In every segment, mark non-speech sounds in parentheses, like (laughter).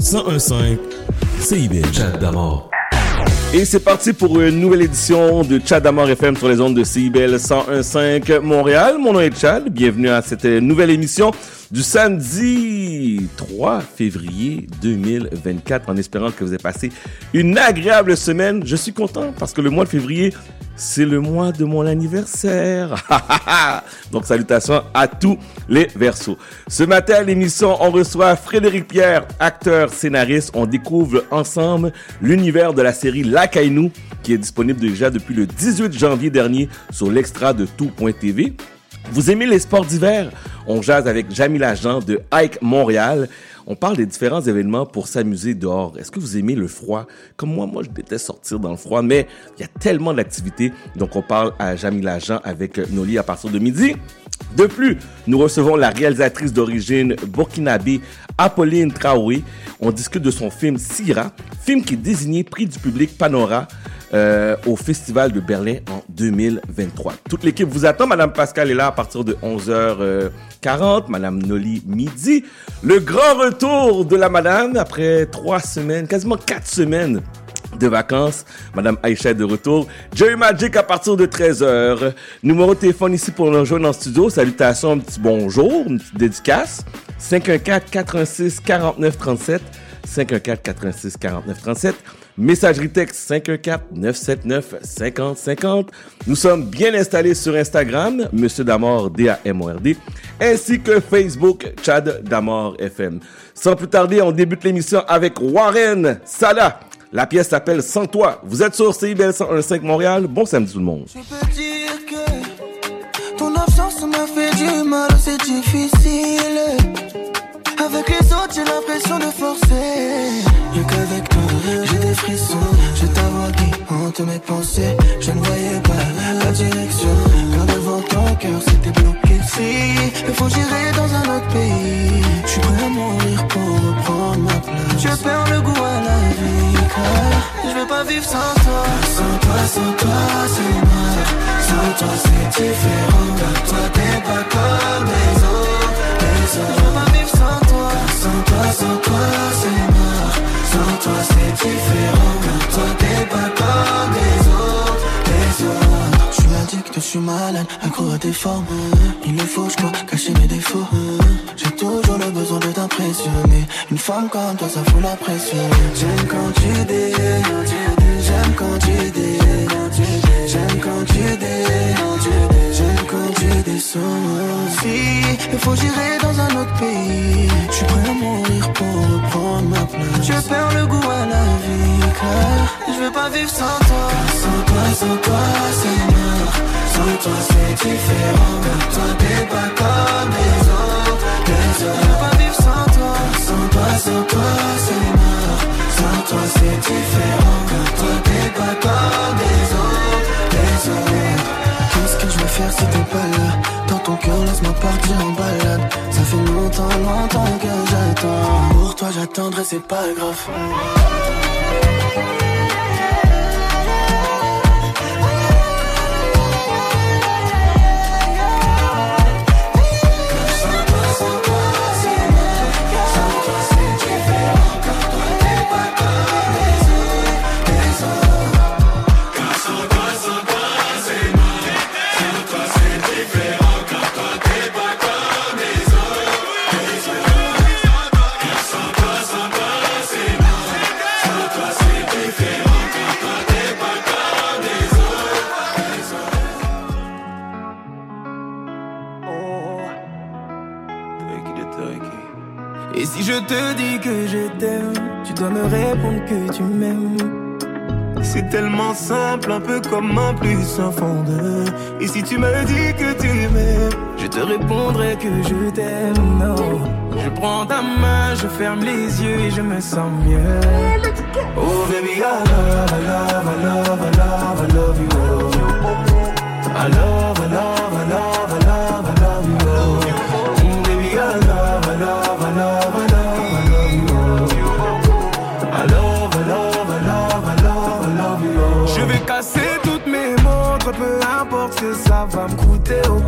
1015 CIBL. Chat d'amour. Et c'est parti pour une nouvelle édition de Chad Damar FM sur les ondes de CIBL 101.5 Montréal. Mon nom est Chad. Bienvenue à cette nouvelle émission du samedi 3 février 2024 en espérant que vous avez passé une agréable semaine. Je suis content parce que le mois de février, c'est le mois de mon anniversaire. (laughs) Donc salutations à tous les versos. Ce matin l'émission, on reçoit Frédéric Pierre, acteur, scénariste. On découvre ensemble l'univers de la série La Caïnou qui est disponible déjà depuis le 18 janvier dernier sur l'extra de tout.tv. Vous aimez les sports d'hiver? On jase avec Jamila Jean de Hike Montréal. On parle des différents événements pour s'amuser dehors. Est-ce que vous aimez le froid? Comme moi, moi, je déteste sortir dans le froid, mais il y a tellement d'activités. Donc, on parle à Jamila Jean avec Noli à partir de midi. De plus, nous recevons la réalisatrice d'origine burkinabé Apolline Traoré. On discute de son film Sira, film qui est désigné prix du public Panora euh, au Festival de Berlin en 2023. Toute l'équipe vous attend. Madame Pascal est là à partir de 11h40. Madame Noli midi. Le grand retour de la madame après trois semaines, quasiment quatre semaines de vacances. Madame Aïcha est de retour. Joey Magic à partir de 13h. Numéro de téléphone ici pour nous rejoindre en studio. Salutations, un petit bonjour, une petite dédicace. 514 86 49 37. 514 86 49 37. Messagerie texte 514-979-5050. Nous sommes bien installés sur Instagram, Monsieur Damor, D-A-M-O-R-D, ainsi que Facebook, Chad Damor FM. Sans plus tarder, on débute l'émission avec Warren Salah. La pièce s'appelle Sans toi. Vous êtes sur CIBL 101.5 Montréal. Bon samedi tout le monde. Du mal, c'est difficile. Avec les autres, j'ai l'impression de forcer. Y'a qu'avec toi, j'ai des frissons. Je t'avoue qui hante mes pensées. Je ne voyais pas la direction. Car devant ton cœur, c'était bloqué. Si il faut gérer dans un autre pays, je suis prêt à mourir pour reprendre ma place. Je perds le goût à la vie, car je veux pas vivre sans toi. Sans toi, sans toi, c'est mort. Sans toi, c'est différent. Car toi, t'es pas comme les autres. Vivre sans toi. Sans toi, sans toi, c'est mort. Sans toi, c'est différent. Car toi, t'es pas comme les autres. Les autres. Je suis addict, je suis malade, accro à tes formes. Il le faut, je cacher mes défauts. J'ai toujours le besoin de t'impressionner. Une femme comme toi, ça fout la pression. J'aime quand tu dis, j'aime quand tu dis, quand tu dis, j'aime quand tu descends. Si il faut gérer dans un autre pays, je suis prêt à mourir pour reprendre ma place. Je perds le goût à la vie, car je veux pas vivre sans toi. Sans toi, sans toi, c'est mort. Sans toi, c'est différent. Car toi, t'es pas comme les autres. Les autres. Je veux pas vivre sans toi. Sans toi, sans toi, c'est mort. Sans toi, c'est différent. Car toi, t'es pas comme les autres. Qu'est-ce que je vais faire si t'es pas là. Dans ton cœur, laisse-moi partir en balade. Ça fait longtemps, longtemps que j'attends. Pour toi, j'attendrai, c'est pas grave si je te dis que je t'aime, tu dois me répondre que tu m'aimes. C'est tellement simple, un peu comme un plus un fond. Et si tu me dis que tu m'aimes, je te répondrai que je t'aime. Je prends ta main, je ferme les yeux et je me sens mieux. Oh baby, I love, I love, I love, I love, I love you. oh. I love, I love, va me coûter. oh.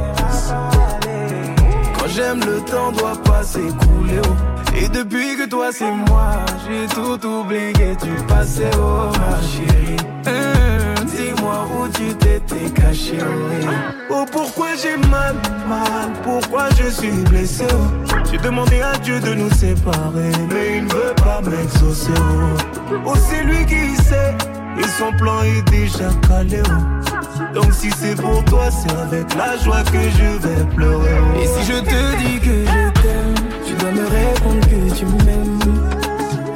Quand j'aime, le temps doit pas s'écouler. Oh. Et depuis que toi c'est moi, j'ai tout oublié, tu passais, oh ma chérie. Hum, dis-moi où tu t'étais caché, oh, oh pourquoi j'ai mal, mal, pourquoi je suis blessé, oh. J'ai demandé à Dieu de nous séparer, mais il ne veut pas m'exaucer, oh. Oh c'est lui qui sait, et son plan est déjà calé, oh. Donc si c'est pour toi, c'est avec la joie que je vais pleurer. Et si je te dis que je t'aime, tu dois me répondre que tu m'aimes.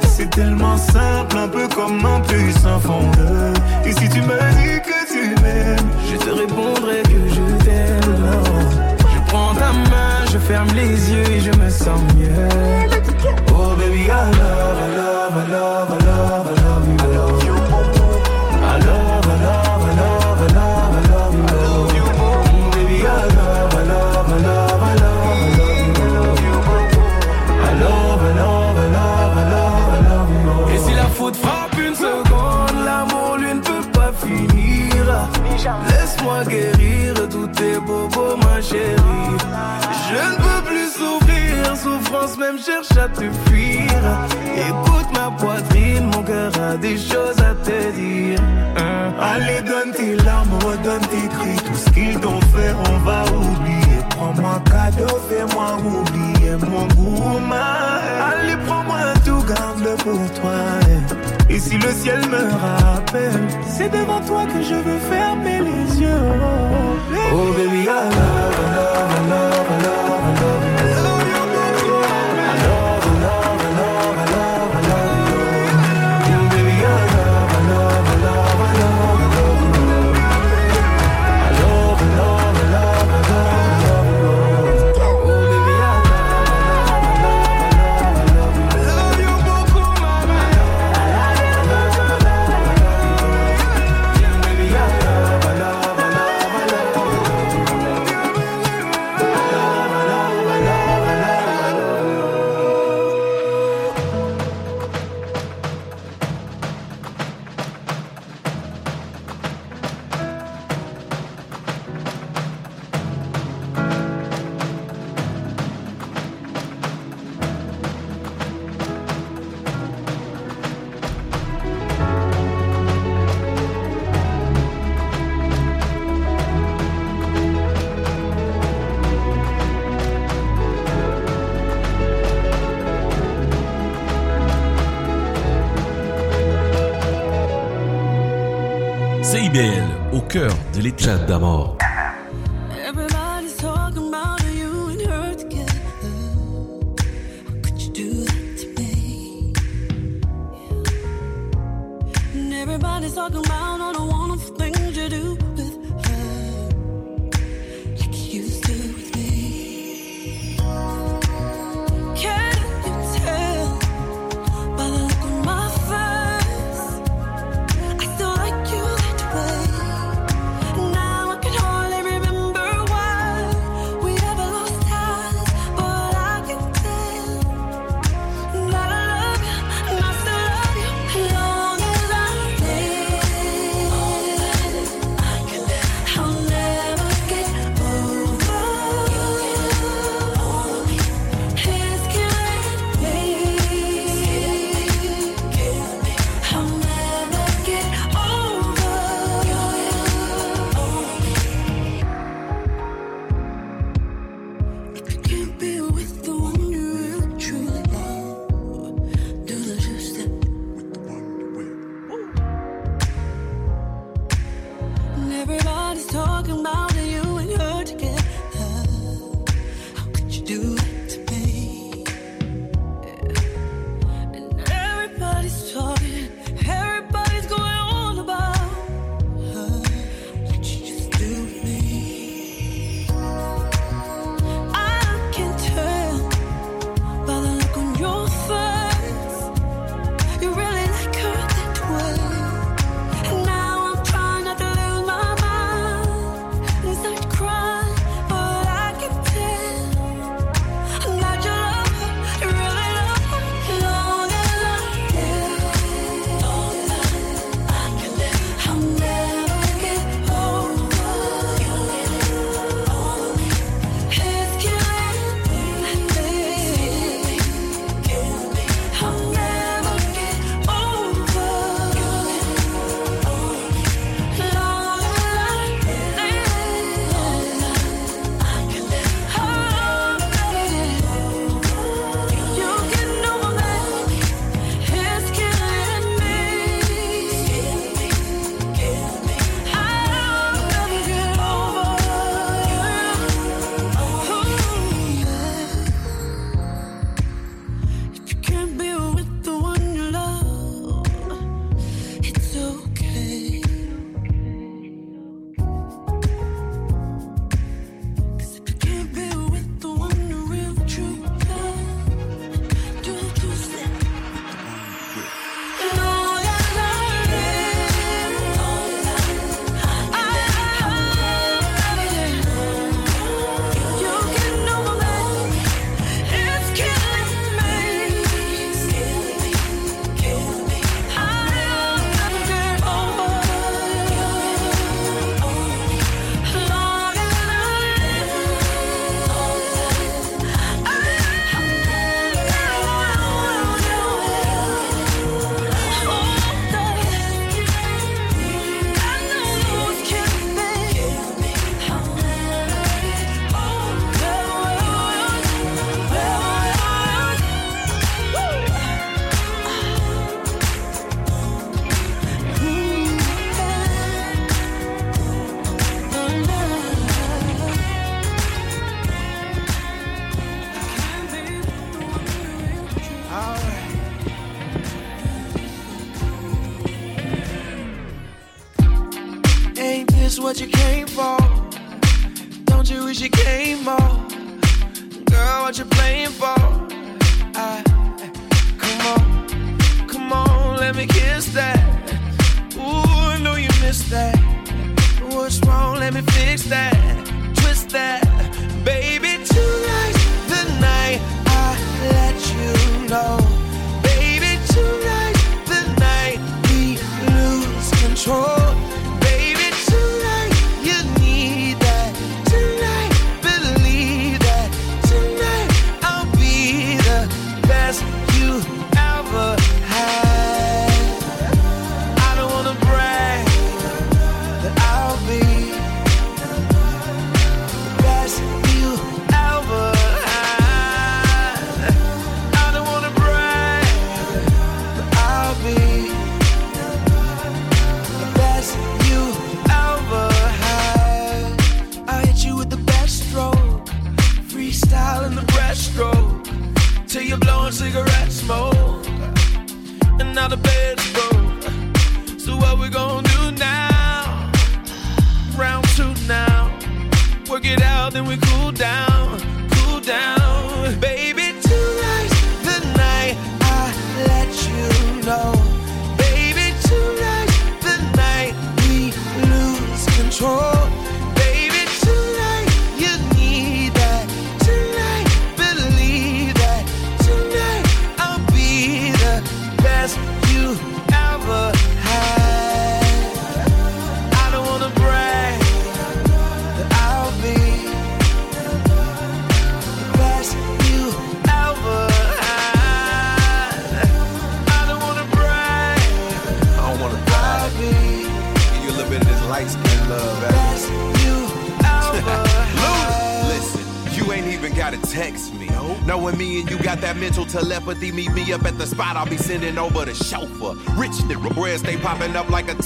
C'est tellement simple, un peu comme un puissant fondeur. Et si tu me dis que tu m'aimes, je te répondrai que je t'aime. Je prends ta main, je ferme les yeux et je me sens mieux. Chérie. Je ne peux plus souffrir, souffrance même cherche à te fuir. Écoute ma poitrine, mon cœur a des choses à te dire. Hein? Allez, donne tes larmes, redonne tes cris. Tout ce qu'ils t'ont fait, on va oublier. Prends-moi cadeau, fais-moi oublier mon goût. Allez, prends-moi tout, garde-le pour toi. Et si le ciel me rappelle, c'est devant toi que je veux fermer les yeux. Oh baby, I love, love, love,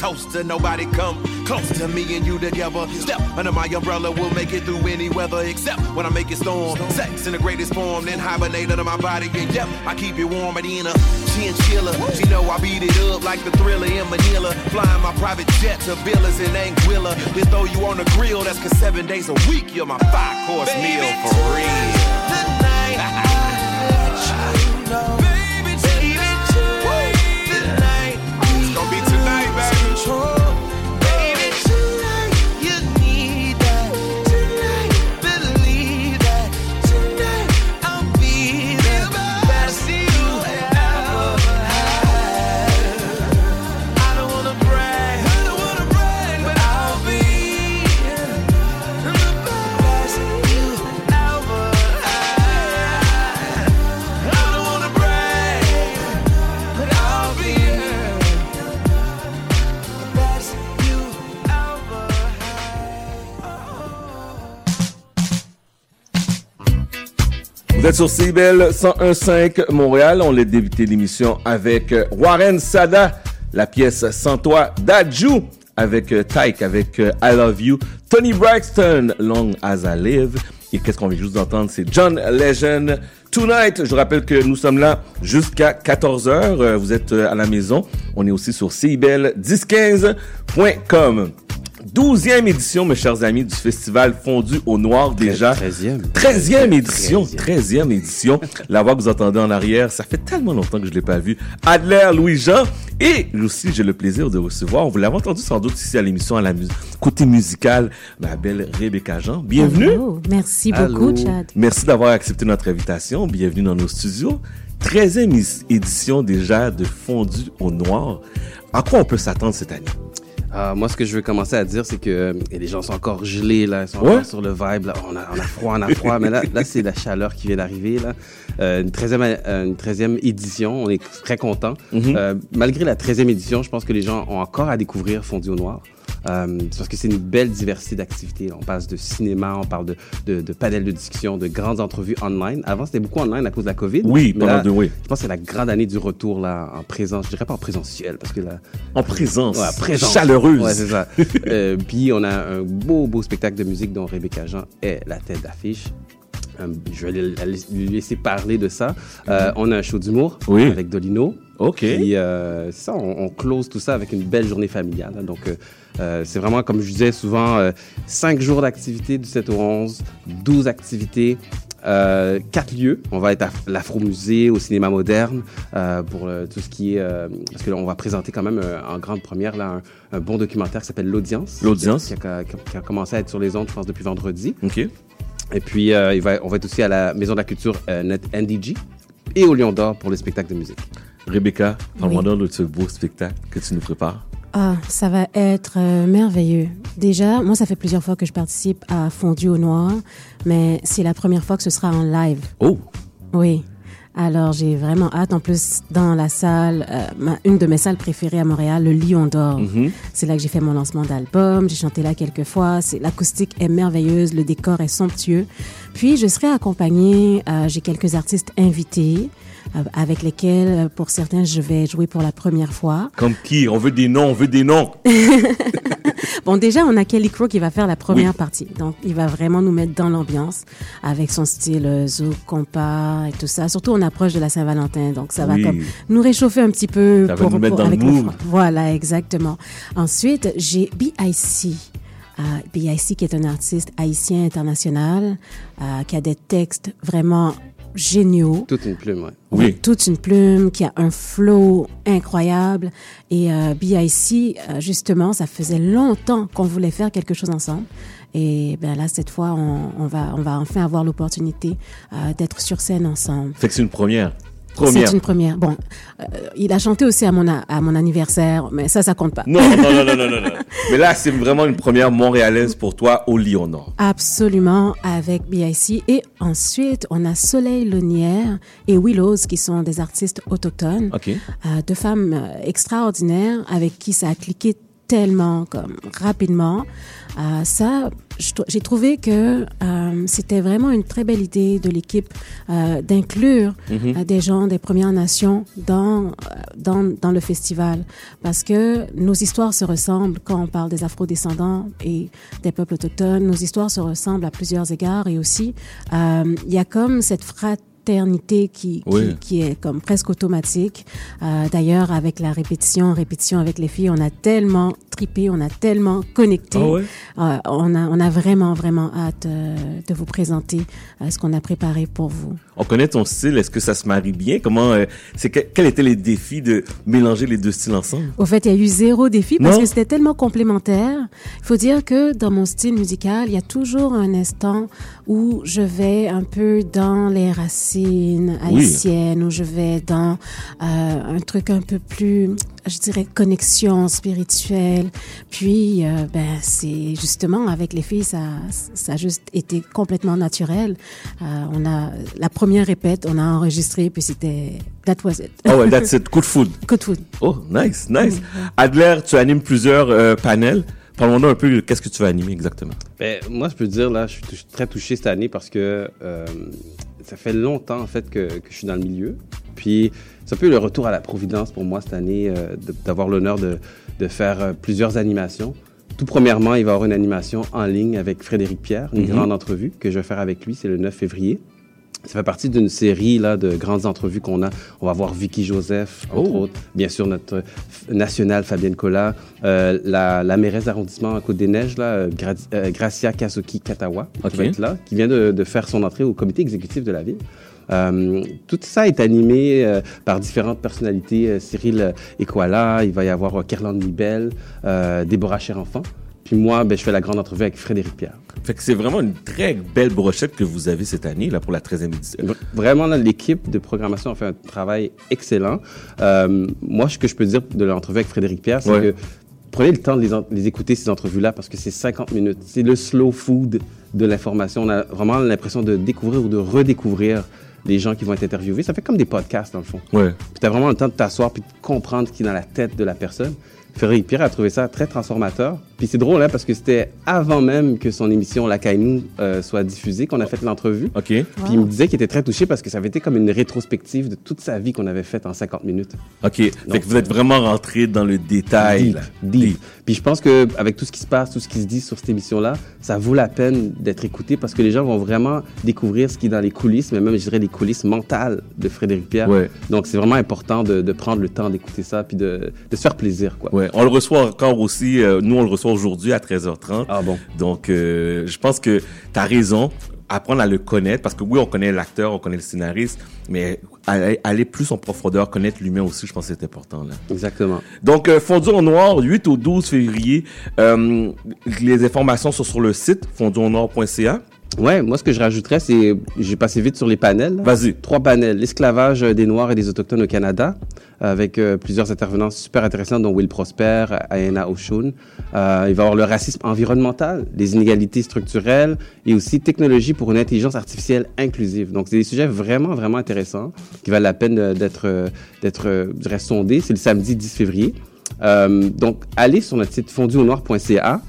toaster. Nobody come close to me and you together. Step under my umbrella, we'll make it through any weather except when I make it storm. Sex in the greatest form, then hibernate under my body. And yep, I keep it warm at in a chinchilla. She know I beat it up like the thriller in Manila. Flying my private jet to villas in Anguilla. We throw you on the grill, that's cause seven days a week, you're my five course meal for real. Êtes sur CBL 101.5 Montréal. On l'a débuté l'émission avec euh, Warren Sada, la pièce Sans toi avec euh, Tyke, avec euh, I Love You, Tony Braxton, Long As I Live. Et qu'est-ce qu'on vient juste d'entendre? C'est John Legend. Tonight, je rappelle que nous sommes là jusqu'à 14h. Vous êtes à la maison. On est aussi sur CIBEL 1015.com. 12e édition, mes chers amis, du festival Fondu au Noir déjà. 13e. 13e édition. 13e. 13e édition. La voix que vous entendez en arrière, ça fait tellement longtemps que je l'ai pas vu. Adler Louis-Jean. Et aussi, j'ai le plaisir de recevoir, vous l'avez entendu sans doute ici à l'émission, à la musique, côté musical, ma belle Rebecca Jean. Bienvenue. Allô. Merci Allô. beaucoup, Chad. Merci d'avoir accepté notre invitation. Bienvenue dans nos studios. 13e is- édition déjà de Fondu au Noir. À quoi on peut s'attendre cette année? Ah, moi, ce que je veux commencer à dire, c'est que euh, et les gens sont encore gelés, là, ils sont Ouais. encore sur le vibe. Là. On, a, on a froid, on a froid, mais là, là c'est la chaleur qui vient d'arriver. Là. Euh, une, 13e, euh, une 13e édition, on est très contents. Mhm. Euh, malgré la 13e édition, je pense que les gens ont encore à découvrir Fondu au Noir. Euh, c'est parce que c'est une belle diversité d'activités. On passe de cinéma, on parle de, de, de panels de discussion, de grandes entrevues online. Avant, c'était beaucoup online à cause de la COVID. Oui, mais pendant là, deux, oui. Je pense que c'est la grande année du retour là, en présence. Je dirais pas en présentiel, parce que là, En présence. Ouais, présence. Chaleureuse. Ouais, c'est ça. (laughs) euh, puis on a un beau, beau spectacle de musique dont Rebecca Jean est la tête d'affiche. Un- je vais lui laisser parler de ça. Euh, on a un show d'humour Oui. avec Dolino. OK. Puis euh, ça, on, on close tout ça avec une belle journée familiale. hein. Donc euh, euh, c'est vraiment, comme je disais souvent, euh, 5 jours d'activité du 7 au 11, 12 activités. Euh, quatre lieux. On va être à l'Afro-Musée, au cinéma moderne, euh, pour euh, tout ce qui est... euh, parce que là, on va présenter quand même euh, en grande première là, un, un bon documentaire qui s'appelle L'Audience. L'Audience. Qui a, qui a commencé à être sur les ondes, je pense, depuis vendredi. OK. Et puis, euh, il va, on va être aussi à la Maison de la Culture euh, Net- NDG et au Lion d'Or pour le spectacle de musique. Rebecca, parle-moi Oui. de ce beau spectacle que tu nous prépares. Ah, ça va être euh, merveilleux. Déjà, moi, ça fait plusieurs fois que je participe à Fondu au Noir, mais c'est la première fois que ce sera en live. Oh, Oui. Alors, j'ai vraiment hâte. En plus, dans la salle, euh, ma- une de mes salles préférées à Montréal, le Lion d'Or. Mhm. C'est là que j'ai fait mon lancement d'album. J'ai chanté là quelques fois. L'acoustique est merveilleuse, le décor est somptueux. Puis, je serai accompagnée. euh, j'ai quelques artistes invités avec lesquels, euh, pour certains, je vais jouer pour la première fois. comme qui? On veut des noms, on veut des noms. (laughs) Bon, déjà, on a Kelly Crow qui va faire la première partie. Donc, il va vraiment nous mettre dans l'ambiance avec son style euh, zouk, compas et tout ça. Surtout, on approche de la Saint-Valentin. Donc, ça Oui. va comme nous réchauffer un petit peu. Ça va nous mettre dans le avec. Voilà, exactement. Ensuite, j'ai B.I.C. Euh, B.I.C. qui est un artiste haïtien international, euh, qui a des textes vraiment géniaux. Toute une plume, ouais. Oui. Toute une plume, qui a un flow incroyable. Et euh, BIC, euh, justement, ça faisait longtemps qu'on voulait faire quelque chose ensemble. Et ben là, cette fois, on, on va, on va enfin avoir l'opportunité euh, d'être sur scène ensemble. Fait que c'est une première. Première. C'est une première. Bon, euh, il a chanté aussi à mon, a- à mon anniversaire, mais ça, ça compte pas. Non, non, non, non, non, non, non. (laughs) Mais là, c'est vraiment une première montréalaise pour toi au Lyon Nord. Absolument, avec BIC. Et ensuite, on a Soleil Lonière et Willows, qui sont des artistes autochtones. OK. euh, deux femmes euh, extraordinaires avec qui ça a cliqué tellement comme rapidement. Euh, ça, j'ai trouvé que euh, c'était vraiment une très belle idée de l'équipe euh, d'inclure euh, des gens des Premières Nations dans, euh, dans dans le festival. Parce que nos histoires se ressemblent quand on parle des Afro-descendants et des peuples autochtones. Nos histoires se ressemblent à plusieurs égards. Et aussi euh, il y a comme cette fraternité qui, qui, Oui. qui est comme presque automatique. Euh, D'ailleurs, avec la répétition, répétition avec les filles, on a tellement tripé, on a tellement connecté. Ah ouais? Euh, on, a, on a vraiment, vraiment hâte euh, de vous présenter euh, ce qu'on a préparé pour vous. On connaît ton style. Est-ce que ça se marie bien? Comment, euh, c'est que- quels étaient les défis de mélanger les deux styles ensemble? Au fait, il y a eu zéro défi parce Non? que c'était tellement complémentaire. Il faut dire que dans mon style musical, il y a toujours un instant où je vais un peu dans les racines Oui. haïtiennes, où je vais dans euh, un truc un peu plus, je dirais, connexion spirituelle. Puis, euh, ben, c'est justement avec les filles, ça, ça a juste été complètement naturel. Euh, on a la première répète, on a enregistré, puis c'était that was it. Oh ouais, (laughs) that's it. Coup de foudre. Good food. Oh, nice, nice. Adler, tu animes plusieurs panels. Parlons-nous un peu de qu'est-ce que tu vas animer exactement. Ben, moi, je peux te dire, là, je suis très touché cette année parce que euh, ça fait longtemps, en fait, que, que je suis dans le milieu. Puis, c'est un peu le retour à la Providence pour moi cette année, euh, d'avoir l'honneur de, de faire euh, plusieurs animations. Tout premièrement, il va y avoir une animation en ligne avec Frédéric Pierre, une Mhm. grande entrevue que je vais faire avec lui, c'est le 9 février. Ça fait partie d'une série là, de grandes entrevues qu'on a. On va voir Vicky Joseph, entre Oh. autres. Bien sûr, notre euh, nationale Fabienne Collat. Euh, la, la mairesse d'arrondissement à Côte-des-Neiges, là, euh, Gra- euh, Gracia Kazuki Katawa, qui va être là, qui vient de, de faire son entrée au comité exécutif de la ville. Euh, tout ça est animé euh, par différentes personnalités. Euh, Cyril Ekwala, il va y avoir euh, Kerlan Libel, Déborah Cher-Enfant. Puis moi, ben, je fais la grande entrevue avec Frédéric Pierre. Fait que c'est vraiment une très belle brochette que vous avez cette année là pour la 13e édition. Vraiment, l'équipe de programmation a fait un travail excellent. Euh, moi, ce que je peux dire de l'entrevue avec Frédéric Pierre, c'est Ouais. que prenez le temps de les, écouter, ces entrevues-là, parce que c'est 50 minutes. C'est le slow food de l'information. On a vraiment l'impression de découvrir ou de redécouvrir les gens qui vont être interviewés. Ça fait comme des podcasts, dans le fond. Ouais. Puis tu as vraiment le temps de t'asseoir puis de comprendre ce qui est dans la tête de la personne. Frédéric Pierre a trouvé ça très transformateur. Puis c'est drôle, hein, parce que c'était avant même que son émission La Caille euh, soit diffusée qu'on a fait l'entrevue. OK. Puis il me disait qu'il était très touché parce que ça avait été comme une rétrospective de toute sa vie qu'on avait faite en 50 minutes. OK. fait que vous êtes vraiment rentré dans le détail. Deep, là. deep. Puis je pense que avec tout ce qui se passe, tout ce qui se dit sur cette émission-là, ça vaut la peine d'être écouté parce que les gens vont vraiment découvrir ce qui est dans les coulisses, mais même, je dirais, les coulisses mentales de Frédéric Pierre. Ouais. Donc c'est vraiment important de, de prendre le temps d'écouter ça puis de, de se faire plaisir, quoi. Ouais, on le reçoit encore aussi. euh, nous, on le reçoit aujourd'hui à 13h30. Ah bon. Donc, euh, je pense que tu as raison. Apprendre à le connaître, parce que oui, on connaît l'acteur, on connaît le scénariste, mais aller, aller plus en profondeur, connaître l'humain aussi, je pense que c'est important. Là. Exactement. Donc, euh, Fondu en Noir, 8 au 12 février. Euh, les informations sont sur le site fonduennoir.ca. Ouais, moi, ce que je rajouterais, c'est, j'ai passé vite sur les panels. Vas-y. Trois panels. L'esclavage des Noirs et des Autochtones au Canada, avec euh, plusieurs intervenants super intéressants, dont Will Prosper, Aena Oshun. Euh, il va y avoir le racisme environnemental, les inégalités structurelles et aussi technologie pour une intelligence artificielle inclusive. Donc, c'est des sujets vraiment, vraiment intéressants qui valent la peine euh, d'être, euh, d'être, euh, sondés. C'est le samedi 10 février. Euh, donc, allez sur notre site fonduaunoir.ca.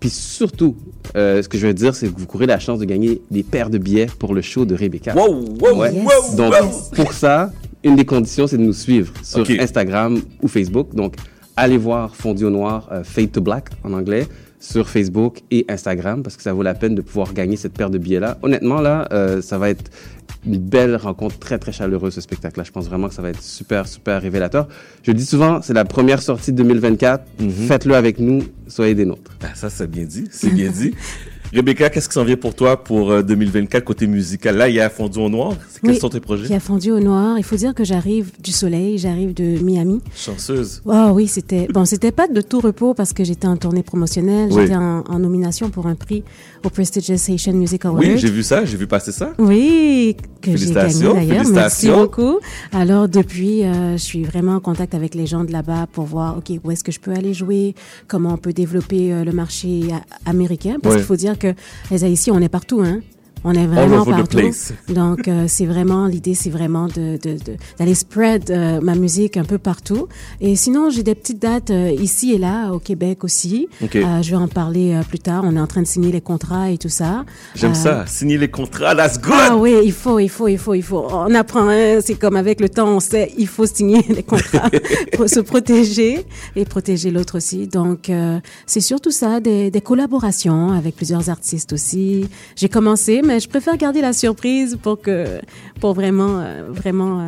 Puis surtout, euh, ce que je veux dire, c'est que vous courez la chance de gagner des paires de billets pour le show de Rebecca. Wow, wow, Ouais. wow, Donc, wow. pour ça, une des conditions, c'est de nous suivre sur. Instagram ou Facebook. Donc, allez voir Fondu au Noir, euh, Fade to Black en anglais, sur Facebook et Instagram, parce que ça vaut la peine de pouvoir gagner cette paire de billets-là. Honnêtement, là, euh, ça va être une belle rencontre, très, très chaleureuse, ce spectacle-là. Je pense vraiment que ça va être super, super révélateur. Je le dis souvent, c'est la première sortie de 2024. Faites-le avec nous, soyez des nôtres. Ben, ça, c'est bien dit. C'est bien dit. (laughs) Rebecca, qu'est-ce qui s'en vient pour toi pour euh, 2024 côté musical? Là, il y a Fondu au Noir. Quels Oui, sont tes projets? Qui a fondu au noir. Il faut dire que j'arrive du soleil, j'arrive de Miami. Chanceuse. Oh oui, c'était bon, c'était pas de tout repos parce que j'étais en tournée promotionnelle, Oui. j'étais en, en nomination pour un prix au prestigious Haitian Music Award. Oui, j'ai vu ça. J'ai vu passer ça. Oui, que j'ai gagné d'ailleurs. Merci beaucoup. Alors depuis, euh, je suis vraiment en contact avec les gens de là-bas pour voir, ok, où est-ce que je peux aller jouer, comment on peut développer euh, le marché américain, parce qu'il faut dire que les Haïtiens, on est partout, hein. On est vraiment partout. (laughs) Donc euh, c'est vraiment l'idée, c'est vraiment de de- de- d'aller spread euh, ma musique un peu partout. Et sinon, j'ai des petites dates euh, ici et là au Québec aussi. Ok. Euh, je vais en parler euh, plus tard. On est en train de signer les contrats et tout ça. J'aime Euh, ça. Signer les contrats. That's good. ah oui, il faut, il faut, il faut, il faut. On apprend, hein, c'est comme avec le temps, on sait, il faut signer (laughs) les contrats (laughs) pour se protéger et protéger l'autre aussi. Donc, euh, c'est surtout ça, des, des collaborations avec plusieurs artistes aussi. J'ai commencé, mais je préfère garder la surprise pour que, pour vraiment, euh, vraiment euh,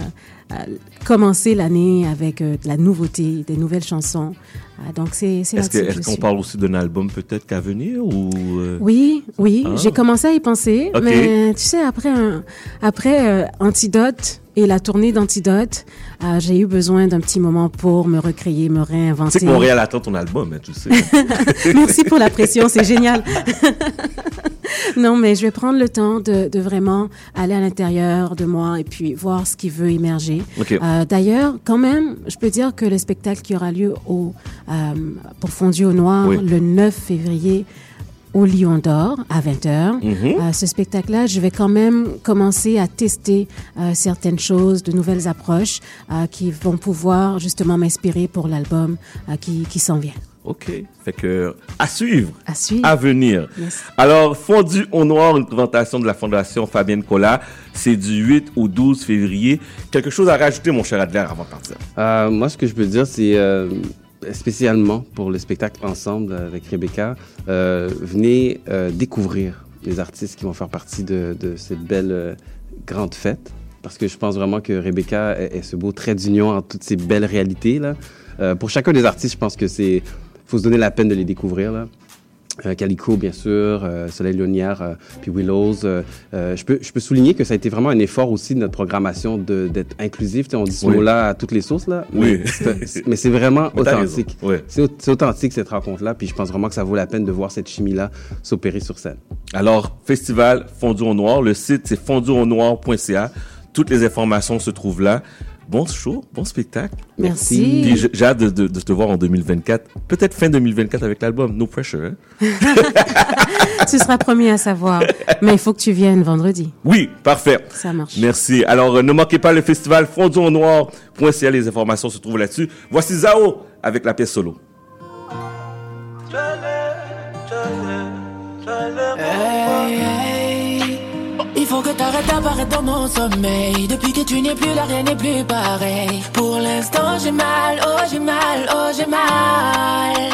euh, commencer l'année avec de la nouveauté, des nouvelles chansons. Ah, donc, c'est, c'est Est-ce que- est-ce qu'on parle aussi d'un album peut-être qu'à venir ou Oui, oui, Ah. j'ai commencé à y penser, mais tu sais, après, un, après Antidote et la tournée d'Antidote, euh, j'ai eu besoin d'un petit moment pour me recréer, me réinventer. que Montréal attend ton album, hein, tu sais. (laughs) Merci pour la pression, c'est génial. (laughs) non, mais je vais prendre le temps de, de vraiment aller à l'intérieur de moi et puis voir ce qui veut émerger. Euh, D'ailleurs, quand même, je peux dire que le spectacle qui aura lieu au, euh, pour au Noir Oui. le 9 février au Lion d'Or à 20h. Mhm. Euh, ce spectacle-là, je vais quand même commencer à tester euh, certaines choses, de nouvelles approches euh, qui vont pouvoir justement m'inspirer pour l'album euh, qui, qui s'en vient. OK. Fait que, à suivre. À suivre. À venir. Yes. Alors, Fondu au Noir, une présentation de la Fondation Fabienne Collat. C'est du 8 au 12 février. Quelque chose à rajouter, mon cher Adler, avant de partir? Euh, moi, ce que je peux dire, c'est euh, spécialement pour le spectacle ensemble avec Rebecca, euh, venez euh, découvrir les artistes qui vont faire partie de, de cette belle euh, grande fête. Parce que je pense vraiment que Rebecca est, ce beau trait d'union entre toutes ces belles réalités. Là. Euh, pour chacun des artistes, je pense que c'est faut se donner la peine de les découvrir. Là. Euh, Calico, bien sûr, euh, Soleil Lonière, euh, puis Willows. euh, euh, je, peux, je peux souligner que ça a été vraiment un effort aussi de notre programmation d'être inclusif. On dit ce Oui. mot-là à toutes les sources, là. Oui. Mais c'est- vraiment authentique. Ouais. C'est au- c'est authentique, cette rencontre-là. Puis je pense vraiment que ça vaut la peine de voir cette chimie-là s'opérer sur scène. Alors, festival Fondu au Noir. Le site, c'est fonduaunoir.ca. Toutes les informations se trouvent là bon show, bon spectacle. Merci. J'ai hâte de, te voir en 2024. Peut-être fin 2024 avec l'album No Pressure. Hein. (laughs) Tu seras premier à savoir. Mais il faut que tu viennes vendredi. Oui, parfait. Ça marche. Merci. Alors, euh, ne manquez pas le festival Fondue au Noir.ca. Les informations se trouvent là-dessus. Voici Zao avec la pièce solo faut que t'arrêtes d'apparaître dans mon sommeil. Depuis que tu n'es plus là, rien n'est plus pareil. Pour l'instant, j'ai mal, oh j'ai mal, oh j'ai mal.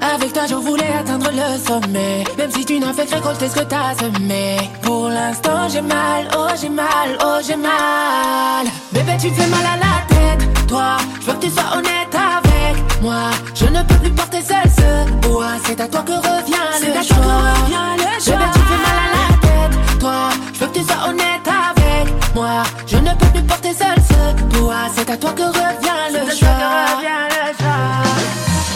Avec toi, je voulais atteindre le sommet. Même si tu n'as fait que récolter ce que t'as semé. Pour l'instant, j'ai mal, oh j'ai mal, oh j'ai mal. Bébé, tu fais mal à la tête. Toi, je veux que tu sois honnête avec moi. Je ne peux plus porter seul ce poids. C'est à toi que revient le choix. La tête. Toi, je veux que tu sois honnête avec moi. Je ne peux plus porter seul ce poids. C'est à toi que revient le choix.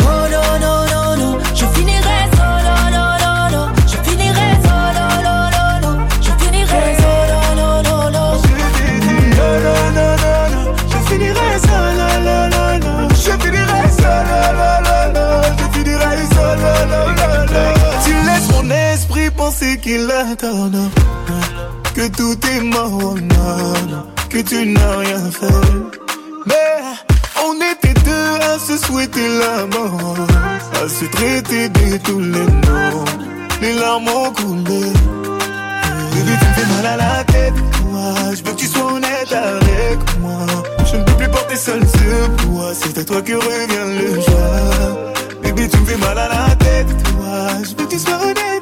Oh non, non, non, non, je finirai solo, lo, lo, lo. Je finirai solo, lo, lo, lo. Je finirai solo, lo, lo, lo. Non, non, non, non, non, je finirai seul, non, non, non, non. Je finirai seul, non, non, non, non. Je finirai seul, non, non, non, non. Tu laisses mon esprit penser qu'il a tort, non. Que tout est mort. Que tu n'as rien fait. Mais on était deux à se souhaiter la mort, à se traiter de tous les noms. Les larmes ont coulé. Bébé, tu me fais mal à la tête, toi. Je veux que tu sois honnête avec moi. Je ne peux plus porter seul ce poids. C'est à toi que revient le joie. Bébé, tu me fais mal à la tête, toi. Je veux que tu sois honnête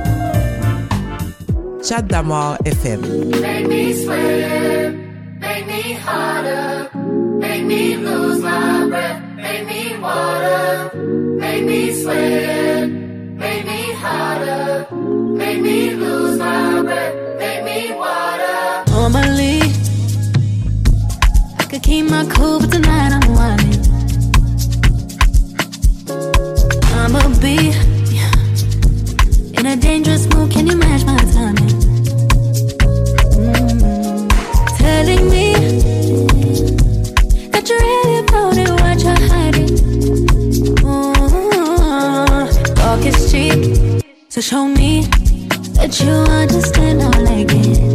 Chat d'Amour FM. Make me sweat, make me harder, make me lose my breath, make me water, make me sweat, make me harder, make me lose my breath, make me water. Normally, I could keep my cool, but tonight I'm whining. I'ma be in a dangerous mood. Can you match my timing? Mm. Telling me that you're really about it, what you're hiding. Mm. Talk is cheap, so show me that you understand. I like it.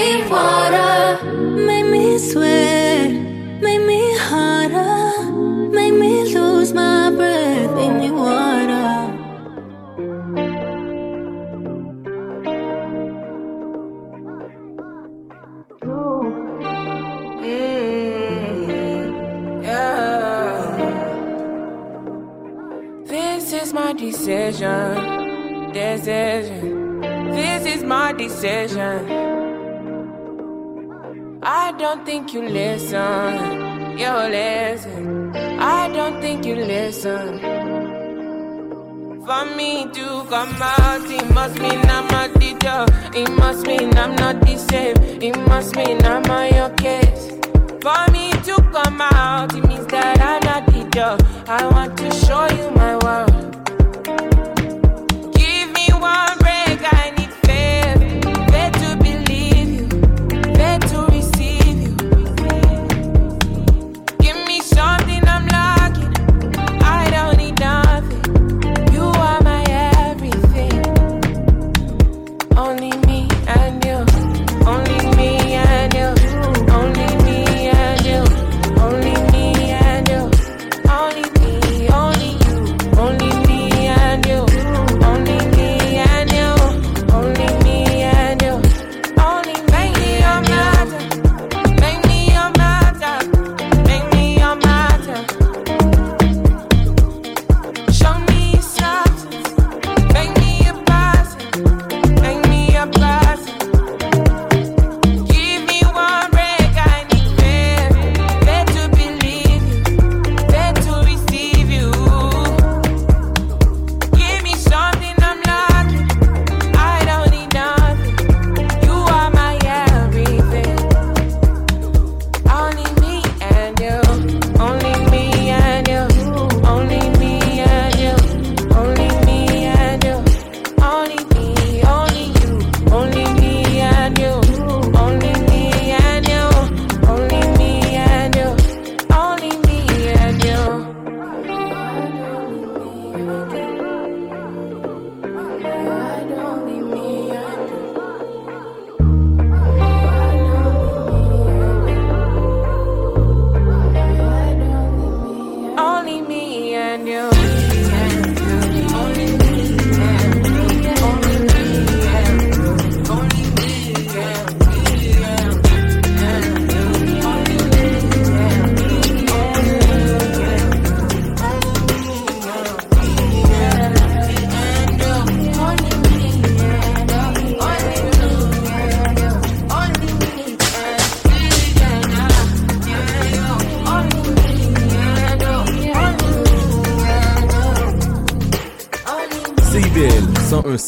me water, make me sweat, make me hotter, make me lose my breath, make me water. Mm, yeah. This is my decision, decision. This is my decision I don't think you listen. You listen. I don't think you listen. For me to come out, it must mean I'm not the job. It must mean I'm not the same. It must mean I'm on your case. For me to come out, it means that I'm not the job. I want to show you my world.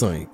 informações.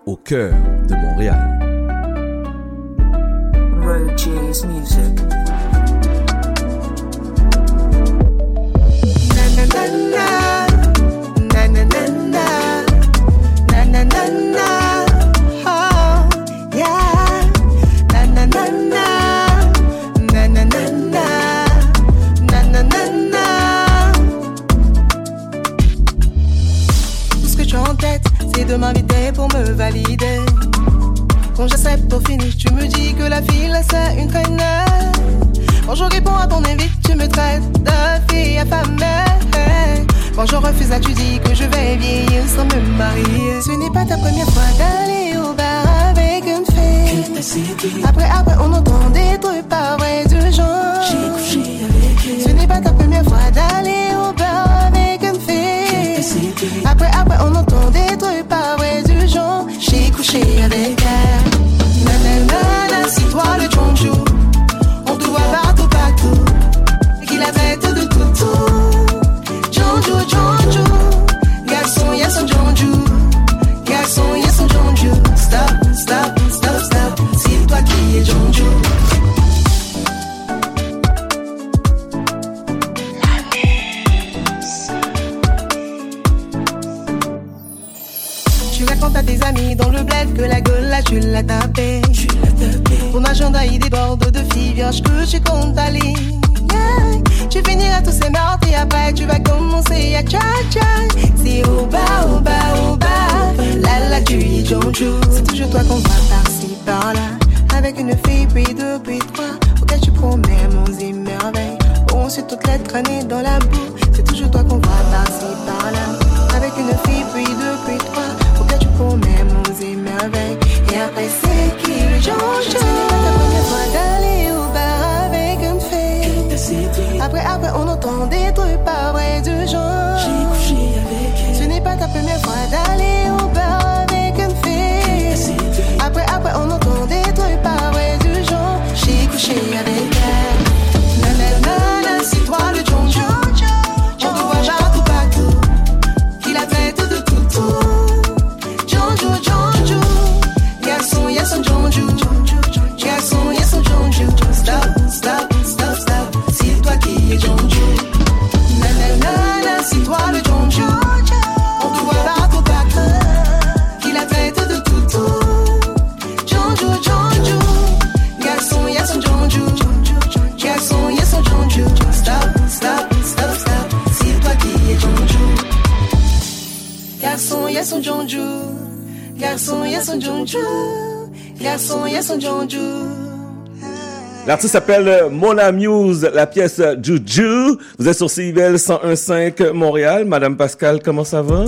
L'artiste s'appelle Mona Muse, la pièce Juju. Vous êtes sur CIBL 101.5 Montréal. Madame Pascal, comment ça va?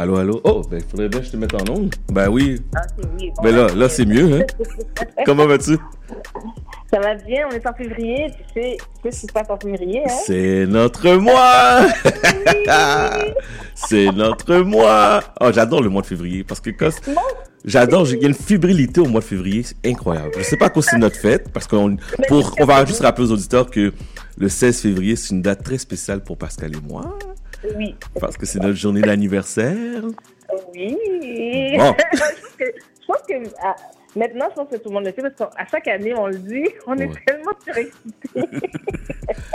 Allô, allô? Oh, ben, faudrait bien que je te mette en ongle. Ben oui. Ah, c'est oui. Bon, Ben là, là, c'est mieux, hein? (laughs) Comment vas-tu? Ça va bien, on est en février, tu sais, tu sais ce qui se passe en février, hein? C'est notre mois! c'est notre mois! Oh, j'adore le mois de février parce que quand... J'adore, il y a une fébrilité au mois de février, c'est incroyable. Je sais pas à cause c'est notre fête, parce qu'on pour, on va juste rappeler aux auditeurs que le 16 février, c'est une date très spéciale pour Pascal et moi, Oui. parce que c'est notre journée d'anniversaire. Oui. Bon. (laughs) je pense que, ah, maintenant, je pense que tout le monde le sait parce qu'à chaque année, on le dit, on est tellement surexcités. (laughs)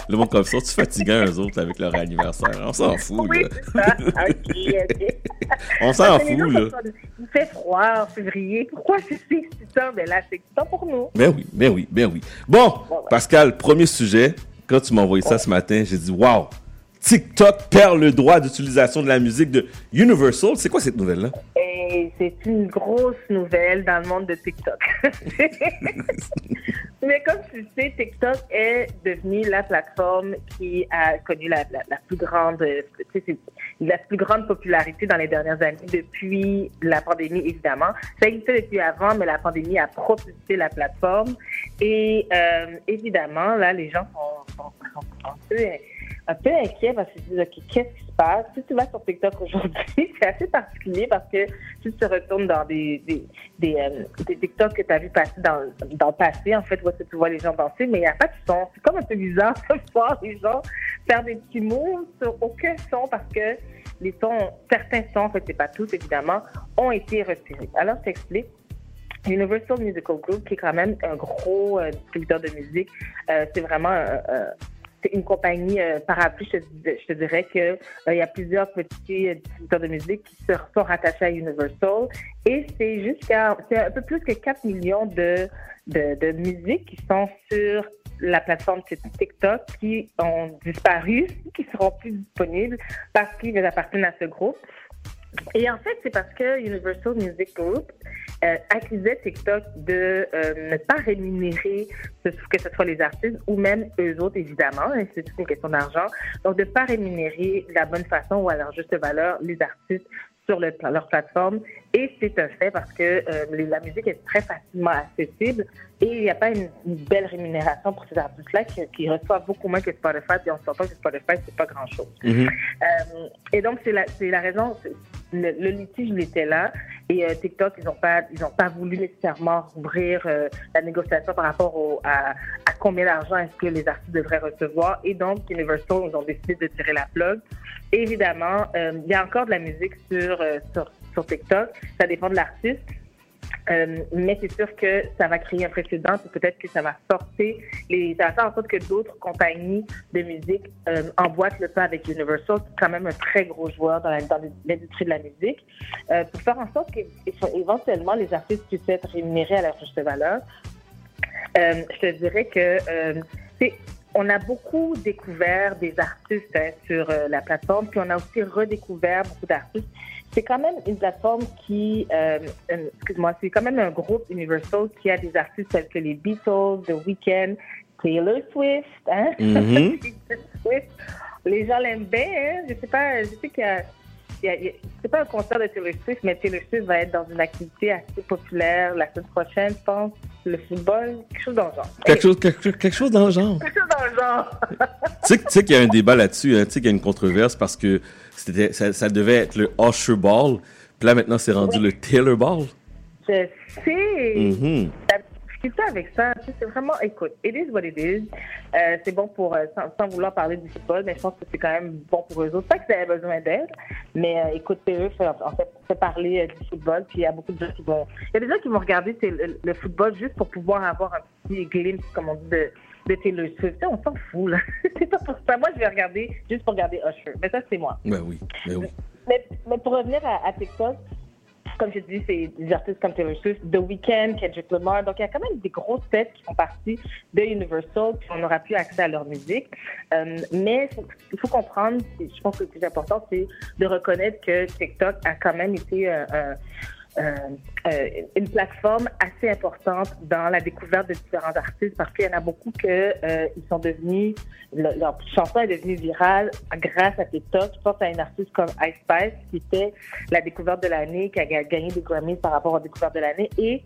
Le monde comme ça, tu fatigant eux autres avec leur anniversaire. On s'en fout, Oui, là. ça. (laughs) On s'en fout, gens là. sont- Il fait froid en février. Pourquoi c'est si excitant? Ben là, c'est excitant pour nous. Ben oui, ben oui, ben oui. Bon, Pascal, premier sujet. Quand tu m'as envoyé ça ce matin, j'ai dit, wow, TikTok perd le droit d'utilisation de la musique de Universal. C'est quoi cette nouvelle-là? C'est une grosse nouvelle dans le monde de TikTok. (laughs) Mais comme tu sais, TikTok est devenu la plateforme qui a connu la, plus grande, euh, la plus grande popularité dans les dernières années depuis la pandémie, évidemment. Ça existait depuis avant, mais la pandémie a propulsé la plateforme. Et euh, évidemment, là, les gens sont, sont, sont peu un peu inquiet parce qu'ils se disent, OK, qu'est-ce qui se passe? Si tu vas sur TikTok aujourd'hui, (laughs) c'est assez particulier parce que si tu te retournes dans des, des, des, euh, TikTok que tu as vu passer dans, dans le passé, en fait, où que tu vois les gens danser, mais il n'y a pas de son. C'est comme un peu bizarre (laughs) de voir les gens faire des petits moves sur aucun son parce que les sons, certains sons, en fait, c'est pas tous, évidemment, ont été retirés. Alors, je t'explique. Universal Musical Group, qui est quand même un gros euh, distributeur de musique, euh, c'est vraiment un- c'est une compagnie euh, parapluie, je te, dirais que euh, il y a plusieurs petits euh, distributeurs de musique qui se sont rattachés à Universal et c'est jusqu'à c'est un peu plus que 4 millions de, de, de musiques qui sont sur la plateforme TikTok qui ont disparu, qui seront plus disponibles parce qu'ils appartiennent à ce groupe. Et en fait, c'est parce que Universal Music Group euh, accusait TikTok de euh, ne pas rémunérer que ce soit les artistes ou même eux autres, évidemment, hein, c'est une question d'argent, donc de ne pas rémunérer de la bonne façon ou à leur juste valeur les artistes sur le- leur plateforme. Et c'est un fait parce que euh, la musique est très facilement accessible et il n'y a pas une, une belle rémunération pour ces artistes-là qui, qui reçoivent beaucoup moins que Spotify. Et on s'entend que Spotify, c'est pas grand-chose. Euh, et donc, c'est la, raison, le, litige, il était là. Et euh, TikTok, ils n'ont pas, ils ont pas voulu nécessairement ouvrir euh, la négociation par rapport au, à, combien d'argent est-ce que les artistes devraient recevoir. Et donc, Universal, ils ont décidé de tirer la plug. Évidemment, euh, il y a encore de la musique sur, euh, sur TikTok. Ça dépend de l'artiste. Euh, mais c'est sûr que ça va créer un précédent, peut-être que ça va sortir, les, ça va faire en sorte que d'autres compagnies de musique euh, emboîtent le pas avec Universal, qui est quand même un très gros joueur dans l'industrie de la musique, euh, pour faire en sorte qu'éventuellement les artistes puissent être rémunérés à leur juste valeur. Euh, je te dirais que on a beaucoup découvert des artistes hein, sur la plateforme, puis on a aussi redécouvert beaucoup d'artistes c'est quand même une plateforme qui, euh, excuse-moi, c'est quand même un groupe Universal qui a des artistes tels que les Beatles, The Weeknd, Taylor Swift, hein? (laughs) Taylor Swift. Les gens l'aiment bien, hein? Je sais pas, je sais qu'il y a- c'est pas un concert de Taylor Swift, mais Taylor Swift va être dans une activité assez populaire la semaine prochaine, je pense, le football, quelque chose dans le genre. Quelque chose, quelque, quelque chose dans le genre. Quelque chose dans le genre. (laughs) Tu sais, tu sais qu'il y a un débat là-dessus, hein, tu sais qu'il y a une controverse parce que c'était, ça, ça devait être le Usher Ball, puis là maintenant c'est rendu le Taylor Ball. Je sais. Mhm. La difficulté avec ça, c'est vraiment, écoute, it is what it is. Euh, c'est bon pour, euh, sans, sans vouloir parler du football, mais je pense que c'est quand même bon pour eux autres. Pas que ça ait besoin d'aide, mais euh, écoute, PE fait, en fait, fait parler euh, du football, puis il y a beaucoup de gens qui vont, il y a des gens qui vont regarder le, le football juste pour pouvoir avoir un petit glimpse, comme on dit, de, de Taylor Swift. On s'en fout, là. (laughs) c'est pas pour ça. Moi, je vais regarder juste pour regarder Usher. Mais ça, c'est moi. Ben oui, ben oui. Mais, mais pour revenir à, à TikTok, comme je dis, c'est des artistes comme Taylor Swift, The Weeknd, Kendrick Lamar. Donc, il y a quand même des grosses têtes qui font partie de Universal, puis on n'aura plus accès à leur musique. Euh, mais il faut comprendre, je pense que le plus important, c'est de reconnaître que TikTok a quand même été un- euh, euh, une plateforme assez importante dans la découverte de différents artistes parce qu'il y en a beaucoup que euh, ils sont devenus le- leur chanson est devenue virale grâce à TikTok. Je pense à une artiste comme Ice Spice qui était la découverte de l'année, qui a ga- gagné des Grammys par rapport aux découvertes de l'année et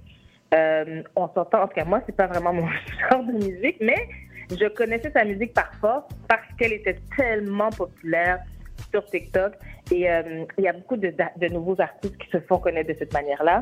euh, on s'entend, en tout cas moi c'est pas vraiment mon (laughs) genre de musique, mais je connaissais sa musique par force parce qu'elle était tellement populaire sur TikTok et euh, il y a beaucoup de, de nouveaux artistes qui se font connaître de cette manière-là.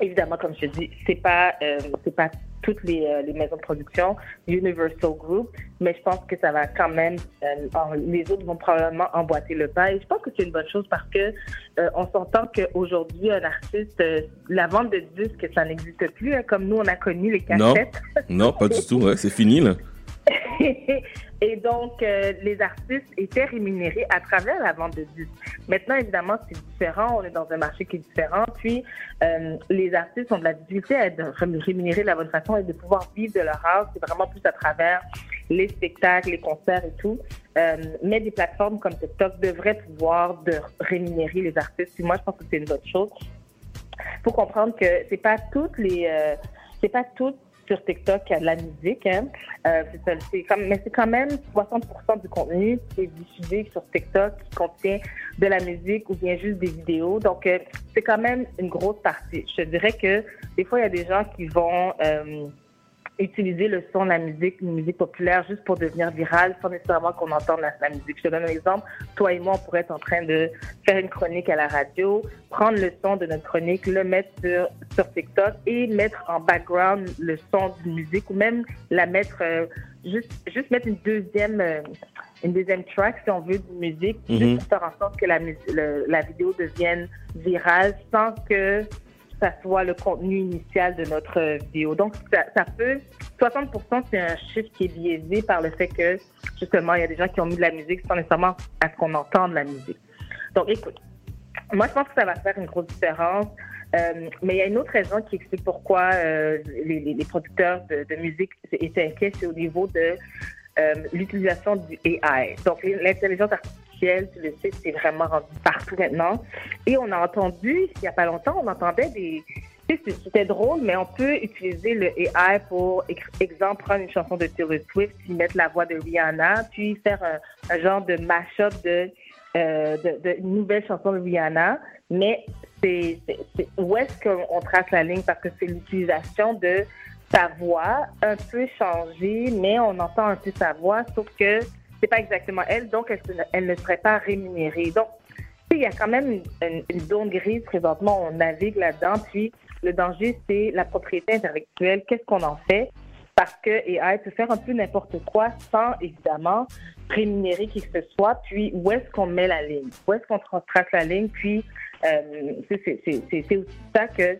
Évidemment, comme je te dis, c'est pas euh, c'est pas toutes les, euh, les maisons de production Universal Group, mais je pense que ça va quand même euh, en- les autres vont probablement emboîter le pas et je pense que c'est une bonne chose parce que euh, on s'entend qu'aujourd'hui un artiste la vente de disques ça n'existe plus hein, comme nous on a connu les Non, cassettes. non, pas du tout, ouais, c'est fini là. (laughs) et donc, euh, les artistes étaient rémunérés à travers la vente de disques. Maintenant, évidemment, c'est différent. On est dans un marché qui est différent. Puis, euh, les artistes ont de la difficulté à être ré- rémunérés de la bonne façon et de pouvoir vivre de leur art. C'est vraiment plus à travers les spectacles, les concerts et tout. Euh, mais des plateformes comme TikTok devraient pouvoir de rémunérer les artistes. Puis moi, je pense que c'est une bonne chose. faut comprendre que c'est pas toutes les, euh, c'est pas toutes sur TikTok a de la musique, hein. Euh, c'est comme, mais c'est quand même 60% du contenu qui est diffusé sur TikTok qui contient de la musique ou bien juste des vidéos. Donc, euh, c'est quand même une grosse partie. Je dirais que des fois, il y a des gens qui vont euh, utiliser le son de la musique, une musique populaire, juste pour devenir virale, sans nécessairement qu'on entende la, la musique. Je te donne un exemple. Toi et moi, on pourrait être en train de faire une chronique à la radio, prendre le son de notre chronique, le mettre sur, sur TikTok et mettre en background le son d'une musique ou même la mettre, euh, juste, juste mettre une deuxième, euh, une deuxième track, si on veut, de musique, Mhm. juste pour faire en sorte que la, le- la vidéo devienne virale sans que ça soit le contenu initial de notre vidéo. Donc, ça, peut, 60%, c'est un chiffre qui est biaisé par le fait que, justement, il y a des gens qui ont mis de la musique sans nécessairement à ce qu'on entende la musique. Donc, écoute, moi, je pense que ça va faire une grosse différence. Euh, mais il y a une autre raison qui explique pourquoi euh, les, producteurs de, de musique étaient inquiets, c'est au niveau de euh, l'utilisation du AI. Donc, l'intelligence artificielle, tu le sais, c'est vraiment rendu partout maintenant. Et on a entendu, il n'y a pas longtemps, on entendait des... C'était drôle, mais on peut utiliser le AI pour, ex- exemple, prendre une chanson de Taylor Swift, puis mettre la voix de Rihanna, puis faire un, genre de mash-up de, euh, de, de une nouvelle chanson de Rihanna. Mais c'est- où est-ce qu'on trace la ligne? Parce que c'est l'utilisation de sa voix un peu changée, mais on entend un peu sa voix, sauf que c'est pas exactement elle, donc elle, elle ne serait pas rémunérée. Donc, il y a quand même une, une, zone grise présentement, on navigue là-dedans, puis le danger, c'est la propriété intellectuelle, qu'est-ce qu'on en fait? Parce que AI peut faire un peu n'importe quoi sans, évidemment, rémunérer qui que ce soit, puis où est-ce qu'on met la ligne? Où est-ce qu'on tra- trace la ligne? Puis, euh, c'est aussi ça que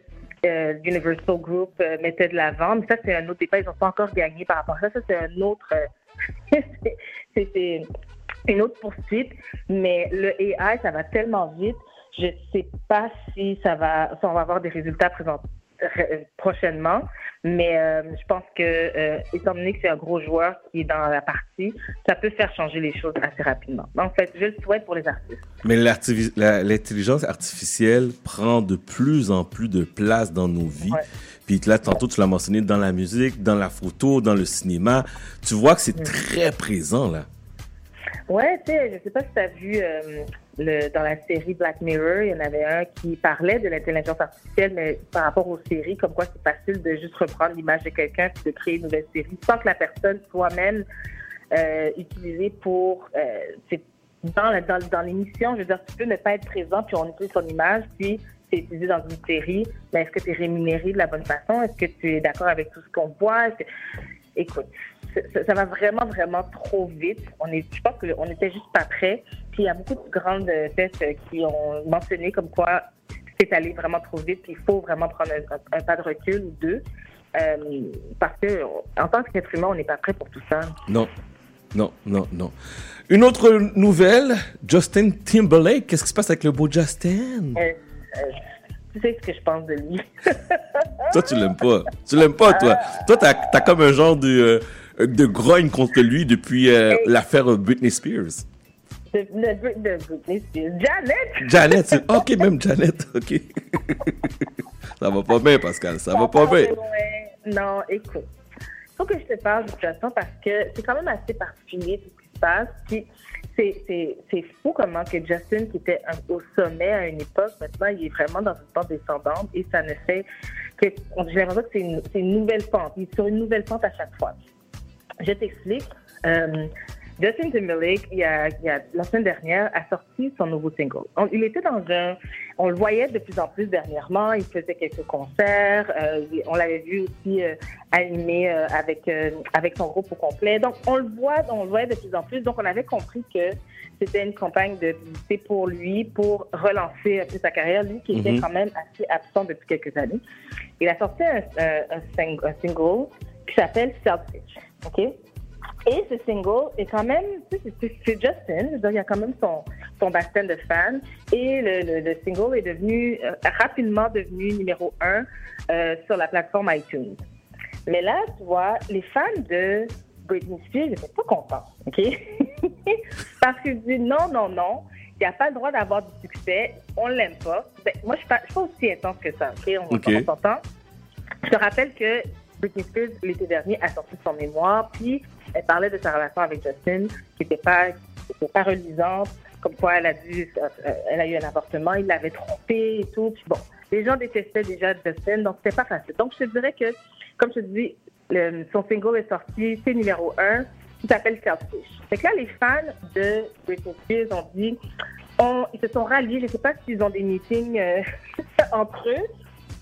euh, Universal Group euh, mettait de l'avant. Mais ça, c'est un autre débat. Ils n'ont pas encore gagné par rapport à ça. Ça, c'est un autre... euh, (laughs) c'est- une autre poursuite. Mais le AI, ça va tellement vite. Je ne sais pas si ça va, si on va avoir des résultats présents, euh, prochainement. Mais euh, je pense que, euh, étant donné que c'est un gros joueur qui est dans la partie, ça peut faire changer les choses assez rapidement. En fait, je le souhaite pour les artistes. Mais l'intelligence artificielle prend de plus en plus de place dans nos vies. Ouais. Puis là, tantôt, tu l'as mentionné dans la musique, dans la photo, dans le cinéma. Tu vois que c'est très présent, là. Ouais, tu sais, je sais pas si tu as vu euh, le, dans la série Black Mirror, il y en avait un qui parlait de l'intelligence artificielle, mais par rapport aux séries, comme quoi c'est facile de juste reprendre l'image de quelqu'un puis de créer une nouvelle série sans que la personne soit même euh, utilisée pour... Euh, dans, dans l'émission, je veux dire, tu peux ne pas être présent, puis on utilise son image, puis c'est utilisé dans une série, mais est-ce que tu es rémunéré de la bonne façon? Est-ce que tu es d'accord avec tout ce qu'on voit? Écoute, ça, ça va vraiment, vraiment trop vite. On est, je pense qu'on n'était juste pas prêt. Puis il y a beaucoup de grandes têtes qui ont mentionné comme quoi c'est allé vraiment trop vite. Puis il faut vraiment prendre un pas de recul ou deux. Euh, parce que en tant qu'être humain, on n'est pas prêt pour tout ça. Non, non, non, non. Une autre nouvelle, Justin Timberlake. Qu'est-ce qui se passe avec le beau Justin? Euh, euh, tu sais ce que je pense de lui. (laughs) Toi, tu l'aimes pas. Tu l'aimes pas, toi. Toi, t'as as comme un genre de, euh, de grogne contre lui depuis euh, l'affaire Britney Spears. de, de, de Britney Spears. Janet! Janet, c'est... (laughs) OK, même Janet, OK. (laughs) ça va pas bien, Pascal, ça va pas bien. Ouais. Non, écoute. faut que je te parle de situation parce que c'est quand même assez particulier tout ce qui se passe. Puis c'est, fou comment que Justin, qui était au sommet à une époque, maintenant il est vraiment dans une pente descendante et ça ne fait que. J'ai l'impression que c'est une, c'est une nouvelle pente. Il est sur une nouvelle pente à chaque fois. Je t'explique. Euh, Justin Timberlake, il y a, il y a- la semaine dernière, a sorti son nouveau single. On- il était dans un... On le voyait de plus en plus dernièrement. Il faisait quelques concerts. euh, on l'avait vu aussi euh, animer euh, avec, euh, avec son groupe au complet. Donc, on le voit, on le voyait de plus en plus. Donc, on avait compris que c'était une campagne de publicité pour lui, pour relancer un peu sa carrière. Lui qui était Mhm. quand même assez absent depuis quelques années. Il a sorti un, un- un sing- un single qui s'appelle Selfish. OK? Et ce single est quand même, c'est Justin, je dire, il y a quand même son, son bassin de fans. Et le, le, le single est devenu, euh, rapidement devenu numéro un euh, sur la plateforme iTunes. Mais là, tu vois, les fans de Britney Spears n'étaient pas contents, OK? (laughs) Parce qu'ils disent non, non, non, il n'y a pas le droit d'avoir du succès, on l'aime pas. Ben, moi, je ne suis pas aussi intense que ça, OK? On, OK. on s'entend. Je te rappelle que Britney Spears, l'été dernier, a sorti son mémoire, puis elle parlait de sa relation avec Justin, qui n'était pas, était pas reluisante, comme quoi elle a dû, euh, elle a eu un avortement, il l'avait trompée et tout. Puis bon, les gens détestaient déjà Justin, donc c'était pas facile. Donc je te dirais que, comme je te dis, son single est sorti, c'est numéro un, qui s'appelle Selfish. Fait que là, les fans de Britney Spears ont dit, on- ils se sont ralliés, je sais pas s'ils ont des meetings euh, (laughs) entre eux,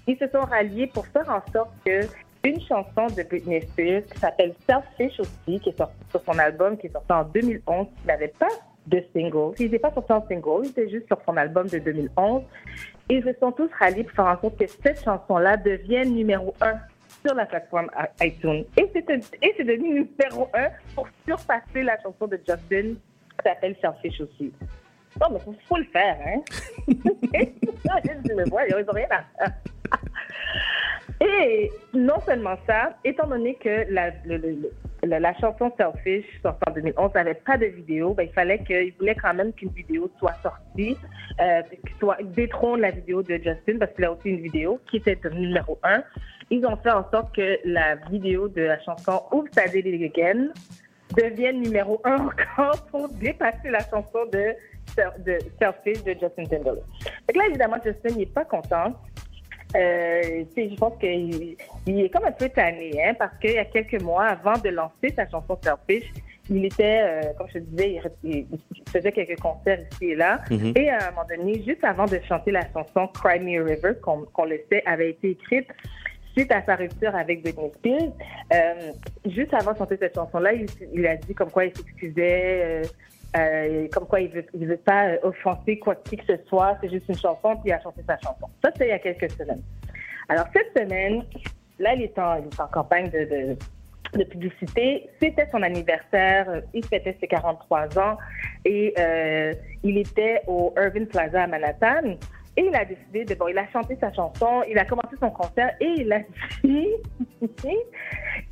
ils se sont ralliés pour faire en sorte que une chanson de Britney Spears qui s'appelle Selfish aussi, qui est sortie sur son album, qui est sorti en 2011, qui n'avait pas de single. Il n'était pas sorti en single, il était juste sur son album de 2011. Ils se sont tous ralliés pour faire en sorte que cette chanson-là devienne numéro un sur la plateforme iTunes. Et c'est devenu numéro un pour surpasser la chanson de Justin qui s'appelle Selfish aussi. Non, mais faut, faut le faire, hein? (laughs) (laughs) ils rien à faire. Et non seulement ça, étant donné que la, la, chanson Selfish, sortie en 2011, n'avait pas de vidéo, ben, il fallait qu'il voulait quand même qu'une vidéo soit sortie, euh, qui soit la vidéo de Justin, parce qu'il a aussi une vidéo qui était numéro un. Ils ont fait en sorte que la vidéo de la chanson Oops, I Did It Again devienne numéro un encore pour dépasser la chanson de, de Selfish de Justin Timberlake. Que là, évidemment, Justin n'est pas content. Euh, je pense qu'il il est comme un peu tanné, hein, parce qu'il y a quelques mois, avant de lancer sa chanson Selfish, il était, euh, comme je te disais, il, il faisait quelques concerts ici et là. Mhm. Et à un moment donné, juste avant de chanter la chanson Cry Me a River, qu'on le sait, avait été écrite suite à sa rupture avec Britney Spears, euh, juste avant de chanter cette chanson-là, il, il a dit comme quoi il s'excusait, euh, euh, comme quoi il veut, veut pas euh, offenser quoi qui que ce soit, c'est juste une chanson, puis il a chanté sa chanson. Ça, c'était il y a quelques semaines. Alors, cette semaine, là, il est en, campagne de, publicité. C'était son anniversaire. Il fêtait ses 43 ans et euh, il était au Irving Plaza à Manhattan. Et il a décidé de, bon, il a chanté sa chanson, il a commencé son concert et il a dit, (laughs)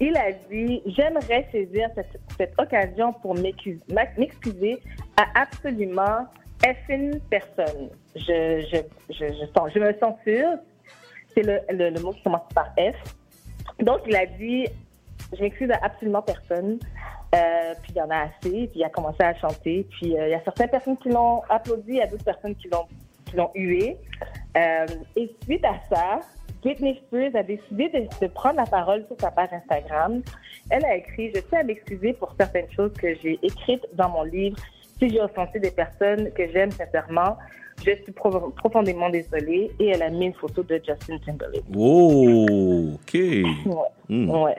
il a dit, j'aimerais saisir cette, occasion pour m'excuser à absolument effing personne. Je, je, je, je, sens- je me censure. C'est le, le, le mot qui commence par F. Donc, il a dit, je m'excuse à absolument personne. Euh, puis il y en a assez. Puis il a commencé à chanter. Puis euh, il y a certaines personnes qui l'ont applaudi, il y a d'autres personnes qui l'ont qui l'ont hué. Euh, et suite à ça, Britney Spears a décidé de, de prendre la parole sur sa page Instagram. Elle a écrit Je tiens à m'excuser pour certaines choses que j'ai écrites dans mon livre. Si j'ai offensé des personnes que j'aime sincèrement, je suis pro- profondément désolée. Et elle a mis une photo de Justin Timberlake. Oh, ok. Ouais.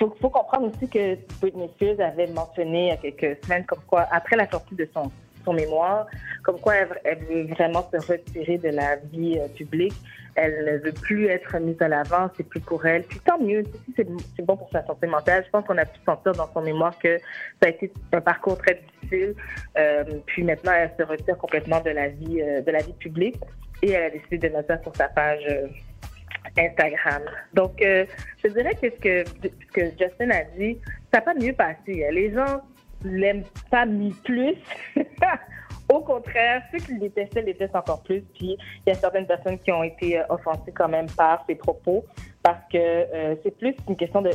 Faut, faut comprendre aussi que Britney Spears avait mentionné il y a quelques semaines, comme quoi, après la sortie de son, son mémoire, comme quoi elle, veut vraiment se retirer de la vie euh, publique. Elle ne veut plus être mise à l'avant, c'est plus pour elle. Puis tant mieux, c'est bon pour sa santé mentale. Je pense qu'on a pu sentir dans son mémoire que ça a été un parcours très difficile. Euh, puis maintenant, elle se retire complètement de la vie, euh, de la vie publique et elle a décidé de mettre ça sur sa page. Instagram. Donc, je dirais que ce que, ce que Justin a dit, ça n'a pas mieux passé. Les gens l'aiment pas mis plus. (laughs) Au contraire, ceux qui le détestaient le détestent encore plus. Puis, il y a certaines personnes qui ont été euh, offensées quand même par ses propos parce que euh, c'est plus une question de...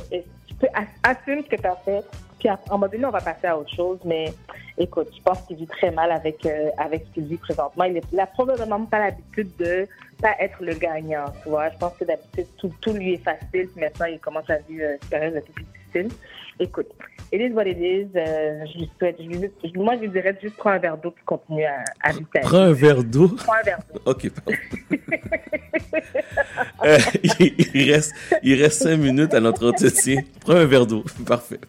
Tu peux ass- assumer ce que tu as fait, puis moment donné, on va passer à autre chose. Mais écoute, je pense qu'il vit très mal avec, euh, avec ce qu'il vit présentement. Il n'a probablement pas l'habitude de pas être le gagnant, tu vois. Je pense que d'habitude, tout, tout lui est facile. Puis maintenant, il commence à vivre une période plus difficile. Écoute, it is what it is. Euh, je lui souhaite, je lui- moi, je lui dirais juste prends un verre d'eau puis continue à, à vivre. Prends un verre d'eau? Prends un verre d'eau. Ok, pardon. (laughs) Euh, il, il reste, il reste cinq minutes à notre entretien. Prends un verre d'eau. (laughs) Parfait.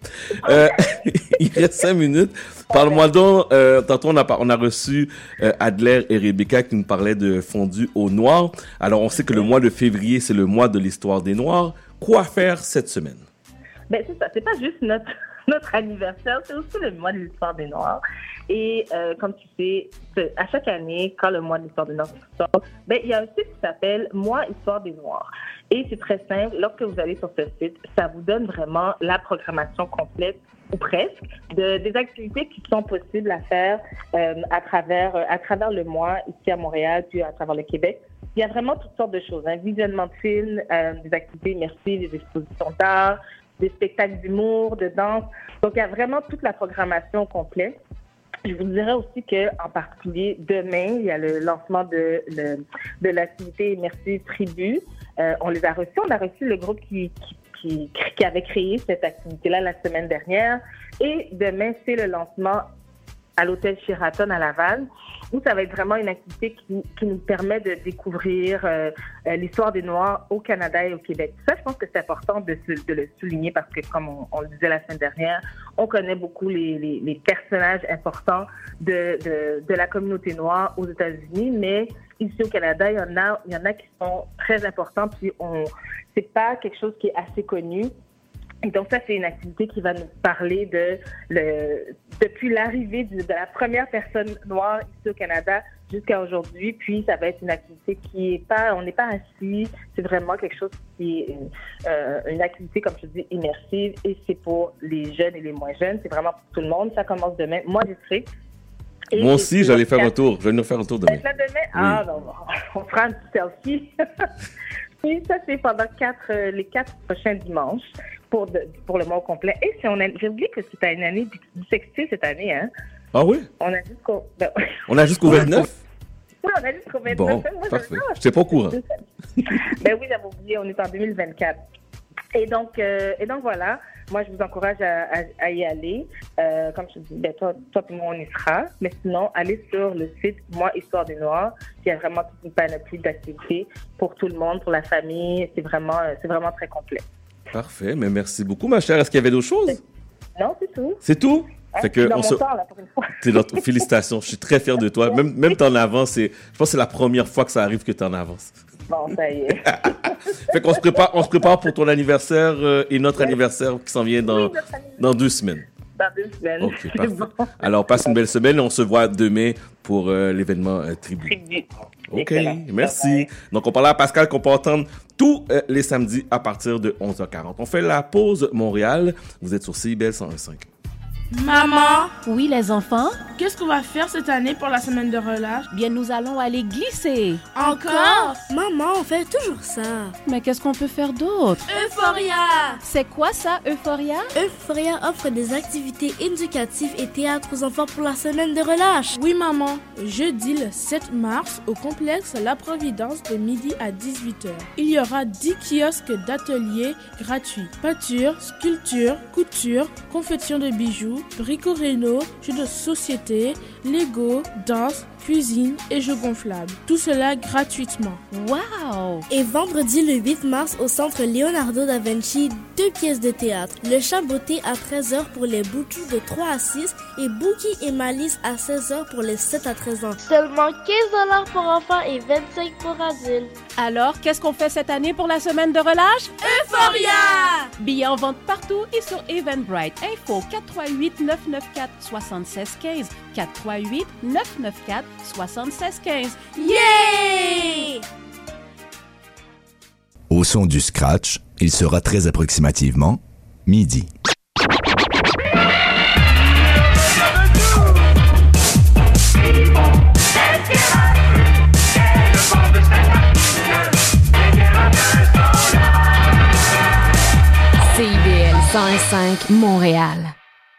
Euh, (laughs) il reste cinq minutes. Parle-moi donc, euh, tantôt on a, on a reçu Adler et Rebecca qui nous parlaient de fondu au noir. Alors on sait que le mois de février, c'est le mois de l'histoire des Noirs. Quoi faire cette semaine? Ben, c'est ça. C'est pas juste notre, (laughs) notre anniversaire, c'est aussi le mois de l'histoire des Noirs. Et euh, comme tu sais, à chaque année, quand le mois de l'histoire des Noirs sort, ben, il y a un site qui s'appelle Moi, Histoire des Noirs. Et c'est très simple. Lorsque vous allez sur ce site, ça vous donne vraiment la programmation complète ou presque, de, des activités qui sont possibles à faire euh, à, travers, euh, à travers le mois ici à Montréal, puis à travers le Québec. Il y a vraiment toutes sortes de choses. Un visionnement de films, des activités immersives, des expositions d'art, des spectacles d'humour, de danse. Donc, il y a vraiment toute la programmation complète. Je vous dirais aussi que, en particulier, demain, il y a le lancement de, de l'activité immersive Tribu. Euh, on les a reçus. On a reçu le groupe qui, qui avait créé cette activité-là la semaine dernière. Et demain, c'est le lancement à l'hôtel Sheraton à Laval, où ça va être vraiment une activité qui, nous permet de découvrir euh, euh, l'histoire des Noirs au Canada et au Québec. Ça, je pense que c'est important de, le souligner parce que, comme on, le disait la semaine dernière, on connaît beaucoup les, personnages importants de la communauté noire aux États-Unis, mais ici au Canada, il y en a, il y en a qui sont très importants, puis on, c'est pas quelque chose qui est assez connu. Et donc ça, c'est une activité qui va nous parler de le, depuis l'arrivée de la première personne noire ici au Canada jusqu'à aujourd'hui. Puis ça va être une activité qui est pas, on n'est pas assis. C'est vraiment quelque chose qui est euh, une activité, comme je dis, immersive. Et c'est pour les jeunes et les moins jeunes. C'est vraiment pour tout le monde. Ça commence demain. Moi, j'y serai. Et Moi aussi, j'allais faire un tour. Je vais venir faire un tour demain. Là demain? Ah, non, (laughs) on fera un petit selfie. (laughs) Puis ça, c'est pendant quatre, euh, les quatre prochains dimanches pour, de- pour le mois complet. Et si on a, j'ai oublié que c'était une année du, du sextile cette année, hein. Ah oui? On a jusqu'au, ben, (laughs) On a jusqu'au 29? oui, on a jusqu'au 29. Bon, Moi, j'avais- parfait. J'étais pas au courant. (laughs) ben oui, j'avais oublié, on est en 2024. Et donc, euh, et donc voilà, moi je vous encourage à, à- à y aller. Euh, comme je te dis, ben, toi, toi et moi on y sera. Mais sinon, allez sur le site Moi Histoire des Noirs. Il y a vraiment toute une panoplie d'activités pour tout le monde, pour la famille. C'est vraiment, euh, c'est vraiment très complet. Parfait, mais merci beaucoup, ma chère. Est-ce qu'il y avait d'autres choses? Non, c'est tout. C'est tout? Hein, Fait que dans on se... temps, là, pour une fois. Dans- Félicitations, je suis très fier de toi. Même, même t'es en avance, je pense que c'est la première fois que ça arrive que t'es en avance. Bon, ça y est. (laughs) Fait qu'on se prépare, on se prépare pour ton anniversaire euh, et notre anniversaire qui s'en vient dans, dans deux semaines. Dans deux semaines. Ok, (laughs) C'est parfait. bon. Alors, passe une belle semaine et on se voit demain pour euh, l'événement euh, Tribu. Tribu. Ok, merci. Donc, on parlait à Pascal qu'on peut entendre tous euh, les samedis à partir de 11h40. On fait la pause Montréal. Vous êtes sur CIBL 101.5. Maman, Oui, les enfants. qu'est-ce qu'on va faire cette année pour la semaine de relâche? Bien, nous allons aller glisser. Encore? Maman, on fait toujours ça. Mais qu'est-ce qu'on peut faire d'autre? Euphoria C'est quoi ça, Euphoria? Euphoria offre des activités éducatives et théâtre aux enfants pour la semaine de relâche. Oui, maman. Jeudi le 7 mars, au complexe La Providence de midi à 18h. Il y aura 10 kiosques d'ateliers gratuits. Peinture, sculpture, couture, confection de bijoux, brico-réno, jeux de société, Lego, danse, cuisine et jeux gonflables. Tout cela gratuitement. Wow! Et vendredi le 8 mars au centre Leonardo da Vinci, deux pièces de théâtre. Le chat beauté à 13h pour les boutous de 3 à 6 et Bookie et Malice à 16h pour les 7 à 13 ans. Seulement 15 pour enfants et 25 pour adultes. Alors, qu'est-ce qu'on fait cette année pour la semaine de relâche? Euphoria! Billets en vente partout et sur Eventbrite. Info 438 994 7615 438 994 7615. Yeah! Au son du scratch, il sera très approximativement midi. CIBL 105 Montréal.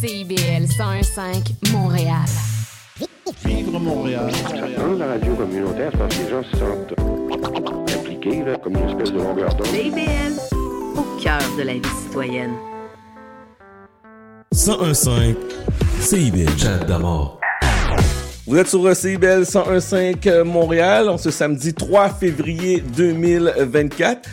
CIBL 105 Montréal. Vivre Montréal. Dans la radio communautaire, parce que les gens se sentent impliqués, là, comme une espèce de longueur d'onde. CIBL, au cœur de la vie citoyenne. 101.5 CIBL Chat d'amour. Vous êtes sur CIBL 101.5 Montréal en ce samedi 3 février 2024.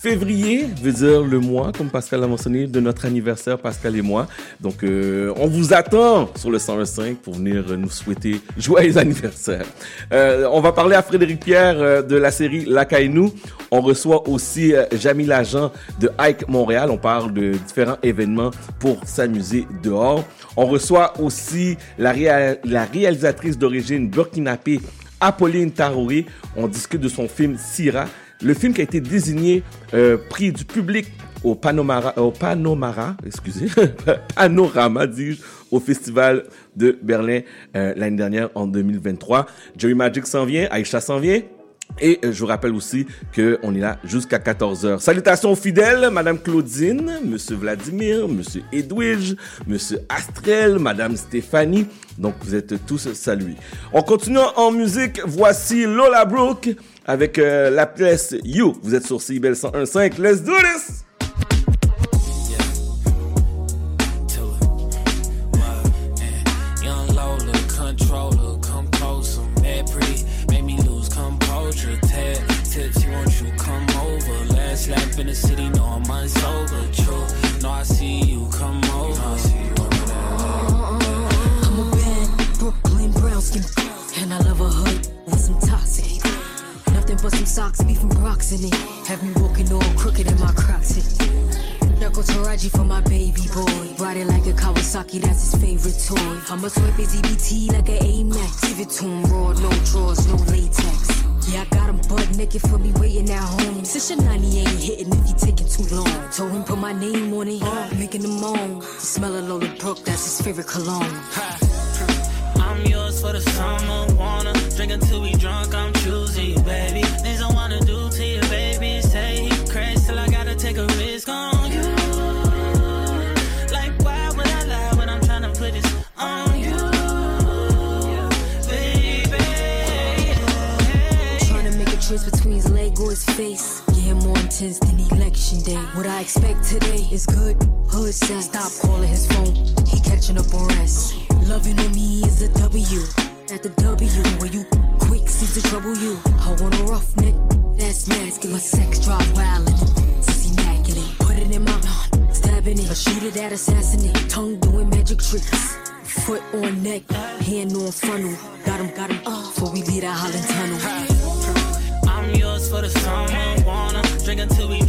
Février veut dire le mois, comme Pascal l'a mentionné, de notre anniversaire, Pascal et moi. Donc, euh, on vous attend sur le 101.5 pour venir nous souhaiter joyeux (laughs) anniversaire. Euh, on va parler à Frédéric Pierre euh, de la série La Caille-nous. On reçoit aussi euh, Jamil Agent de Hike Montréal. On parle de différents événements pour s'amuser dehors. On reçoit aussi la, la réalisatrice d'origine burkinabé Apolline Tarouri. On discute de son film Syrah. Le film qui a été désigné euh, prix du public au Panomara, au Panomara, excusez, (laughs) Panorama, dis-je, au Festival de Berlin euh, l'année dernière en 2023. Jerry Magic s'en vient, Aïcha s'en vient. Et euh, je vous rappelle aussi que on est là jusqu'à 14h. Salutations fidèles, Madame Claudine, Monsieur Vladimir, Monsieur Edwige, Monsieur Astrel, Madame Stéphanie. Donc vous êtes tous salués. On continue en musique. Voici Lola Brooke avec euh, la pièce You. Vous êtes sur CIBEL 101.5. Let's do this! But some socks, beef and rocks in it. Have me walking all crooked in my crocs. Go Taraji for my baby boy. Ride it like a Kawasaki, that's his favorite toy. I'ma swipe his EBT like an Amex. Give it to him raw, no drawers, no latex. Yeah, I got him butt naked for me waiting at home. Since your 90 ain't hitting if he taking too long. Told him put my name on it, making him moan. The smell of Lola Brooke, that's his favorite cologne. I'm yours for the summer. Wanna drink until we drunk. I'm between his leg or his face. Yeah, more intense than election day. What I expect today is good hood sex. Stop calling his phone, he catching up on rest. Loving on me is a W. At the W, where you quick seems to trouble you. I want a rough neck, that's masculine. My sex drive wildin', sissy immaculate. Put it in my mouth, stabbing it. Shoot it at assassinate. Tongue doing magic tricks. Foot on neck, hand on funnel. Got him, got him. Before we leave that Holland tunnel for the summer, Wanna drink until we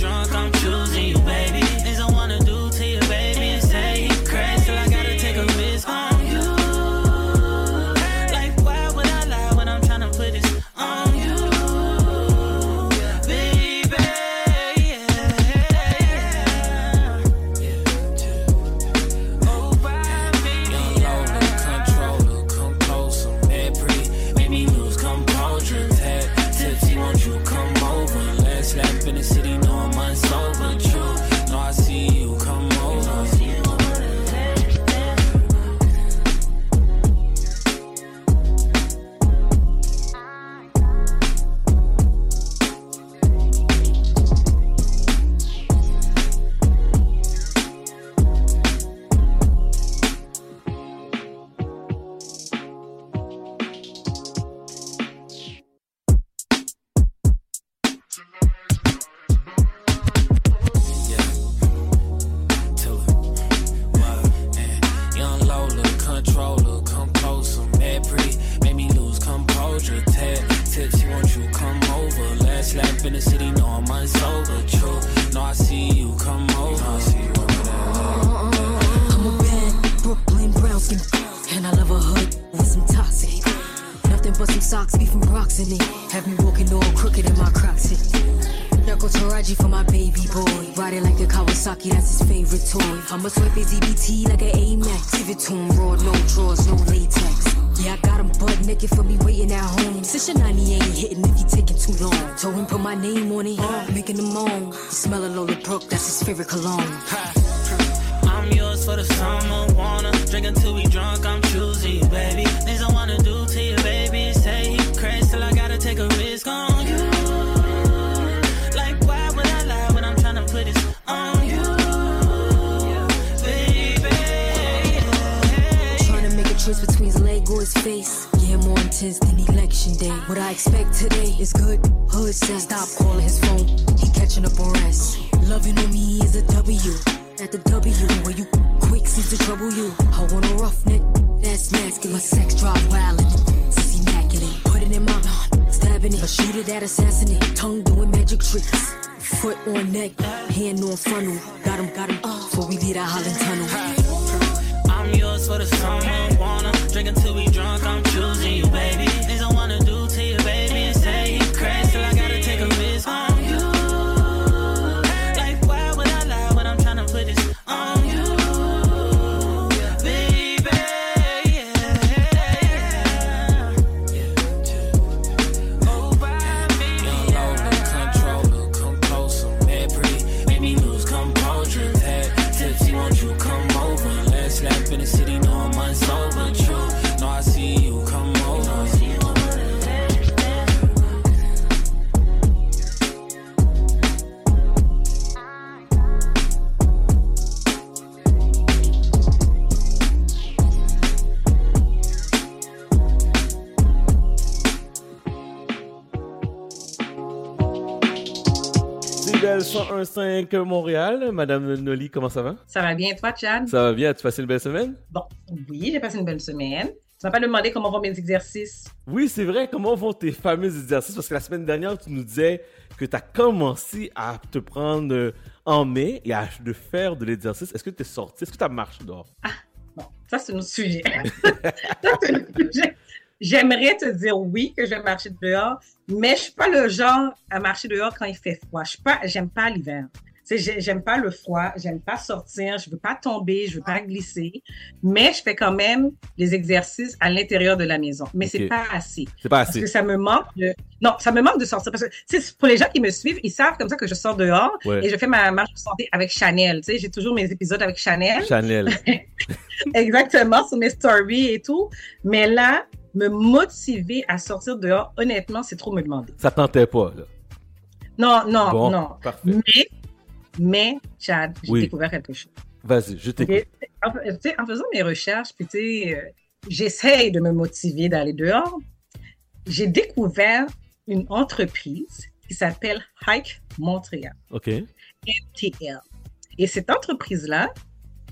CIBL 101.5 Montréal. Madame Noli, comment ça va? Ça va bien, toi, Chad? Ça va bien? As-tu passé une belle semaine? Bon, oui, j'ai passé une belle semaine. Tu m'as pas demandé comment vont mes exercices. Oui, c'est vrai. Comment vont tes fameux exercices? Parce que la semaine dernière, tu nous disais que tu as commencé à te prendre euh, en main et à de faire de l'exercice. Est-ce que tu es sorti? Est-ce que tu as marché dehors? Ça, c'est notre sujet. (laughs) Ça, c'est notre sujet. J'aimerais te dire oui que je vais marcher dehors, mais je suis pas le genre à marcher dehors quand il fait froid. Je suis pas, j'aime pas l'hiver. J'aime pas le froid, j'aime pas sortir, je veux pas tomber, je veux pas glisser, mais je fais quand même des exercices à l'intérieur de la maison. Mais c'est Ok. pas assez. C'est pas Parce assez. que ça me manque de, non, ça me manque de sortir parce que, tu sais, pour les gens qui me suivent, ils savent comme ça que je sors dehors Ouais. et je fais ma marche de santé avec Chanel. Tu sais, j'ai toujours mes épisodes avec Chanel. Chanel. (laughs) Exactement, sur mes stories et tout. Mais là, me motiver à sortir dehors, honnêtement, c'est trop me demander. Ça tentait pas, là. Non, non, Bon, non. parfait. Mais, mais, Chad, j'ai Oui. découvert quelque chose. Vas-y, je t'écoute. En, faisant mes recherches, puis tu sais, euh, j'essaye de me motiver d'aller dehors. J'ai découvert une entreprise qui s'appelle Hike Montréal, OK. MTL. Et cette entreprise-là,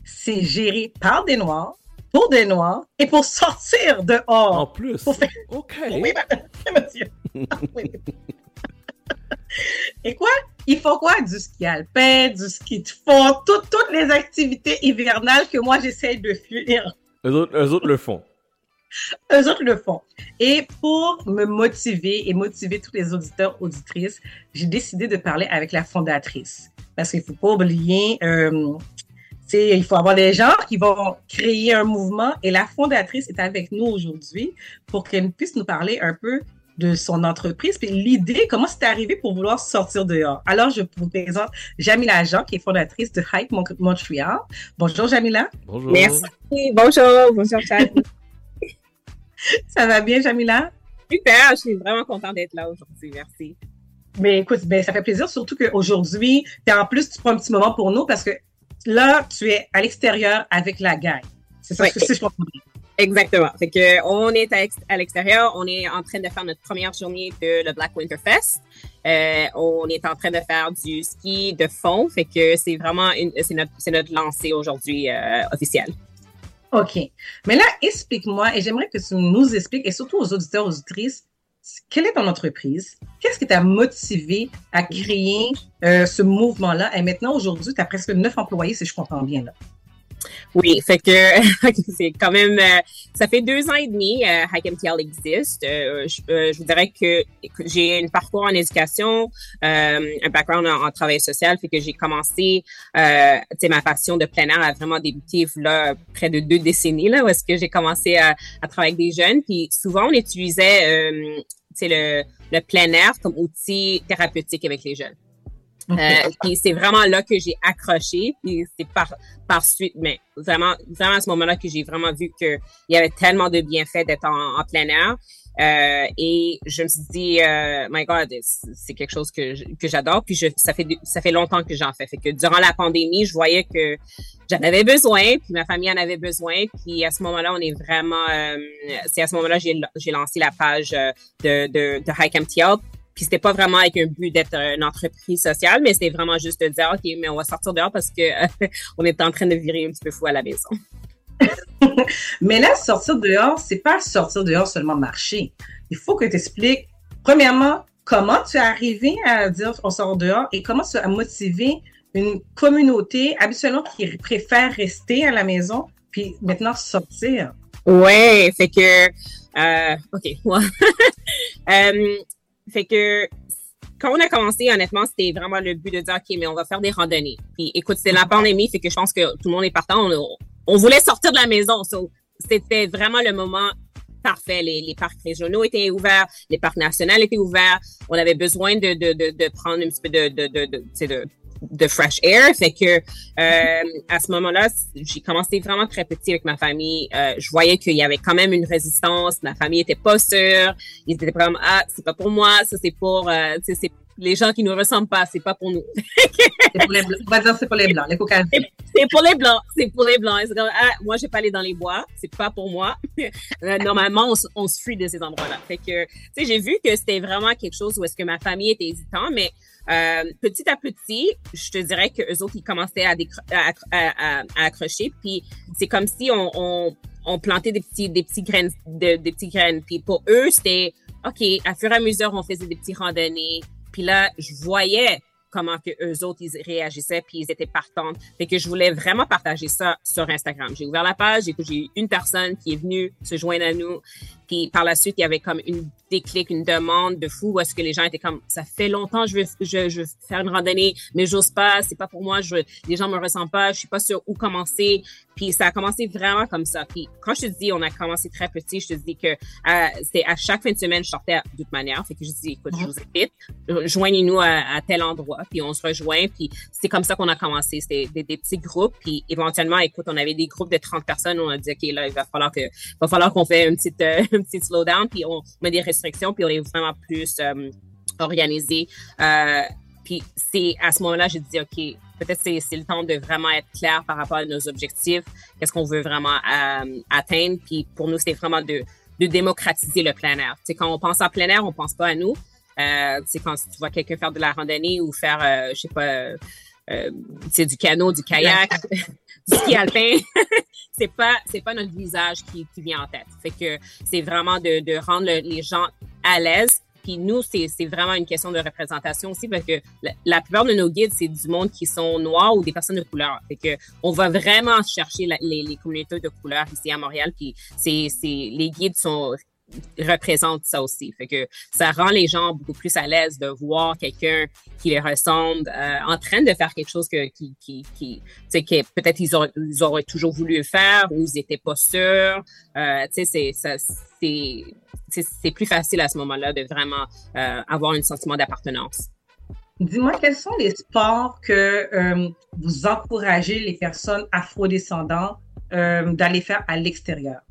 c'est géré par des Noirs, pour des Noirs et pour sortir dehors. En plus. Pour faire... OK. (laughs) Oui, (laughs) monsieur. Oui. Et quoi? Ils font quoi? Du ski alpin, du ski de fond, tout- toutes les activités hivernales que moi j'essaye de fuir. Eux autres, eux autres le font. Eux autres le font. Et pour me motiver et motiver tous les auditeurs, auditrices, j'ai décidé de parler avec la fondatrice. Parce qu'il faut pas oublier, euh, il faut avoir des gens qui vont créer un mouvement et la fondatrice est avec nous aujourd'hui pour qu'elle puisse nous parler un peu de son entreprise, puis l'idée, comment c'est arrivé pour vouloir sortir dehors. Alors, je vous présente Jamila Jean, qui est fondatrice de Hype Mon- Montréal. Bonjour, Jamila. Bonjour. Merci. Bonjour, bonjour Chad. (laughs) Ça va bien, Jamila? Super, je suis vraiment contente d'être là aujourd'hui. Merci. Mais écoute, ben, ça fait plaisir, surtout qu'aujourd'hui, tu en plus, tu prends un petit moment pour nous parce que là, tu es à l'extérieur avec la gang. C'est ça Oui. ce que je comprends bien. Exactement. Fait que on est à, ex- à l'extérieur, on est en train de faire notre première journée de le Black Winter Fest. Euh, on est en train de faire du ski de fond, fait que c'est vraiment une, c'est notre c'est notre lancée aujourd'hui euh, officielle. OK. Mais là, explique-moi, et j'aimerais que tu nous expliques, et surtout aux auditeurs, auditrices, quelle est ton entreprise? Qu'est-ce qui t'a motivé à créer euh, ce mouvement-là? Et maintenant, aujourd'hui, tu as presque neuf employés, si je comprends bien. Là. Oui, fait que (laughs) c'est quand même, euh, ça fait deux ans et demi, euh, Hike MTL existe. Euh, je, euh, je vous dirais que, j'ai un parcours en éducation, euh, un background en, travail social, fait que j'ai commencé, euh, ma passion de plein air a vraiment débuté là près de deux décennies là, où est-ce que j'ai commencé à, à travailler avec des jeunes, puis souvent on utilisait, le, le plein air comme outil thérapeutique avec les jeunes. Euh, puis c'est vraiment là que j'ai accroché. Puis c'est par par suite, mais vraiment vraiment à ce moment-là que j'ai vraiment vu que il y avait tellement de bienfaits d'être en, en plein air. Euh, et je me suis dit, euh, my God, c'est quelque chose que que j'adore. Puis je, ça fait ça fait longtemps que j'en fais. Fait que durant la pandémie, je voyais que j'en avais besoin, puis ma famille en avait besoin. Puis à ce moment-là, on est vraiment, euh, c'est à ce moment-là j'ai j'ai lancé la page euh, de de, de Hike MTL. Puis c'était pas vraiment avec un but d'être une entreprise sociale, mais c'était vraiment juste de dire, OK, mais on va sortir dehors parce que euh, (laughs) on est en train de virer un petit peu fou à la maison. (laughs) Mais là, sortir dehors, c'est pas sortir dehors seulement marcher. Il faut que tu expliques, premièrement, comment tu es arrivé à dire on sort dehors et comment tu as motivé une communauté habituellement qui préfère rester à la maison, puis maintenant sortir? Ouais, fait que, euh, ok, ouais. (laughs) Fait que quand on a commencé, honnêtement, c'était vraiment le but de dire, ok, mais on va faire des randonnées. Puis, écoute, c'est la pandémie, fait que je pense que tout le monde est partant. On, on voulait sortir de la maison, so, c'était vraiment le moment parfait. Les, les parcs régionaux étaient ouverts, les parcs nationaux étaient ouverts. On avait besoin de, de, de, de prendre un petit peu de, de, de, de, de, fresh air. Fait que euh, à ce moment-là, j'ai commencé vraiment très petit avec ma famille. Euh, je voyais qu'il y avait quand même une résistance. Ma famille était pas sûre. Ils étaient comme ah c'est pas pour moi, ça c'est pour euh, c'est les gens qui nous ressemblent pas, c'est pas pour nous. (laughs) Pour les blancs. On va dire c'est pour les blancs, les. C'est pour les blancs, c'est pour les blancs. Comme, ah, moi, je vais pas aller dans les bois, c'est pas pour moi. (laughs) Euh, Normalement, on, se- on se fuit de ces endroits-là. Fait que, tu sais, j'ai vu que c'était vraiment quelque chose où est-ce que ma famille était hésitant, mais euh, petit à petit, je te dirais que eux autres, ils commençaient à, à, à- à- accrocher. Puis c'est comme si on, on, on plantait des petits, des petits graines, de, des petits graines. Puis pour eux, c'était OK, à fur et à mesure, on faisait des petits randonnées. Puis là, je voyais comment que eux autres ils réagissaient puis ils étaient partants. Fait que je voulais vraiment partager ça sur Instagram. J'ai ouvert la page, j'ai j'ai eu une personne qui est venue se joindre à nous. Puis par la suite, il y avait comme une déclic, une demande de fou où est-ce que les gens étaient comme ça fait longtemps je veux je, je veux faire une randonnée mais j'ose pas, c'est pas pour moi, je les gens me ressentent pas, je suis pas sûre où commencer. Puis ça a commencé vraiment comme ça. Puis quand je te dis on a commencé très petit, je te dis que euh, c'était à chaque fin de semaine je sortais de toute manière. Fait que je dis écoute, je vous invite, joignez-nous à, à tel endroit. Puis on se rejoint, puis c'est comme ça qu'on a commencé. C'était des, petits groupes, puis éventuellement, écoute, on avait des groupes de 30 personnes, on a dit, OK, là, il va falloir que, va falloir qu'on fait une petite, euh, (laughs) une petite slowdown, puis on met des restrictions, puis on est vraiment plus euh, organisé. Euh, puis c'est à ce moment-là, j'ai dit, OK, peut-être c'est, c'est le temps de vraiment être clair par rapport à nos objectifs, qu'est-ce qu'on veut vraiment euh, atteindre. Puis pour nous, c'était vraiment de, démocratiser le plein air. Sais, quand on pense à plein air, on pense pas à nous. Euh, tu sais, quand tu vois quelqu'un faire de la randonnée ou faire, euh, je sais pas, euh, euh, tu sais, du canot, du kayak, (laughs) du ski alpin, (laughs) c'est pas, c'est pas notre visage qui, qui vient en tête. Fait que c'est vraiment de, de rendre le- les gens à l'aise. Puis nous, c'est, c'est vraiment une question de représentation aussi parce que la, la plupart de nos guides, c'est du monde qui sont noirs ou des personnes de couleur. Fait que on va vraiment chercher la- les, les communautés de couleur ici à Montréal. Puis c'est, c'est, les guides sont représentent ça aussi. Fait que ça rend les gens beaucoup plus à l'aise de voir quelqu'un qui les ressemble euh, en train de faire quelque chose que qui qui qui que peut-être ils auraient, toujours voulu faire ou ils étaient pas sûrs. Euh, tu sais c'est c'est c'est plus facile à ce moment-là de vraiment euh, avoir un sentiment d'appartenance. Dis-moi, quels sont les sports que euh, vous encouragez les personnes afrodescendantes euh, d'aller faire à l'extérieur?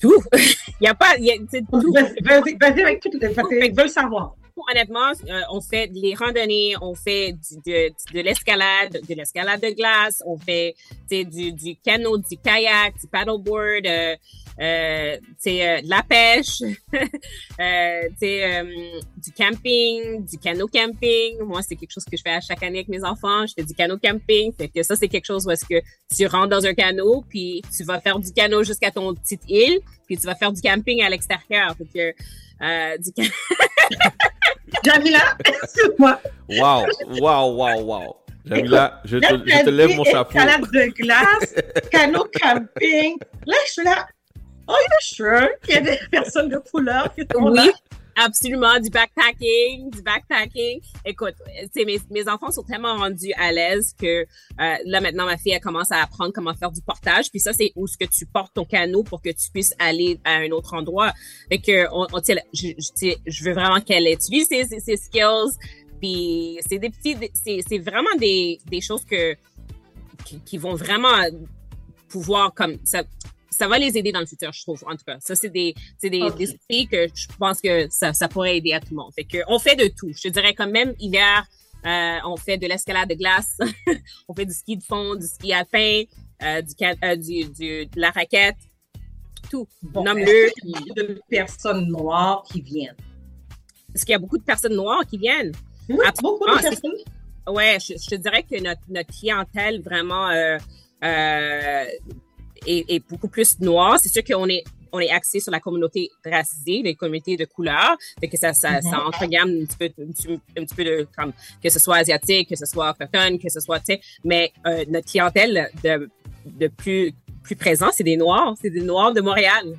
Tout. Il (laughs) y a pas. Vas-y, vas-y avec tout, parce qu'ils veulent savoir. Honnêtement, euh, on fait des randonnées, on fait du- de, de l'escalade, de l'escalade de glace, on fait du, du canot, du kayak, du paddleboard, euh, euh, tu sais, euh, de la pêche, (laughs) euh, tu sais, euh, du camping, du canot camping. Moi, c'est quelque chose que je fais à chaque année avec mes enfants. Je fais du canot camping. Fait que ça, c'est quelque chose où est-ce que tu rentres dans un canot, puis tu vas faire du canot jusqu'à ton petite île, puis tu vas faire du camping à l'extérieur. Fait que euh, du can- (laughs) Jamila, excuse-moi. Wow, wow, wow, wow. Jamila, je te, Là, je te lève mon chapeau. Escalade de glace, canot camping. Là, je suis là. Oh, you're sure qu'il y a des personnes de couleur qui sont Oui, là? absolument. Du backpacking, du backpacking. Écoute, mes, mes enfants sont tellement rendus à l'aise que euh, là, maintenant, ma fille, elle commence à apprendre comment faire du portage. Puis ça, c'est où ce que tu portes ton canot pour que tu puisses aller à un autre endroit. Fait que, on, on, je, veux vraiment qu'elle utilise ses, ses, ses skills. Puis c'est des petits, c'est c'est vraiment des, des choses que qui, qui vont vraiment pouvoir comme ça ça va les aider dans le futur, je trouve, en tout cas. Ça, c'est des, c'est des, Ok. des outils que je pense que ça, ça pourrait aider à tout le monde. Fait que, on fait de tout. Je te dirais quand même, hiver, euh, on fait de l'escalade de glace, (laughs) on fait du ski de fond, du ski alpin, euh, du, euh, du, du, de la raquette, tout. Bon, Nomme-le. de personnes noires qui viennent? Est-ce qu'il y a beaucoup de personnes noires qui viennent? Oui, beaucoup de Ah, personnes. Ouais, je, je te dirais que notre, notre clientèle vraiment est, est beaucoup plus noire. C'est sûr qu'on est on est axé sur la communauté racisée, les communautés de couleur, fait que ça ça, ça Mhm. entregamme un petit peu un petit, un petit peu de comme que ce soit asiatique, que ce soit autochtone, que ce soit tu sais, mais euh, notre clientèle de de plus plus présent, c'est des noirs, c'est des noirs de Montréal.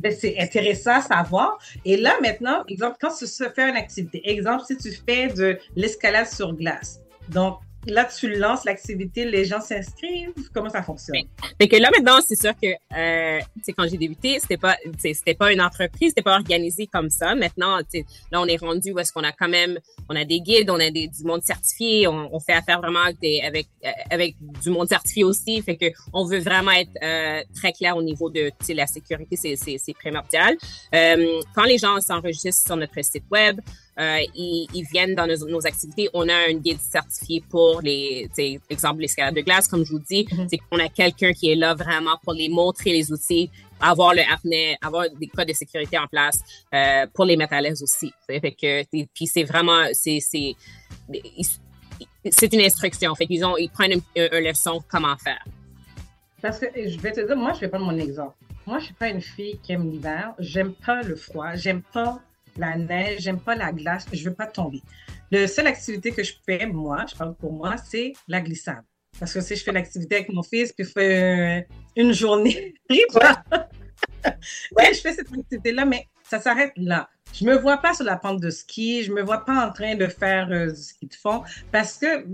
Ben, c'est intéressant à savoir. Et là, maintenant, exemple, quand tu fais une activité, exemple, si tu fais de l'escalade sur glace, donc là, tu lances l'activité, les gens s'inscrivent, comment ça fonctionne? Fait que là maintenant, c'est sûr que euh, quand j'ai débuté, c'était pas c'était pas une entreprise, c'était pas organisé comme ça. Maintenant, là on est rendu où est-ce qu'on a quand même on a des guides, on a du monde certifié, on, fait affaire vraiment avec avec euh, avec du monde certifié aussi. Fait que on veut vraiment être euh, très clair au niveau de la sécurité, c'est primordial. Euh, quand les gens s'enregistrent sur notre site web, euh, ils, ils viennent dans nos, nos activités. On a un guide certifié pour les, exemple, l'escalade de glace, comme je vous dis. C'est qu'on a quelqu'un qui est là vraiment pour les montrer les outils, avoir le harnais, avoir des codes de sécurité en place euh, pour les mettre à l'aise aussi. tu sais. Fait que, et puis c'est vraiment, c'est, c'est, c'est une instruction. Fait qu'ils ont, ils prennent une, une leçon comment faire. Parce que je vais te dire, moi, je vais prendre mon exemple. Moi, je suis pas une fille qui aime l'hiver. J'aime pas le froid. J'aime pas la neige. J'aime pas la glace. Je veux pas tomber. La seule activité que je fais, moi, je parle pour moi, c'est la glissade. Parce que si je fais l'activité avec mon fils, puis je fais euh, une journée, (laughs) ouais, je fais cette activité-là, mais ça s'arrête là. Je me vois pas sur la pente de ski. Je me vois pas en train de faire euh, du ski de fond parce que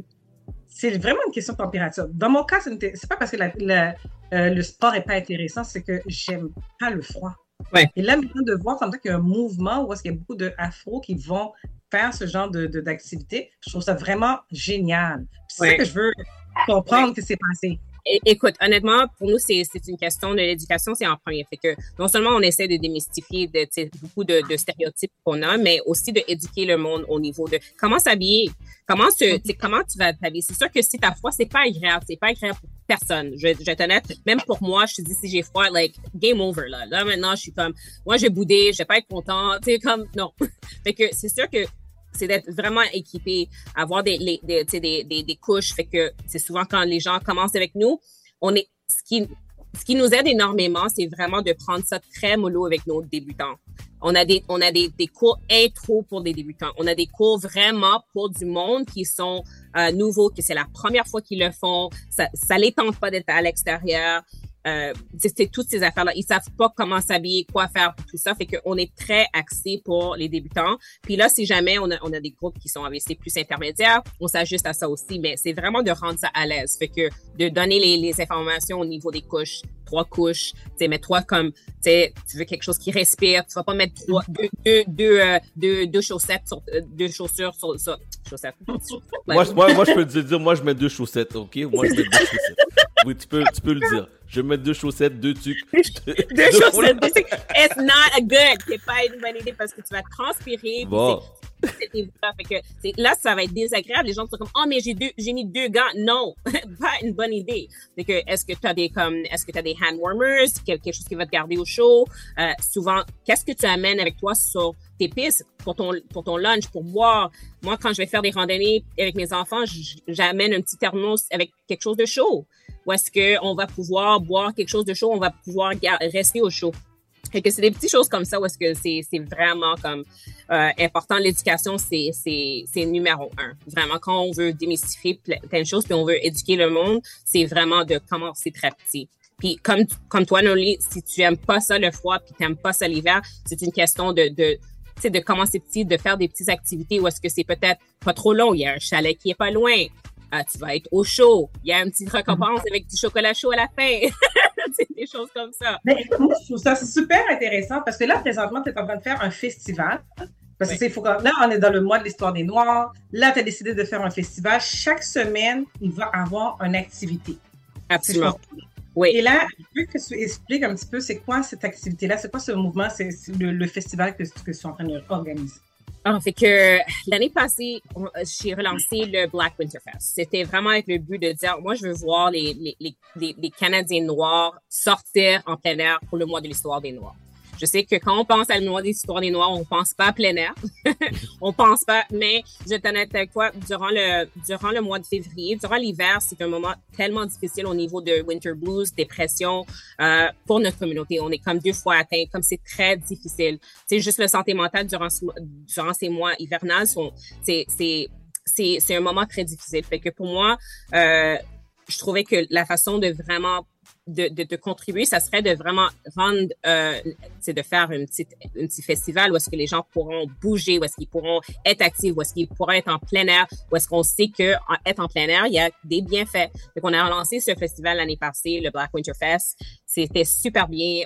c'est vraiment une question de température. Dans mon cas, c'est pas parce que la- la- euh, le sport est pas intéressant, c'est que j'aime pas le froid. Ouais. Et là, maintenant, de voir comme ça qu'il y a un mouvement où est-ce qu'il y a beaucoup d'afro qui vont faire ce genre de, de- d'activité. Je trouve ça vraiment génial. Puis C'est Ouais. ça que je veux comprendre que c'est passé. Écoute, honnêtement, pour nous, c'est une question de l'éducation, c'est en premier. Fait que non seulement on essaie de démystifier de, beaucoup de, stéréotypes qu'on a, mais aussi de éduquer le monde au niveau de comment s'habiller, comment comment tu vas t'habiller. C'est sûr que si t'as froid, c'est pas agréable, c'est pas agréable pour personne. Je, je vais honnête, même pour moi, je te dis si j'ai froid, like game over là. Là maintenant, je suis comme, moi j'ai boudé, je vais pas être content, tu sais comme non. (laughs) fait que c'est sûr que c'est d'être vraiment équipé, avoir des, les- des, couches. Fait que c'est souvent quand les gens commencent avec nous, on est, ce qui, ce qui nous aide énormément, c'est vraiment de prendre ça très mollo avec nos débutants. On a des, on a des, des cours intro pour des débutants. On a des cours vraiment pour du monde qui sont euh, nouveaux, que c'est la première fois qu'ils le font. Ça, ça les tente pas d'être à l'extérieur. Euh, c'est toutes ces affaires-là. Ils savent pas comment s'habiller, quoi faire, tout ça. Fait qu'on est très axé pour les débutants. Puis là, si jamais on a, on a des groupes qui sont AVC plus intermédiaires, on s'ajuste à ça aussi. Mais c'est vraiment de rendre ça à l'aise. Fait que de donner les, les informations au niveau des couches, trois couches, tu sais, mais toi comme, tu tu veux quelque chose qui respire, tu vas pas mettre trois, deux, deux, deux, euh, deux, deux chaussettes sur, euh, deux chaussures sur, (laughs) sur chaussettes. Moi, je- moi, moi, je peux te dire, moi, je mets deux chaussettes, ok? Moi, je mets deux chaussettes. Oui, tu peux, tu peux le dire. Je mets deux chaussettes, deux tucs. Deux, (laughs) Deux chaussettes, deux trucs. It's not a good. C'est pas une bonne idée parce que tu vas transpirer. Bon. Là, ça va être désagréable. Les gens sont comme, oh, mais j'ai mis deux gants. Non, (laughs) pas une bonne idée. Fait que, est-ce que tu as des, comme, est-ce que tu as des hand warmers, quelque chose qui va te garder au chaud? Euh, souvent, qu'est-ce que tu amènes avec toi sur tes pistes pour ton, pour ton lunch, pour boire? Moi, quand je vais faire des randonnées avec mes enfants, j'amène un petit thermos avec quelque chose de chaud. Ou est-ce qu'on va pouvoir boire quelque chose de chaud, on va pouvoir rester au chaud? Que c'est des petites choses comme ça où est-ce que c'est, c'est vraiment comme euh, important. L'éducation, c'est, c'est, c'est numéro un. Vraiment, quand on veut démystifier ple- plein de choses puis on veut éduquer le monde, c'est vraiment de commencer très petit. Puis comme, comme toi, Noli, si tu aimes pas ça le froid puis t'aimes pas ça l'hiver, c'est une question de, de de commencer petit, de faire des petites activités où est-ce que c'est peut-être pas trop long. Il y a un chalet qui est pas loin. Ah, tu vas être au chaud. Il y a une petite récompense avec du chocolat chaud à la fin. (laughs) c'est des choses comme ça. Mais moi, je trouve ça super intéressant parce que là, présentement, tu es en train de faire un festival. Parce que c'est- faut là, on est dans le mois de l'histoire des Noirs. Là, tu as décidé de faire un festival. Chaque semaine, il va avoir une activité. Absolument. Oui. Et là, je veux que tu expliques un petit peu c'est quoi cette activité-là, c'est quoi ce mouvement, c'est c'est le, le festival que, que tu es en train d'organiser. Alors, fait que l'année passée, on- j'ai relancé le Black Winter Fest. C'était vraiment avec le but de dire, moi, je veux voir les, les, les, les Canadiens noirs sortir en plein air pour le mois de l'histoire des Noirs. Je sais que quand on pense à le mois de l'histoire des Noirs, on pense pas à plein air. (laughs) on pense pas, mais je vais être honnête avec toi, durant le, durant le mois de février, durant l'hiver, c'est un moment tellement difficile au niveau de winter blues, dépression, euh, pour notre communauté. On est comme deux fois atteint, comme c'est très difficile. C'est juste le santé mentale durant, durant ces mois hivernales sont, c'est, c'est, c'est, c'est un moment très difficile. Fait que pour moi, euh, je trouvais que la façon de vraiment de, de, de contribuer, ça serait de vraiment rendre, euh, c'est de faire une petite, un petit festival où est-ce que les gens pourront bouger, où est-ce qu'ils pourront être actifs, où est-ce qu'ils pourront être en plein air, où est-ce qu'on sait que en- être en plein air, il y a des bienfaits. Donc, on a relancé ce festival l'année passée, le Black Winter Fest. C'était super bien.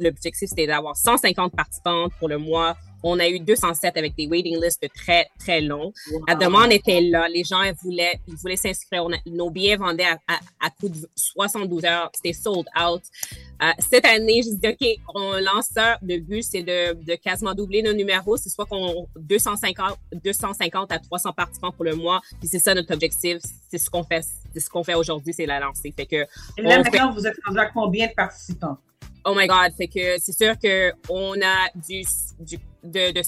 L'objectif, c'était d'avoir 150 participantes pour le mois. On a eu 207 avec des waiting lists très, très longs. La demande était là. Les gens ils voulaient, ils voulaient s'inscrire. Nos billets vendaient à, à, à coût de 72 heures. C'était sold out. Euh, cette année, je dis, OK, on lance ça. Le but, c'est de, de quasiment doubler nos numéros. C'est soit qu'on 250, 250 à 300 participants pour le mois. Puis c'est ça notre objectif. C'est ce qu'on fait. C'est ce qu'on fait aujourd'hui, c'est la lancée. Fait que, Et là, fait- maintenant, vous êtes rendu à combien de participants? Oh my God, fait que c'est sûr que on a du, du de, de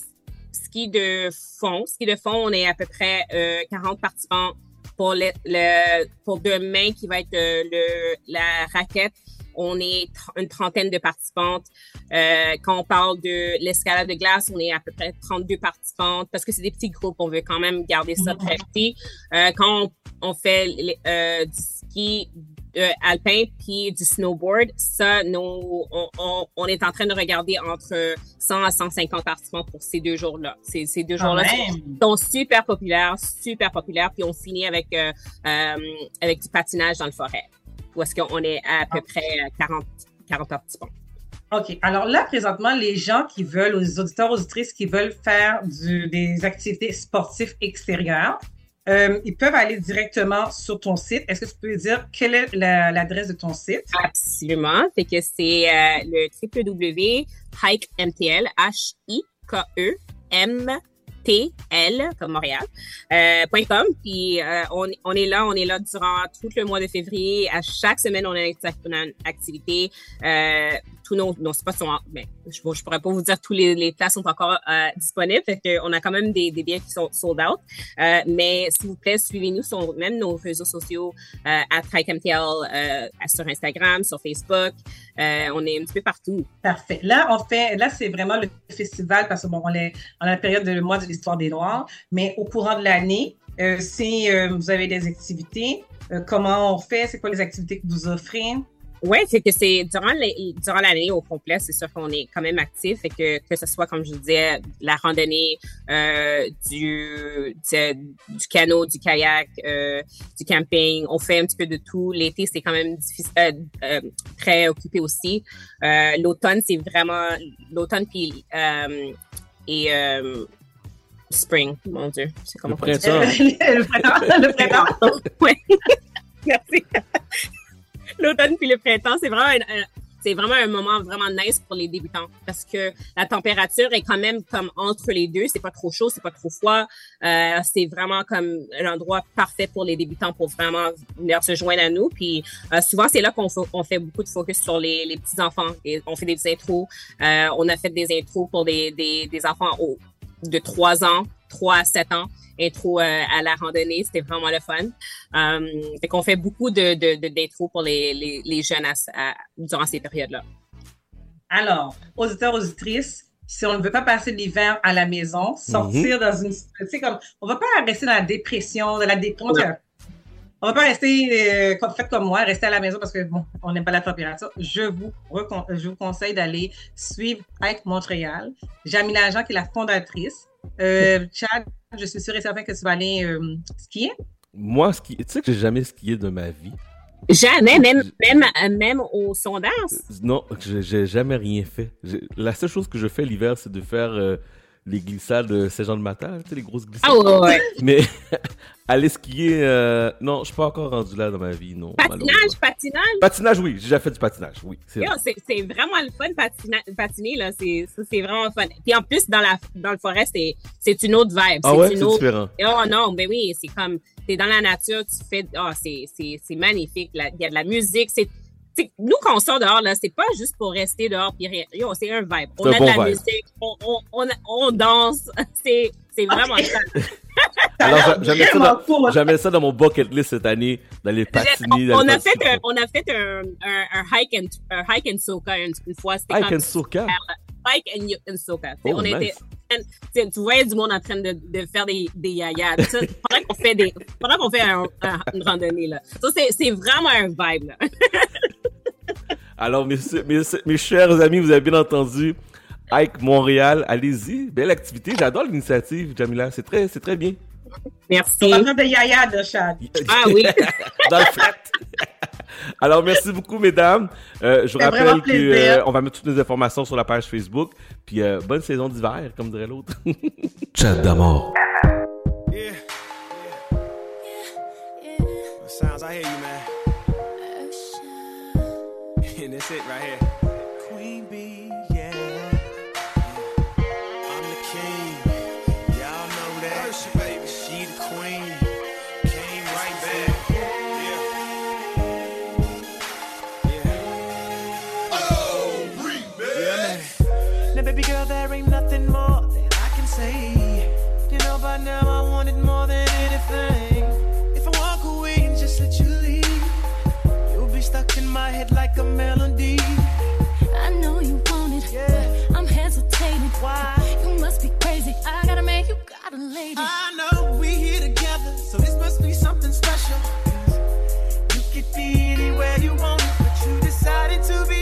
ski de fond. Ski de fond, on est à peu près euh, 40 participants pour le, le pour demain qui va être euh, le la raquette. On est une trentaine de participantes. Euh, quand on parle de l'escalade de glace, on est à peu près 32 participantes parce que c'est des petits groupes. On veut quand même garder ça très petit. Euh, quand on, on fait euh, du ski euh, alpin puis du snowboard, ça, nous, on, on, on est en train de regarder entre 100 à 150 participants pour ces deux jours-là. Ces, ces deux jours-là sont, sont super populaires, super populaires. Puis on finit avec euh, euh, avec du patinage dans le forêt. Où est-ce qu'on est à peu près 40, 40 participants. OK. Alors là, présentement, les gens qui veulent, les auditeurs, auditrices qui veulent faire du- des activités sportives extérieures, euh, ils peuvent aller directement sur ton site. Est-ce que tu peux dire quelle est la- l'adresse de ton site? Absolument. Fait que c'est euh, le www.hikemtl, H-I-K-E, M T-L, comme Montréal, euh, .com. Puis euh, on, on est là, on est là durant tout le mois de février. À chaque semaine, on a une activité. Euh, tous nos, nos spots sont, en- ben, je, je pourrais pas vous dire tous les, les places sont encore euh, disponibles. Fait que on a quand même des, des billets qui sont sold out. Euh, mais s'il vous plaît, suivez-nous sur même nos réseaux sociaux, euh, at HikeMTL, euh, sur Instagram, sur Facebook. Euh, on est un petit peu partout. Parfait. Là, on fait, là, c'est vraiment le festival parce que bon, on est en la période de le mois de l'histoire des Noirs, mais au courant de l'année, euh, si euh, vous avez des activités, euh, comment on fait? C'est quoi les activités que vous offrez? Oui, c'est que c'est durant l'année au complet, c'est sûr qu'on est quand même actif et que que ce soit comme je disais la randonnée, euh, du du, du canot, du kayak, euh, du camping, on fait un petit peu de tout. L'été c'est quand même difficile, euh, très occupé aussi. L'automne c'est vraiment l'automne puis et spring, mon dieu, c'est comment Le on dit (laughs) le printemps, le printemps. (laughs) Merci. L'automne puis le printemps, c'est vraiment un, c'est vraiment un moment vraiment nice pour les débutants parce que la température est quand même comme entre les deux. C'est pas trop chaud, c'est pas trop froid. Euh, c'est vraiment comme un endroit parfait pour les débutants pour vraiment venir se joindre à nous. Puis euh, souvent c'est là qu'on fait beaucoup de focus sur les, les petits enfants on fait des intros. Euh, on a fait des intros pour des, des, des enfants de 3 ans, 3 à 7 ans, intro euh, à la randonnée, c'était vraiment le fun. Um, fait qu'on fait beaucoup de, de, de- d'intros pour les, les, les jeunes à- à- durant ces périodes-là. Alors, auditeurs, auditrices, si on ne veut pas passer l'hiver à la maison, sortir dans une, tu sais, comme, on va pas rester dans la dépression, dans la dépression. On va pas rester euh, comme, faites comme moi, rester à la maison parce que bon, on n'aime pas la température. Je vous, recon- je vous conseille d'aller suivre Hike Montréal. Jamila Jean, qui est la fondatrice. Euh, Chad, je suis sûre et certain que tu vas aller euh, skier. Moi, ski... tu sais que j'ai jamais skié de ma vie. Jamais, même, même, euh, même au sondage? Non, j'ai jamais rien fait. La seule chose que je fais l'hiver, c'est de faire euh, les glissades de Saint-Jean-de-Matin, tu sais, les grosses glissades. Ah ouais, ouais. Mais (laughs) aller skier, euh, non, je suis pas encore rendu là dans ma vie, non. Patinage, patinage? Patinage, oui, j'ai déjà fait du patinage, oui. c'est vrai. Vraiment le fun patina- patiner là, c'est vraiment fun. Puis en plus dans la dans le forêt c'est une autre vibe, Ah c'est ouais, c'est autre. différent. Oh non, mais oui, c'est comme t'es dans la nature, tu fais oh c'est magnifique, il y a de la musique, c'est nous quand on sort dehors là, c'est pas juste pour rester dehors puis rien. Yo, c'est un vibe. On a bon de la vibe. musique, on on on, on danse, (laughs) c'est c'est vraiment fun. (laughs) Alors, j'a- j'avais ça, dans- ça dans mon bucket list cette année, d'aller patiner. on, a fait un, on a fait un, un, un hike and un hike and soca une, une fois. C'était Hike and soca? Hike and, and soca. Oh, on nice. était, tu sais, tu voyais du monde en train de, de faire des, des yayas. Ça, pendant qu'on fait des, pendant qu'on fait un- un- une randonnée là. Ça c'est, c'est vraiment un vibe là. (laughs) Alors, mes, mes, mes chers amis, vous avez bien entendu. Hike Montréal, allez-y. Belle activité. J'adore l'initiative, Jamila. C'est très, c'est très bien. Merci. On va des yaya de Chad. Ah oui. (laughs) Dans le flat. (laughs) (laughs) Alors, merci beaucoup, mesdames. Euh, je vous rappelle plaisir. qu'on va mettre toutes les informations sur la page Facebook. Puis, euh, bonne saison d'hiver, comme dirait l'autre. (laughs) Chat d'amour. Yeah. Sounds, I lady. I know we here together, so this must be something special. You could be anywhere you want, but you decided to be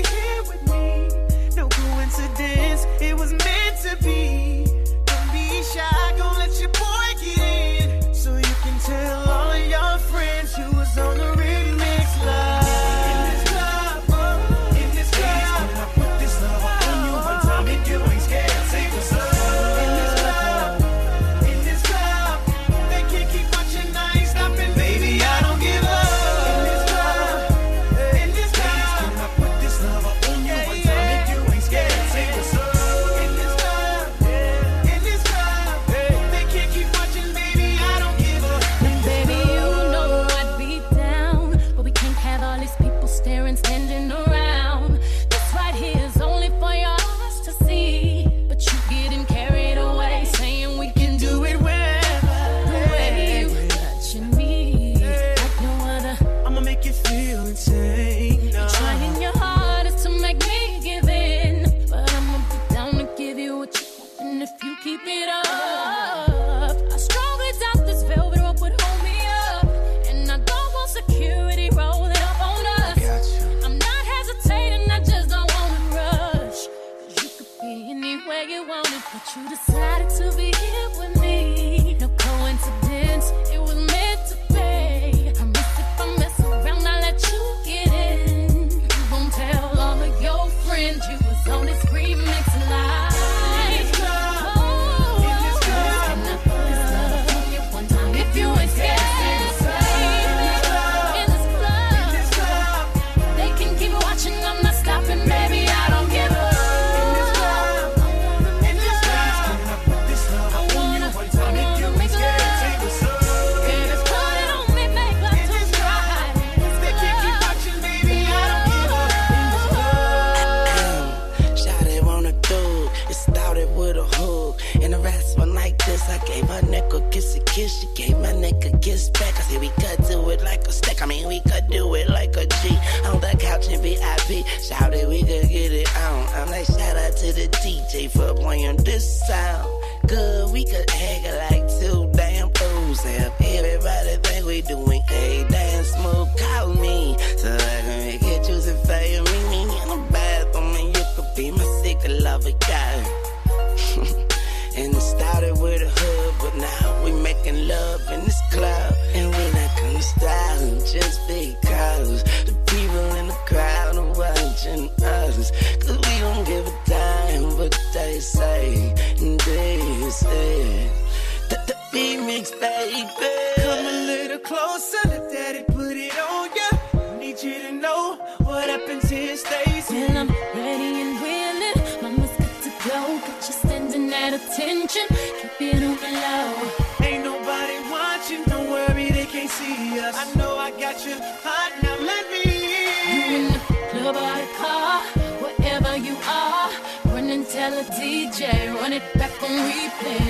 you to I gave her neck a kiss a kiss. She gave my neck a kiss back. I said we could do it like a stack. I mean we could do it like a G on the couch in VIP. Shouted we could get it on. I'm like shout out to the DJ for playing this sound. Good, we could hang it like two damn fools. Have everybody think we doing a damn smooth. Call remix, baby. Come a little closer, let daddy put it on ya. Need you to know what happens here stays Well, I'm ready and willing. Mama's good to go. Got you're standing at attention. Keep it on the low. Ain't nobody watching, don't worry, they can't see us. I know I got you hot, now let me in. You in the club or the car, wherever you are. Run and tell a DJ, run it back on replay.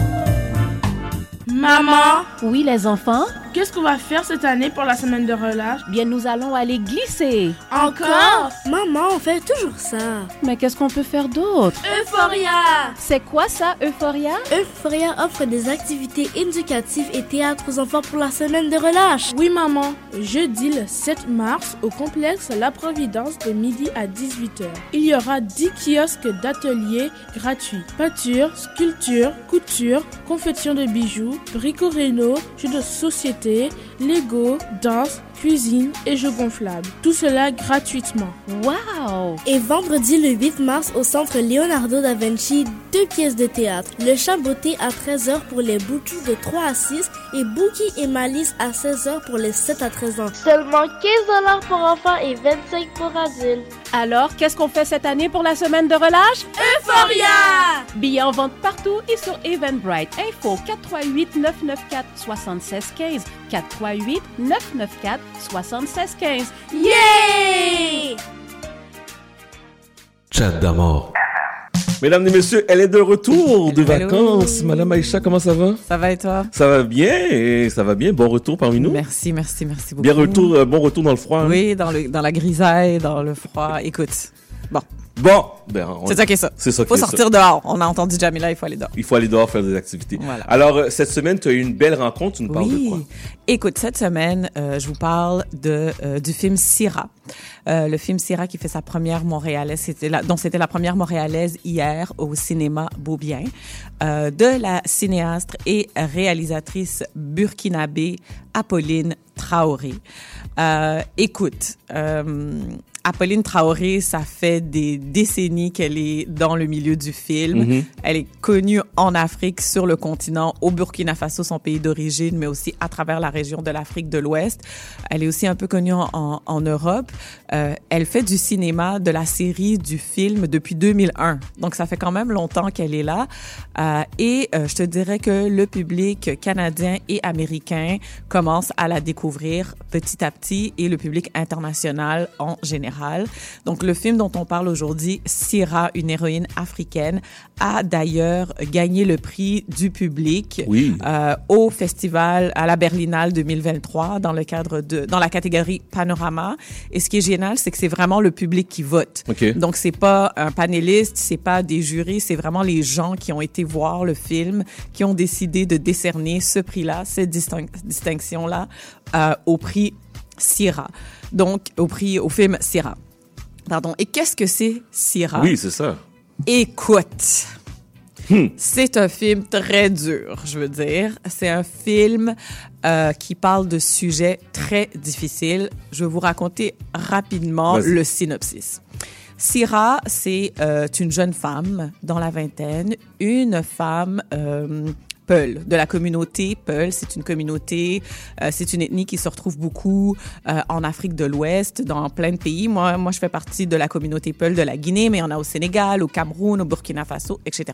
Maman, Oui, les enfants? Qu'est-ce qu'on va faire cette année pour la semaine de relâche? Bien, nous allons aller glisser. Encore? Maman, on fait toujours ça. Mais qu'est-ce qu'on peut faire d'autre? Euphoria C'est quoi ça, Euphoria? Euphoria offre des activités éducatives et théâtre aux enfants pour la semaine de relâche. Oui, maman. Jeudi le 7 mars, au complexe La Providence de midi à 18h. Il y aura 10 kiosques d'ateliers gratuits. Peinture, sculpture, couture, confection de bijoux, brico-réno, jeux de société, Lego, danse, cuisine et jeux gonflables. Tout cela gratuitement. Wow! Et vendredi le 8 mars au centre Leonardo da Vinci, deux pièces de théâtre. Le chat beauté à 13h pour les boutous de 3 à 6 et Bookie et Malice à 16h pour les 7 à 13 ans. Seulement 15 pour enfants et 25 pour adultes. Alors, qu'est-ce qu'on fait cette année pour la semaine de relâche? Euphoria Billets en vente partout et sur Eventbrite. Info 438 994 7615 438 994 7615. Yeah Chat d'amour. Mesdames et messieurs, elle est de retour de Hello. vacances. Madame Aïcha, comment ça va? Ça va et toi? Ça va bien, et ça va bien. Bon retour parmi nous. Merci, merci, merci beaucoup. Bien retour, euh, bon retour dans le froid. hein? Oui, dans, le, dans la grisaille, dans le froid. Écoute, bon, Bon, ben, on- c'est ça qui est ça. C'est ça Faut sortir ça. dehors. On a entendu Jamila, il faut aller dehors. Il faut aller dehors faire des activités. Voilà. Alors, euh, cette semaine, tu as eu une belle rencontre. Tu nous parles de quoi? Écoute, cette semaine, euh, je vous parle de euh, du film Syrah. Euh, le film Syrah qui fait sa première montréalaise, c'était la, dont c'était la première montréalaise hier au cinéma Beaubien, euh, de la cinéaste et réalisatrice burkinabé Apolline Traoré. Euh, écoute, euh, Apolline Traoré, ça fait des décennies qu'elle est dans le milieu du film. Mhm. Elle est connue en Afrique, sur le continent, au Burkina Faso, son pays d'origine, mais aussi à travers la région de l'Afrique de l'Ouest. Elle est aussi un peu connue en, en, en Europe. Euh, elle fait du cinéma, de la série, du film depuis 2001. Donc, ça fait quand même longtemps qu'elle est là. Euh, et euh, je te dirais que le public canadien et américain commence à la découvrir petit à petit et le public international en général. Donc, le film dont on parle aujourd'hui, Syrah, une héroïne africaine, a d'ailleurs gagné le prix du public Oui. euh, au festival à la Berlinale 2023 dans le cadre de dans la catégorie panorama. Et ce qui est génial, c'est que c'est vraiment le public qui vote. OK. Donc c'est pas un panéliste, c'est pas des jurys, c'est vraiment les gens qui ont été voir le film qui ont décidé de décerner ce prix-là, cette distinc- distinction-là euh, au prix Syrah. Donc au prix au film Syrah. Pardon. Et qu'est-ce que c'est Syrah? Oui, c'est ça. Écoute, c'est un film très dur, je veux dire. C'est un film euh, qui parle de sujets très difficiles. Je vais vous raconter rapidement le synopsis. Syrah, c'est euh, une jeune femme dans la vingtaine, une femme euh, Peul, de la communauté Peul. C'est une communauté, euh, c'est une ethnie qui se retrouve beaucoup euh, en Afrique de l'Ouest, dans plein de pays. Moi, moi, je fais partie de la communauté Peul de la Guinée, mais en a au Sénégal, au Cameroun, au Burkina Faso, etc.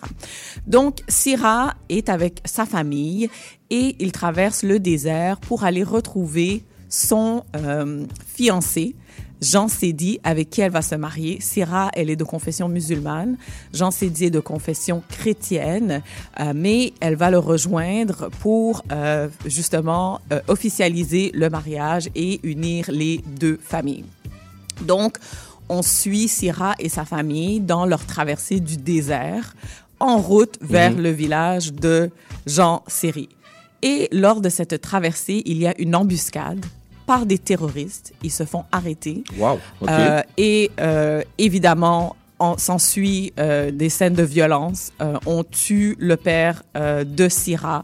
Donc, Syrah est avec sa famille et il traverse le désert pour aller retrouver son euh, fiancé, Jean Sédi, avec qui elle va se marier. Syrah, elle est de confession musulmane. Jean Sédi est de confession chrétienne, euh, mais elle va le rejoindre pour euh, justement euh, officialiser le mariage et unir les deux familles. Donc, on suit Syrah et sa famille dans leur traversée du désert en route vers Mhm. le village de Jean Séry. Et lors de cette traversée, il y a une embuscade par des terroristes. Ils se font arrêter. Wow. OK. Euh, et euh, évidemment, on s'ensuit euh, des scènes de violence. Euh, on tue le père euh, de Syrah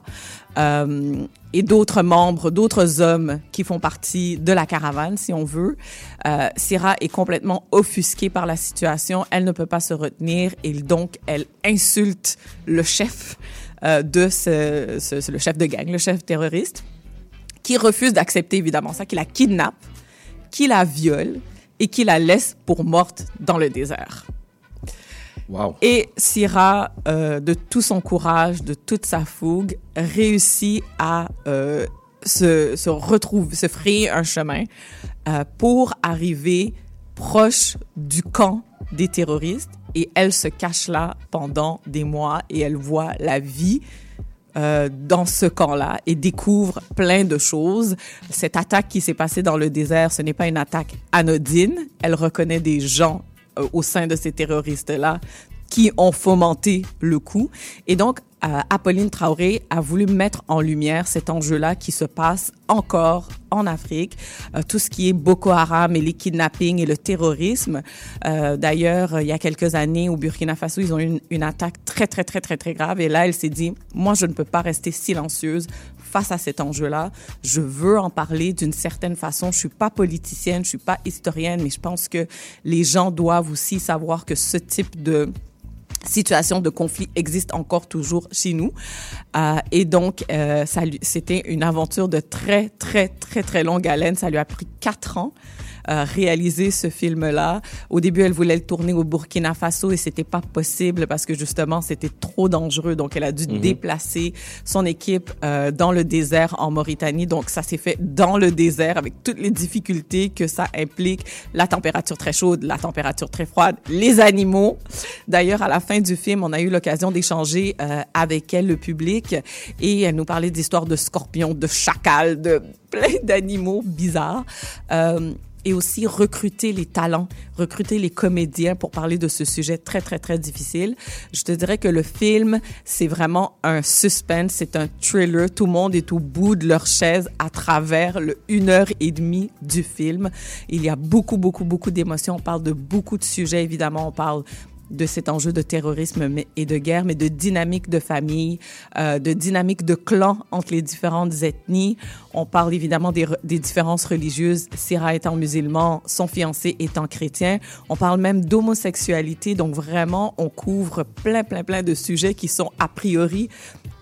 euh, et d'autres membres, d'autres hommes qui font partie de la caravane, si on veut. Euh, Syrah est complètement offusquée par la situation. Elle ne peut pas se retenir et donc elle insulte le chef euh, de ce, ce- ce- le chef de gang, le chef terroriste qui refuse d'accepter évidemment ça, qui la kidnappe, qui la viole et qui la laisse pour morte dans le désert. Wow. Et Syrah, euh, de tout son courage, de toute sa fougue, réussit à euh, se, se retrouver, se frayer un chemin euh, pour arriver proche du camp des terroristes. Et elle se cache là pendant des mois et elle voit la vie euh, dans ce camp-là et découvre plein de choses. Cette attaque qui s'est passée dans le désert, ce n'est pas une attaque anodine. Elle reconnaît des gens euh, au sein de ces terroristes-là qui ont fomenté le coup. Et donc, euh, Apolline Traoré a voulu mettre en lumière cet enjeu-là qui se passe encore en Afrique, euh, tout ce qui est Boko Haram et les kidnappings et le terrorisme. Euh, D'ailleurs, il y a quelques années, au Burkina Faso, ils ont eu une, une attaque très, très, très, très, très grave. Et là, elle s'est dit, moi, je ne peux pas rester silencieuse face à cet enjeu-là. Je veux en parler d'une certaine façon. Je suis pas politicienne, je suis pas historienne, mais je pense que les gens doivent aussi savoir que ce type de situation de conflit existe encore toujours chez nous. Euh, et donc, euh, c'était une aventure de très, très, très, très longue haleine. Ça lui a pris quatre ans. Euh, réaliser ce film-là. Au début, elle voulait le tourner au Burkina Faso et c'était pas possible parce que justement, c'était trop dangereux. Donc, elle a dû Mhm. déplacer son équipe euh, dans le désert en Mauritanie. Donc, ça s'est fait dans le désert avec toutes les difficultés que ça implique. La température très chaude, la température très froide, les animaux. D'ailleurs, à la fin du film, on a eu l'occasion d'échanger euh, avec elle, le public, et elle nous parlait d'histoires de scorpions, de chacals, de plein d'animaux bizarres. Euh, et aussi recruter les talents, recruter les comédiens pour parler de ce sujet très, très, très difficile. Je te dirais que le film, c'est vraiment un suspense, c'est un thriller. Tout le monde est au bout de leur chaise à travers le une heure et demie du film. Il y a beaucoup, beaucoup, beaucoup d'émotions. On parle de beaucoup de sujets, évidemment. On parle de cet enjeu de terrorisme et de guerre, mais de dynamique de famille, euh, de dynamique de clan entre les différentes ethnies. On parle évidemment des, des différences religieuses, Syrah étant musulman, son fiancé étant chrétien. On parle même d'homosexualité, donc vraiment, on couvre plein, plein, plein de sujets qui sont a priori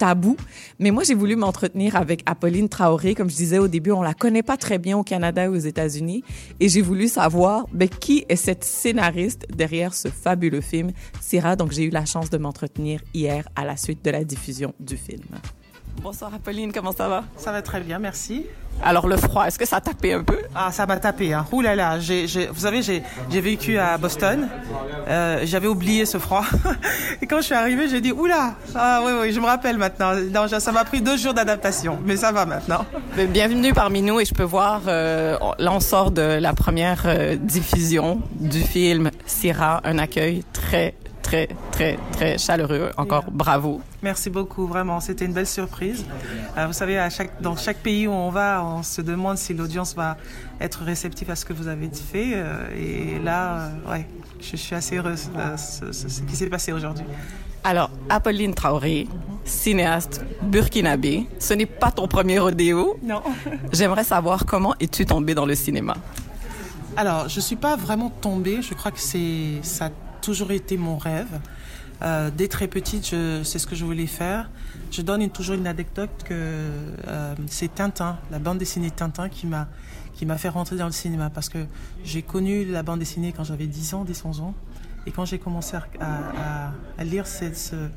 tabous. Mais moi, j'ai voulu m'entretenir avec Apolline Traoré. Comme je disais au début, on la connaît pas très bien au Canada et aux États-Unis. Et j'ai voulu savoir ben, qui est cette scénariste derrière ce fabuleux film, Syrah? Donc, j'ai eu la chance de m'entretenir hier à la suite de la diffusion du film. Bonsoir Apolline, comment ça va? Ça va très bien, merci. Alors, le froid, est-ce que ça a tapé un peu? Ah, ça m'a tapé. Hein. Ouh là là, j'ai, j'ai- vous savez, j'ai, j'ai vécu à Boston. Euh, j'avais oublié ce froid. (laughs) Et quand je suis arrivée, j'ai dit, oula, ah oui, oui, je me rappelle maintenant. Non, ça m'a pris deux jours d'adaptation, mais ça va maintenant. Bienvenue parmi nous et je peux voir, euh, là on sort de la première euh, diffusion du film Syrah, un accueil très, très, très, très chaleureux. Encore bravo. Merci beaucoup, vraiment. C'était une belle surprise. Euh, vous savez, à chaque, dans chaque pays où on va, on se demande si l'audience va être réceptive à ce que vous avez fait. euh, et là, euh, ouais, je suis assez heureuse de ce, ce- ce qui s'est passé aujourd'hui. Alors, Apolline Traoré, cinéaste burkinabé, ce n'est pas ton premier rodéo. Non. (laughs) J'aimerais savoir comment es-tu tombée dans le cinéma? Alors, je suis pas vraiment tombée. Je crois que c'est ça toujours été mon rêve. Euh, dès très petite, c'est ce que je voulais faire. Je donne toujours une anecdote que euh, c'est Tintin, la bande dessinée Tintin, qui m'a qui m'a fait rentrer dans le cinéma parce que j'ai connu la bande dessinée quand j'avais 10 ans, 10, 11 ans. Et quand j'ai commencé à, lire cette, ce-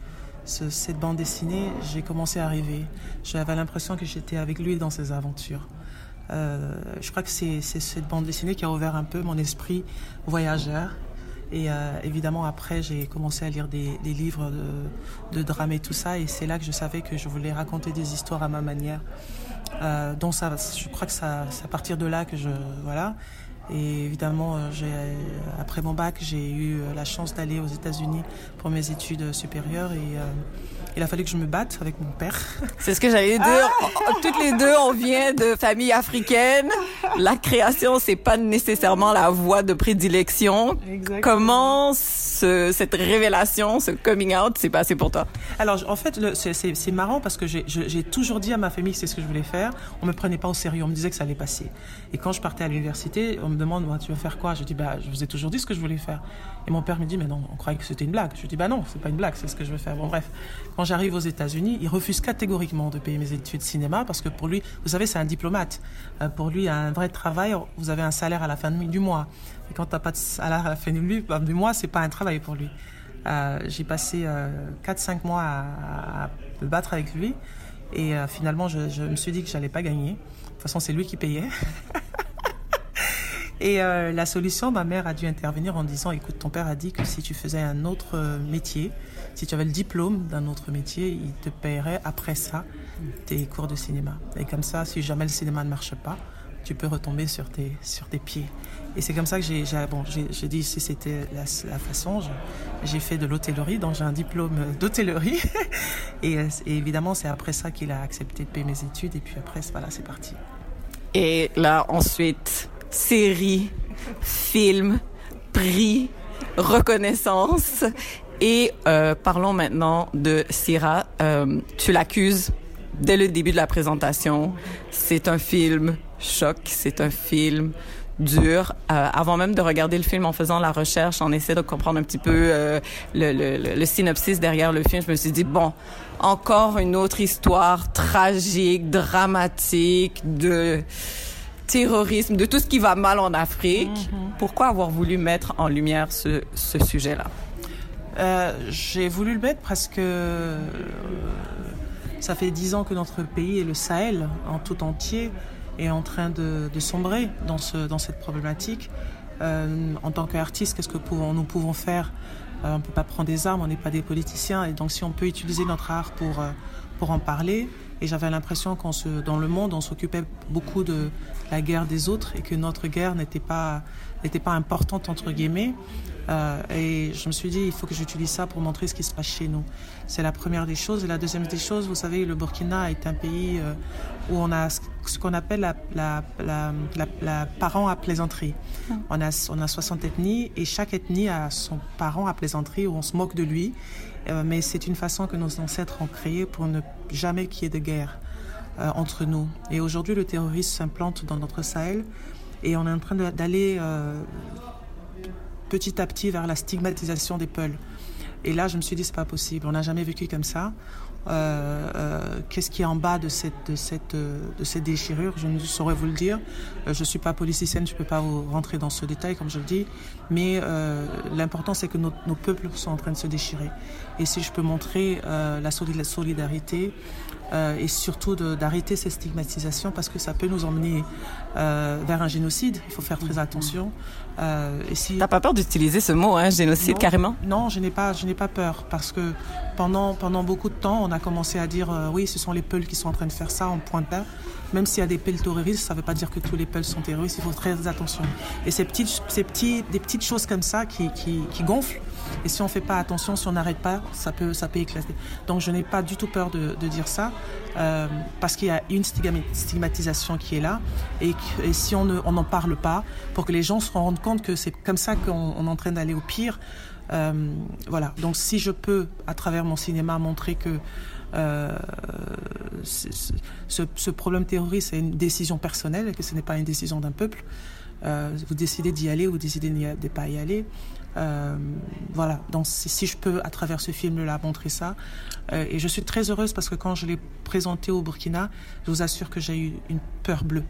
ce- cette bande dessinée, j'ai commencé à rêver. J'avais l'impression que j'étais avec lui dans ses aventures. Euh, je crois que c'est cette bande dessinée qui a ouvert un peu mon esprit voyageur. Et euh, évidemment, après, j'ai commencé à lire des, livres de, de drame et tout ça. Et c'est là que je savais que je voulais raconter des histoires à ma manière. Euh, donc, ça, je crois que c'est à partir de là que je. Voilà. Et évidemment, euh, après mon bac, j'ai eu la chance d'aller aux États-Unis pour mes études supérieures. Il a fallu que je me batte avec mon père. C'est ce que j'allais dire. Toutes les deux, on vient de familles africaines. La création, c'est pas nécessairement la voie de prédilection. Exactement. Comment ce- cette révélation, ce coming out, s'est passé pour toi? Alors, en fait, c'est- marrant parce que j'ai toujours dit à ma famille que c'est ce que je voulais faire. On me prenait pas au sérieux. On me disait que ça allait passer. Et quand je partais à l'université, on me demande tu veux faire quoi Je dis bah je vous ai toujours dit ce que je voulais faire. Et mon père me dit mais non, on croyait que c'était une blague. Je dis bah non, c'est pas une blague, c'est ce que je veux faire. Bon bref, quand j'arrive aux États-Unis, il refuse catégoriquement de payer mes études de cinéma parce que pour lui, vous savez, c'est un diplomate. Euh, pour lui, un vrai travail, vous avez un salaire à la fin du mois. Et quand t'as pas de salaire à la fin du mois, du mois, c'est pas un travail pour lui. Euh, j'ai passé 4-5 mois à, à me battre avec lui. Et euh, finalement, je, je me suis dit que j'allais pas gagner. De toute façon, c'est lui qui payait. (laughs) Et euh, la solution, ma mère a dû intervenir en disant, écoute, ton père a dit que si tu faisais un autre euh, métier, si tu avais le diplôme d'un autre métier, il te paierait après ça tes cours de cinéma. Et comme ça, si jamais le cinéma ne marche pas, tu peux retomber sur tes, sur tes pieds. Et c'est comme ça que j'ai bon, j'ai dit si c'était la, la façon. J'ai fait de l'hôtellerie, donc j'ai un diplôme d'hôtellerie. (laughs) et, euh, et évidemment, c'est après ça qu'il a accepté de payer mes études. Et puis après, voilà, c'est parti. Et là, ensuite, série, film, prix, reconnaissance. Et euh, parlons maintenant de Syrah. Euh, tu l'accuses dès le début de la présentation. C'est un film choc, c'est un film dur. Euh, avant même de regarder le film, en faisant la recherche, en essayant de comprendre un petit peu euh, le, le, le synopsis derrière le film, je me suis dit, bon, encore une autre histoire tragique, dramatique, de terrorisme, de tout ce qui va mal en Afrique. Pourquoi avoir voulu mettre en lumière ce, ce sujet-là? Euh, j'ai voulu le mettre parce que euh, ça fait dix ans que notre pays et le Sahel en tout entier est en train de, sombrer dans, ce, dans cette problématique. Euh, en tant qu'artiste, qu'est-ce que nous pouvons faire? On ne peut pas prendre des armes, on n'est pas des politiciens. Et donc si on peut utiliser notre art pour, pour en parler, et j'avais l'impression qu'on se, dans le monde, on s'occupait beaucoup de la guerre des autres et que notre guerre n'était pas, n'était pas importante, entre guillemets. Euh, et je me suis dit, il faut que j'utilise ça pour montrer ce qui se passe chez nous. C'est la première des choses. Et la deuxième des choses, vous savez, le Burkina est un pays euh, où on a ce qu'on appelle la, la, la, la, la parent à plaisanterie. On, a, on a 60 ethnies et chaque ethnie a son parent à plaisanterie où on se moque de lui. Euh, mais c'est une façon que nos ancêtres ont créée pour ne jamais qu'il y ait de guerre euh, entre nous. Et aujourd'hui, le terrorisme s'implante dans notre Sahel et on est en train d'aller euh, petit à petit vers la stigmatisation des Peuls. Et là, je me suis dit, c'est pas possible. On n'a jamais vécu comme ça. Euh, euh, Qu'est-ce qui est en bas de cette, de, cette, euh, de cette déchirure? Je ne saurais vous le dire. Euh, je ne suis pas politicienne, je ne peux pas vous rentrer dans ce détail, comme je le dis. Mais euh, l'important, c'est que nos, nos peuples sont en train de se déchirer. Et si je peux montrer euh, la soli- la solidarité euh, et surtout d'arrêter ces stigmatisations parce que ça peut nous emmener euh, vers un génocide. Il faut faire très attention. Euh, si... T'as pas peur d'utiliser ce mot, hein, génocide, Non, carrément? Non, je n'ai pas, je n'ai pas peur parce que pendant pendant beaucoup de temps, on a commencé à dire euh, oui, ce sont les Peuls qui sont en train de faire ça en pointant. Même s'il y a des Peuls terroristes, ça ne veut pas dire que tous les Peuls sont terroristes. Il faut très attention. Et ces petites, ces petits, des petites choses comme ça qui, qui, qui gonflent. Et si on fait pas attention, si on n'arrête pas, ça peut, ça peut éclater. Donc je n'ai pas du tout peur de, dire ça euh, parce qu'il y a une stigma- stigmatisation qui est là et, si on ne- n'en parle pas pour que les gens se rendent compte que c'est comme ça qu'on on est en train d'aller au pire. euh, voilà. Donc si je peux, à travers mon cinéma, montrer que euh, ce, problème terroriste est une décision personnelle que ce n'est pas une décision d'un peuple. Vous décidez d'y aller ou vous décidez de de pas y aller. Euh, voilà, donc si, si je peux à travers ce film-là montrer ça, Euh, et je suis très heureuse parce que quand je l'ai présenté au Burkina, je vous assure que j'ai eu une peur bleue.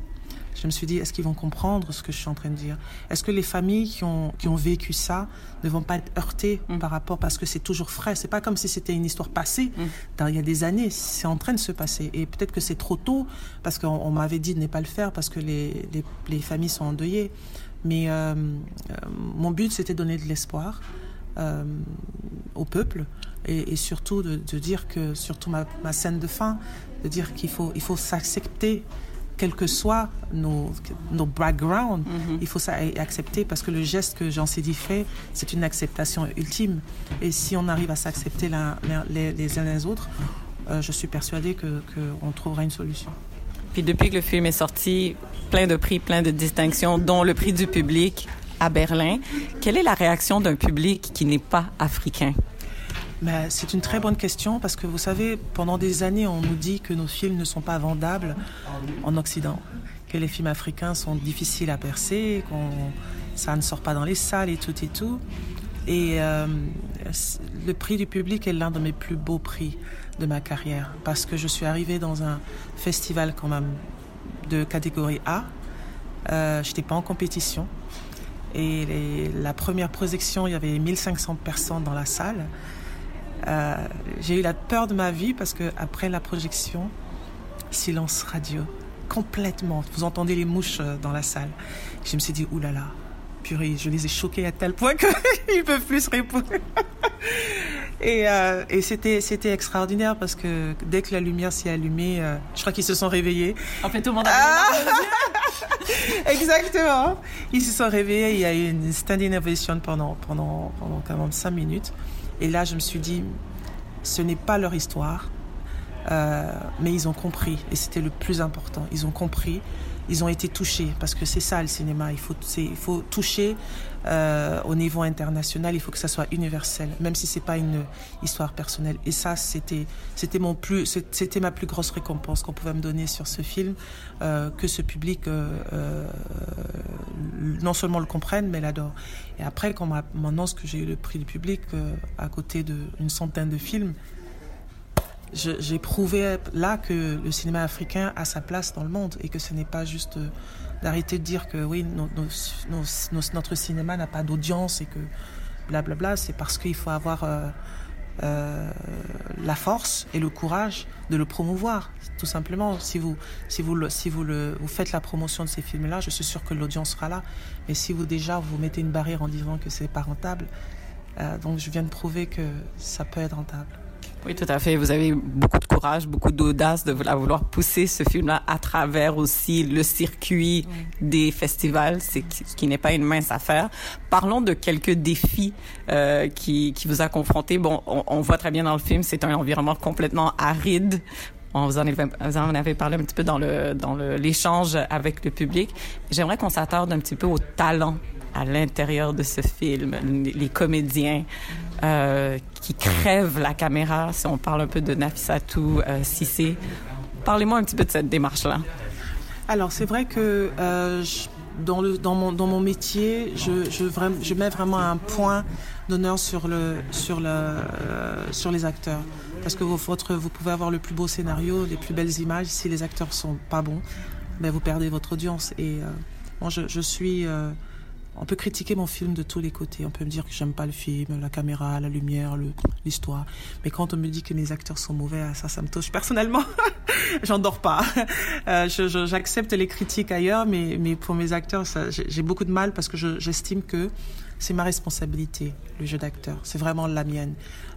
Je me suis dit, est-ce qu'ils vont comprendre ce que je suis en train de dire? Est-ce que les familles qui ont, qui ont vécu ça ne vont pas être heurtées par rapport parce que c'est toujours frais? C'est pas comme si c'était une histoire passée. Dans- il y a des années, c'est en train de se passer. Et peut-être que c'est trop tôt parce qu'on on m'avait dit de ne pas le faire parce que les, les, les familles sont endeuillées. Mais euh, euh, mon but, c'était de donner de l'espoir euh, au peuple et, et surtout de, de dire que, surtout ma, ma scène de fin, de dire qu'il faut, il faut s'accepter, quels que soient nos, nos backgrounds, il faut s'accepter parce que le geste que Jean Sidi fait, c'est une acceptation ultime. Et si on arrive à s'accepter les, les uns les autres, euh, je suis persuadée qu'on que trouvera une solution. Puis depuis que le film est sorti, plein de prix, plein de distinctions, dont le prix du public à Berlin. Quelle est la réaction d'un public qui n'est pas africain? Mais c'est une très bonne question parce que vous savez, pendant des années, on nous dit que nos films ne sont pas vendables en Occident, que les films africains sont difficiles à percer, qu'on ça ne sort pas dans les salles et tout et tout. Et euh, le prix du public est l'un de mes plus beaux prix de ma carrière parce que je suis arrivée dans un festival quand même de catégorie A. Euh, je n'étais pas en compétition. Et la première projection, il y avait 1500 personnes dans la salle. Euh, j'ai eu la peur de ma vie parce que après la projection, silence radio, complètement. Vous entendez les mouches euh, dans la salle. Je me suis dit, oulala, purée, je les ai choqués à tel point (laughs) qu'ils peuvent plus répondre. Et, euh, et c'était c'était extraordinaire parce que dès que la lumière s'est allumée, euh, je crois qu'ils se sont réveillés. En fait, tout le monde a Ah (laughs) Exactement. Ils se sont réveillés. Il y a eu une standing ovation pendant pendant pendant quand même cinq minutes. Et là, je me suis dit, ce n'est pas leur histoire, euh, mais ils ont compris. Et c'était le plus important. Ils ont compris. Ils ont été touchés parce que c'est ça le cinéma. Il faut, il faut toucher euh, au niveau international. Il faut que ça soit universel, même si c'est pas une histoire personnelle. Et ça, c'était, c'était mon plus, c'était ma plus grosse récompense qu'on pouvait me donner sur ce film, euh, que ce public euh, non seulement le comprenne, mais l'adore. Et après, quand on m'a- m'annonce que j'ai eu le prix du public à côté d'une centaine de films, j'ai prouvé là que le cinéma africain a sa place dans le monde et que ce n'est pas juste d'arrêter de dire que oui, notre cinéma n'a pas d'audience et que blablabla. C'est parce qu'il faut avoir euh, euh, la force et le courage de le promouvoir, tout simplement. Si vous, si vous, si vous, vous faites la promotion de ces films-là, je suis sûr que l'audience sera là. Mais si vous déjà vous mettez une barrière en disant que c'est pas rentable, euh, donc je viens de prouver que ça peut être rentable. Oui, tout à fait. Vous avez beaucoup de courage, beaucoup d'audace de vouloir, pousser ce film-là à travers aussi le circuit des festivals, c'est qui, qui n'est pas une mince affaire. Parlons de quelques défis euh, qui, qui vous a confronté. Bon, on, on voit très bien dans le film, c'est un environnement complètement aride. On vous en, avez, vous en avez parlé un petit peu dans le dans le- l'échange avec le public. J'aimerais qu'on s'attarde un petit peu au talent à l'intérieur de ce film, les, comédiens euh, qui crèvent la caméra. Si on parle un peu de Nafissatou euh, Cissé, parlez-moi un petit peu de cette démarche-là. Alors, c'est vrai que euh, je- dans, le, dans, mon, dans mon métier, je, je, je mets vraiment un point d'honneur sur, le, sur, le, euh, sur les acteurs. Parce que vous, votre, vous pouvez avoir le plus beau scénario, les plus belles images. Si les acteurs sont pas bons, ben vous perdez votre audience. Et euh, moi, je, je suis. euh, on peut critiquer mon film de tous les côtés. On peut me dire que j'aime pas le film, la caméra, la lumière, l'histoire. Mais quand on me dit que mes acteurs sont mauvais, ah, ça, ça me touche personnellement. (laughs) J'en dors pas. Euh, J'accepte les critiques ailleurs, mais, mais pour mes acteurs, j'ai beaucoup de mal parce que je- j'estime que c'est ma responsabilité, le jeu d'acteur. C'est vraiment la mienne.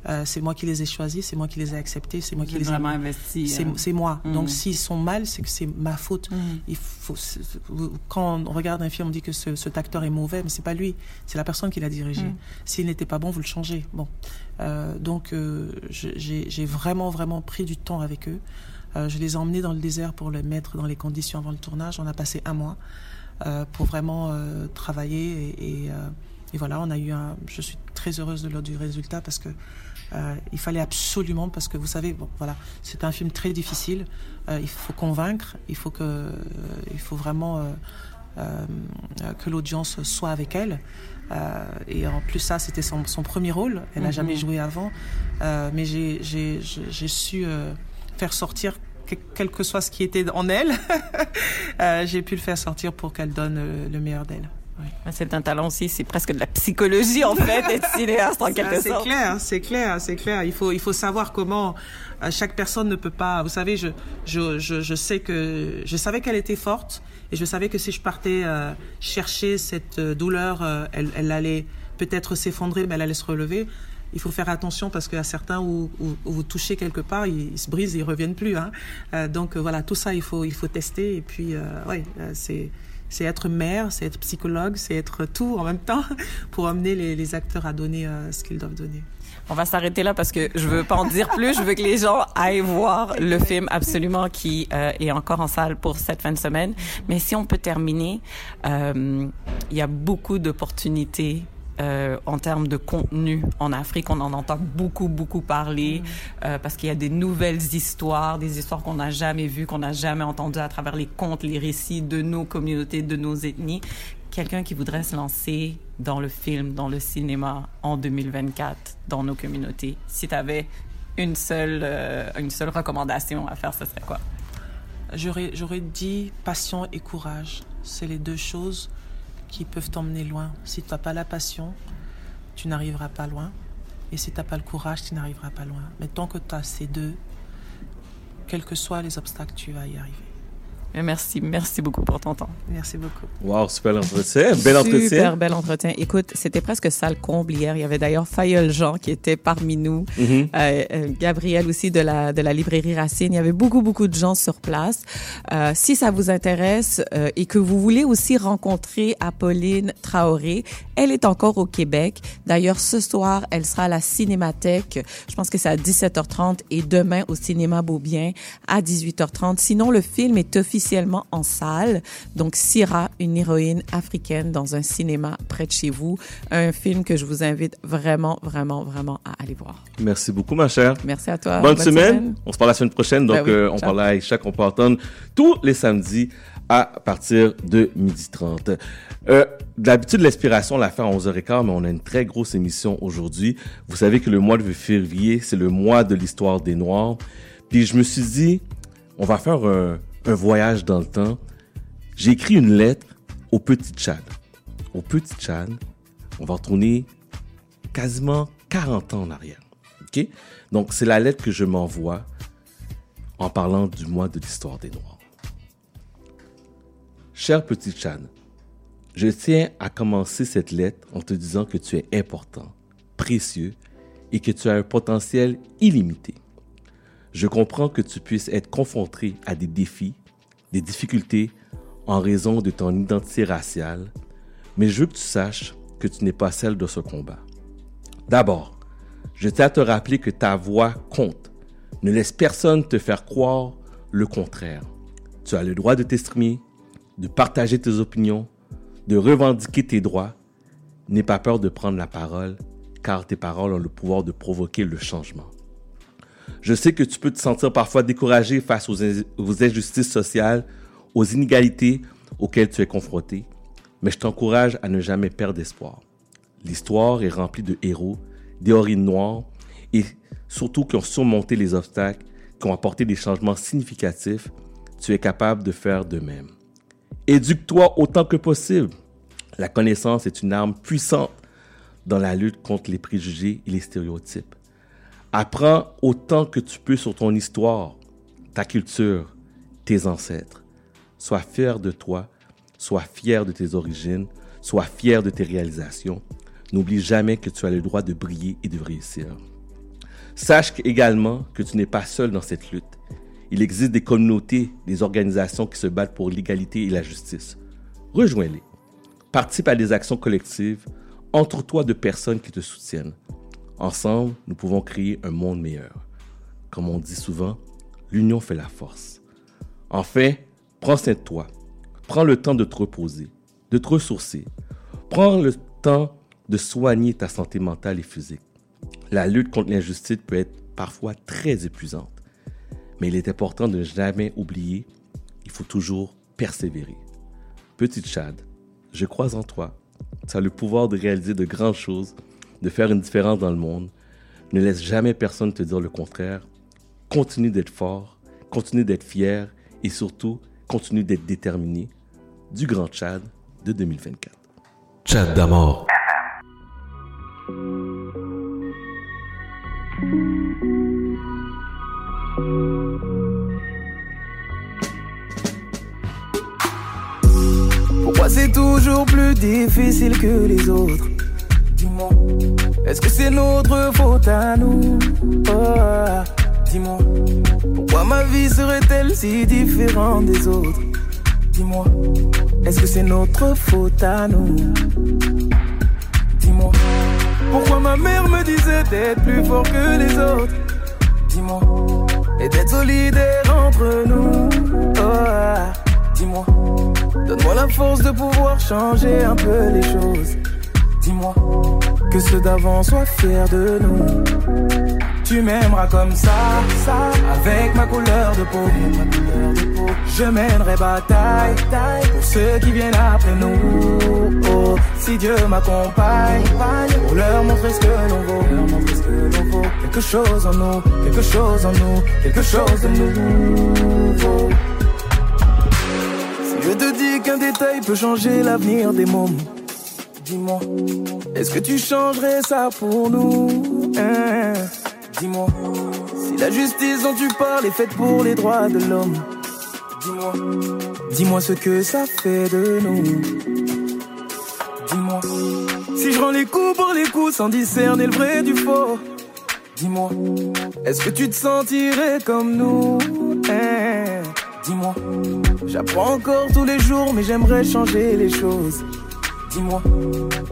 Euh, c'est moi qui les ai choisis, c'est moi qui les ai acceptés, c'est moi Vous qui les ai vraiment investi, C'est euh. c'est moi. Donc s'ils sont mal, c'est que c'est ma faute. Il faut, quand on regarde un film, on dit que ce, cet acteur est mauvais, mais c'est pas lui, c'est la personne qui l'a dirigé. Mm. S'il n'était pas bon, vous le changez. Bon, Euh, donc euh, j'ai j'ai vraiment vraiment pris du temps avec eux. Je les ai emmenés dans le désert pour les mettre dans les conditions avant le tournage. On a passé un mois pour vraiment travailler et, et, et voilà, on a eu un. Je suis très heureuse de, le- du résultat parce que euh, il fallait absolument parce que vous savez, bon voilà, c'est un film très difficile. Euh, il faut convaincre, il faut que, euh, il faut vraiment euh, euh, que l'audience soit avec elle. Euh, et en plus ça, c'était son, son premier rôle. Elle n'a Mhm. jamais joué avant, Euh, mais j'ai j'ai j'ai- j'ai su euh, faire sortir que- quel que soit ce qui était en elle. (laughs) Euh, j'ai pu le faire sortir pour qu'elle donne euh, le meilleur d'elle. C'est un talent aussi, c'est presque de la psychologie en fait, d'être (laughs) cinéaste en quelque Ah, C'est sorte. clair, c'est clair, c'est clair. Il faut, il faut savoir comment euh, chaque personne ne peut pas. Vous savez, je, je, je, je sais que je savais qu'elle était forte et je savais que si je partais euh, chercher cette euh, douleur, euh, elle, elle allait peut-être s'effondrer, mais elle allait se relever. Il faut faire attention parce qu'il y a certains où, où, où vous touchez quelque part, ils, ils se brisent, ils reviennent plus. Hein. Euh, donc voilà, tout ça il faut, il faut tester et puis euh, ouais, euh, c'est c'est être mère, c'est être psychologue, c'est être tout en même temps (laughs) pour amener les, acteurs à donner euh, ce qu'ils doivent donner. On va s'arrêter là parce que je veux pas en dire plus. Je veux que les gens aillent voir le film absolument qui euh, est encore en salle pour cette fin de semaine. Mais si on peut terminer, euh, il y a beaucoup d'opportunités. Euh, en termes de contenu en Afrique, on en entend beaucoup, beaucoup parler euh, parce qu'il y a des nouvelles histoires, des histoires qu'on n'a jamais vues, qu'on n'a jamais entendues à travers les contes, les récits de nos communautés, de nos ethnies. Quelqu'un qui voudrait se lancer dans le film, dans le cinéma en 2024, dans nos communautés, si tu avais une seule, euh, une seule recommandation à faire, ce serait quoi? J'aurais, j'aurais dit passion et courage. C'est les deux choses qui peuvent t'emmener loin. Si tu n'as pas la passion, tu n'arriveras pas loin. Et si tu n'as pas le courage, tu n'arriveras pas loin. Mais tant que tu as ces deux, quels que soient les obstacles, tu vas y arriver. Merci, merci beaucoup pour ton temps. Merci beaucoup. Wow, super entretien. Bel entretien. Super bel entretien. Écoute, c'était presque salle comble hier. Il y avait d'ailleurs Fayol Jean qui était parmi nous. Mhm. Euh, euh, Gabriel aussi de la, de la librairie Racine. Il y avait beaucoup, beaucoup de gens sur place. Euh, si ça vous intéresse euh, et que vous voulez aussi rencontrer Apolline Traoré, elle est encore au Québec. D'ailleurs, ce soir, elle sera à la Cinémathèque. Je pense que c'est à 17h30 et demain au Cinéma Beaubien à 18h30. Sinon, le film est officiellement en salle. Donc, Syrah, une héroïne africaine dans un cinéma près de chez vous. Un film que je vous invite vraiment, vraiment, vraiment à aller voir. Merci beaucoup, ma chère. Merci à toi. Bonne, Bonne semaine. semaine. On se parle la semaine prochaine. Donc, Ben oui, euh, on parle à peut entendre tous les samedis à partir de 12h30. Euh, D'habitude, l'inspiration, on la fait à 11h15, mais on a une très grosse émission aujourd'hui. Vous savez que le mois de février, c'est le mois de l'histoire des Noirs. Puis je me suis dit, on va faire un, un voyage dans le temps. J'ai écrit une lettre au petit Tchad. Au petit Tchad, on va retourner quasiment 40 ans en arrière. OK? Donc, c'est la lettre que je m'envoie en parlant du mois de l'histoire des Noirs. Cher petit Chan, je tiens à commencer cette lettre en te disant que tu es important, précieux et que tu as un potentiel illimité. Je comprends que tu puisses être confronté à des défis, des difficultés en raison de ton identité raciale, mais je veux que tu saches que tu n'es pas celle de ce combat. D'abord, je tiens à te rappeler que ta voix compte. Ne laisse personne te faire croire le contraire. Tu as le droit de t'exprimer, de partager tes opinions, de revendiquer tes droits. N'aie pas peur de prendre la parole, car tes paroles ont le pouvoir de provoquer le changement. Je sais que tu peux te sentir parfois découragé face aux, in- aux injustices sociales, aux inégalités auxquelles tu es confronté, mais je t'encourage à ne jamais perdre espoir. L'histoire est remplie de héros, d'héroïnes noires et surtout qui ont surmonté les obstacles, qui ont apporté des changements significatifs. Tu es capable de faire de même. Éduque-toi autant que possible. La connaissance est une arme puissante dans la lutte contre les préjugés et les stéréotypes. Apprends autant que tu peux sur ton histoire, ta culture, tes ancêtres. Sois fier de toi, sois fier de tes origines, sois fier de tes réalisations. N'oublie jamais que tu as le droit de briller et de réussir. Sache également que tu n'es pas seul dans cette lutte. Il existe des communautés, des organisations qui se battent pour l'égalité et la justice. Rejoins-les. Participe à des actions collectives. Entre-toi de personnes qui te soutiennent. Ensemble, nous pouvons créer un monde meilleur. Comme on dit souvent, l'union fait la force. Enfin, prends soin de toi. Prends le temps de te reposer, de te ressourcer. Prends le temps de soigner ta santé mentale et physique. La lutte contre l'injustice peut être parfois très épuisante, mais il est important de ne jamais oublier, il faut toujours persévérer. Petite Chad, je crois en toi. Tu as le pouvoir de réaliser de grandes choses, de faire une différence dans le monde. Ne laisse jamais personne te dire le contraire. Continue d'être fort, continue d'être fier et surtout, continue d'être déterminé. Du Grand Chad de 2024. Chat d'amour. Pourquoi c'est toujours plus difficile que les autres? Dis-moi, est-ce que c'est notre faute à nous? Oh, Dis-moi, pourquoi ma vie serait-elle si différente des autres? Dis-moi, est-ce que c'est notre faute à nous? Dis-moi, pourquoi ma mère me disait d'être plus fort que les autres? Dis-moi, et d'être solidaire entre nous? Oh, Dis-moi, donne-moi la force de pouvoir changer un peu les choses. Dis-moi, que ceux d'avant soient fiers de nous. Tu m'aimeras comme ça, ça, avec ma couleur de peau. Je mènerai bataille, taille, pour ceux qui viennent après nous. Oh, si Dieu m'accompagne, pour leur montrer ce que l'on vaut. Quelque chose en nous, quelque chose en nous, quelque chose de nouveau. Si je te dis qu'un détail peut changer l'avenir des mômes, dis-moi, est-ce que tu changerais ça pour nous hein? Dis-moi, si la justice dont tu parles est faite pour les droits de l'homme, dis-moi, dis-moi ce que ça fait de nous. Dis-moi, si je rends les coups pour les coups sans discerner le vrai du faux, dis-moi, est-ce que tu te sentirais comme nous hein? Dis-moi, j'apprends encore tous les jours, mais j'aimerais changer les choses.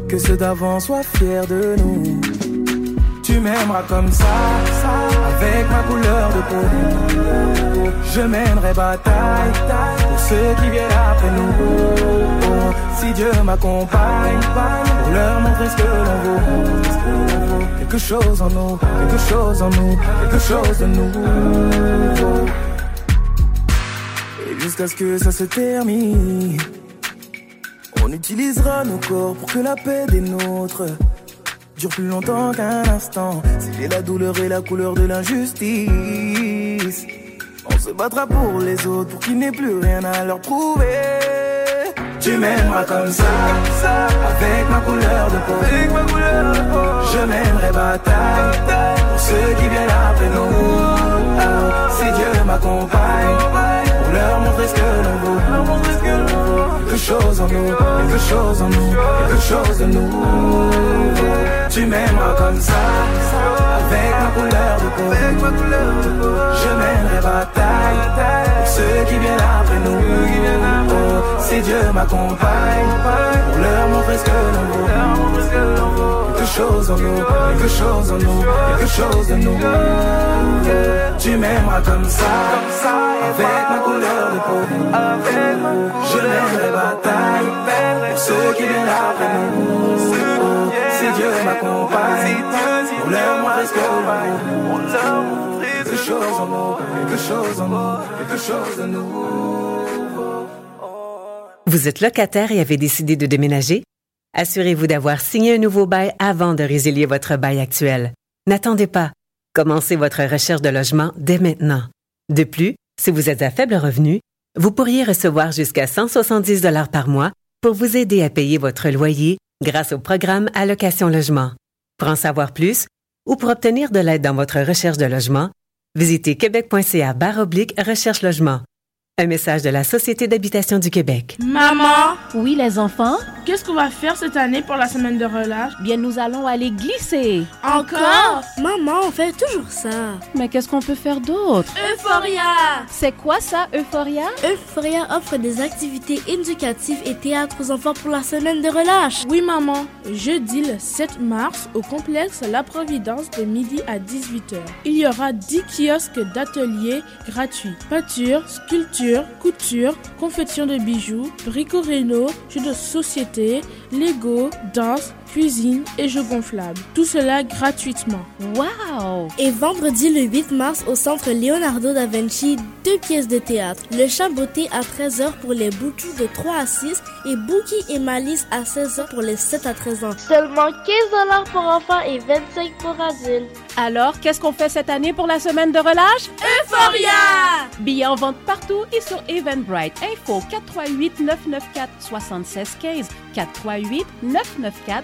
Que ceux d'avant soient fiers de nous. Tu m'aimeras comme ça, avec ma couleur de peau. Je mènerai bataille pour ceux qui viennent après nous. Si Dieu m'accompagne, pour leur montrer ce que l'on vaut. Quelque chose en nous, quelque chose en nous, quelque chose de nouveau. Et jusqu'à ce que ça se termine, on utilisera nos corps pour que la paix des nôtres dure plus longtemps qu'un instant. C'est la douleur et la couleur de l'injustice. On se battra pour les autres, pour qu'il n'ait plus rien à leur prouver. Tu m'aimeras comme ça, ça, avec ma couleur de peau. Avec ma couleur de peau. Je mènerai bataille pour ceux qui viennent après nous. Si Dieu m'accompagne, en nous, quelque chose en nous, quelque chose de nouveau. Tu m'aimeras comme ça, avec ma couleur de peau. Je mènerai bataille pour ceux qui viennent après nous. Oh, si Dieu m'accompagne, pour leur montrer ce que l'on vaut. Quelque chose en nous, quelque chose en nous, quelque chose de nous. Tu m'aimeras comme ça, avec ma couleur de peau. Je mènerai bataille pour ceux qui viennent après nous. Si Dieu m'accompagne, pour leur montrer ce que l'on vaut. Quelque chose en nous, quelque chose en nous, quelque chose de nous. Vous êtes locataire et avez décidé de déménager? Assurez-vous d'avoir signé un nouveau bail avant de résilier votre bail actuel. N'attendez pas. Commencez votre recherche de logement dès maintenant. De plus, si vous êtes à faible revenu, vous pourriez recevoir jusqu'à 170 dollars par mois pour vous aider à payer votre loyer grâce au programme Allocation Logement. Pour en savoir plus ou pour obtenir de l'aide dans votre recherche de logement, visitez québec.ca barre oblique recherche logement. Un message de la Société d'habitation du Québec. Maman? Oui, les enfants? Qu'est-ce qu'on va faire cette année pour la semaine de relâche? Bien, nous allons aller glisser. Encore? Maman, on fait toujours ça. Mais qu'est-ce qu'on peut faire d'autre? Euphoria C'est quoi ça, Euphoria? Euphoria offre des activités éducatives et théâtre aux enfants pour la semaine de relâche. Oui, maman. Jeudi le 7 mars, au complexe La Providence de midi à 18h. Il y aura 10 kiosques d'ateliers gratuits. Peinture, sculpture, couture, confection de bijoux, brico-réno, jeux de société, Lego, danse, cuisine et jeux gonflables. Tout cela gratuitement. Wow Et vendredi le 8 mars au centre Leonardo da Vinci, deux pièces de théâtre. Le chat beauté à 13h pour les boutous de 3 à 6 et Bookie et Malice à 16h pour les 7 à 13 ans. Seulement 15 pour enfants et 25 pour adultes. Alors, qu'est-ce qu'on fait cette année pour la semaine de relâche? Euphoria Billets en vente partout et sur Eventbrite. Info 438 994 7615 438 994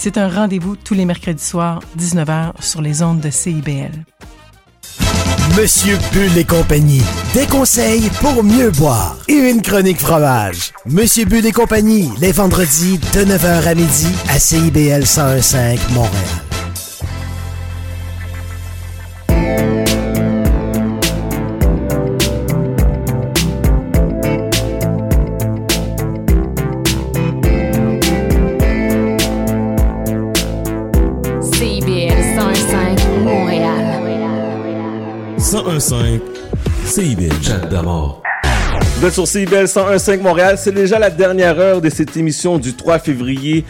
C'est un rendez-vous tous les mercredis soirs, 19h, sur les ondes de CIBL. Monsieur Bull et compagnie. Des conseils pour mieux boire. Et une chronique fromage. Monsieur Bull et compagnie, les vendredis de 9h à midi à CIBL 1015 Montréal. 1015 CIBL. Chat. Vous êtes sur CIBL 101.5 Montréal. C'est déjà la dernière heure de cette émission du 3 février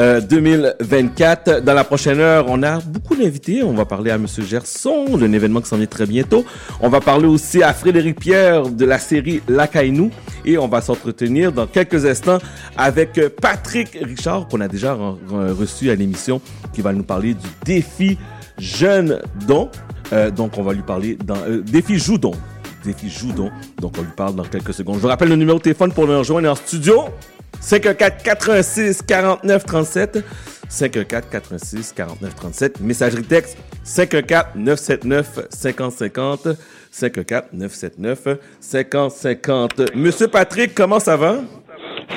euh, 2024. Dans la prochaine heure, on a beaucoup d'invités. On va parler à Monsieur Gerson d'un événement qui s'en vient très bientôt. On va parler aussi à Frédéric Pierre de la série Lacaille-nous. Et on va s'entretenir dans quelques instants avec euh, Patrick Richard, qu'on a déjà re- re- reçu à l'émission, qui va nous parler du défi Jeune Don. Euh, donc, on va lui parler dans euh, défi Joudon. Défi Joudon. Donc, on lui parle dans quelques secondes. Je vous rappelle le numéro de téléphone pour nous rejoindre en studio. 514 86 49 37 514 86 49 37 messagerie texte 514 979 50 50 514 979 50 50 Monsieur Patrick, comment ça va?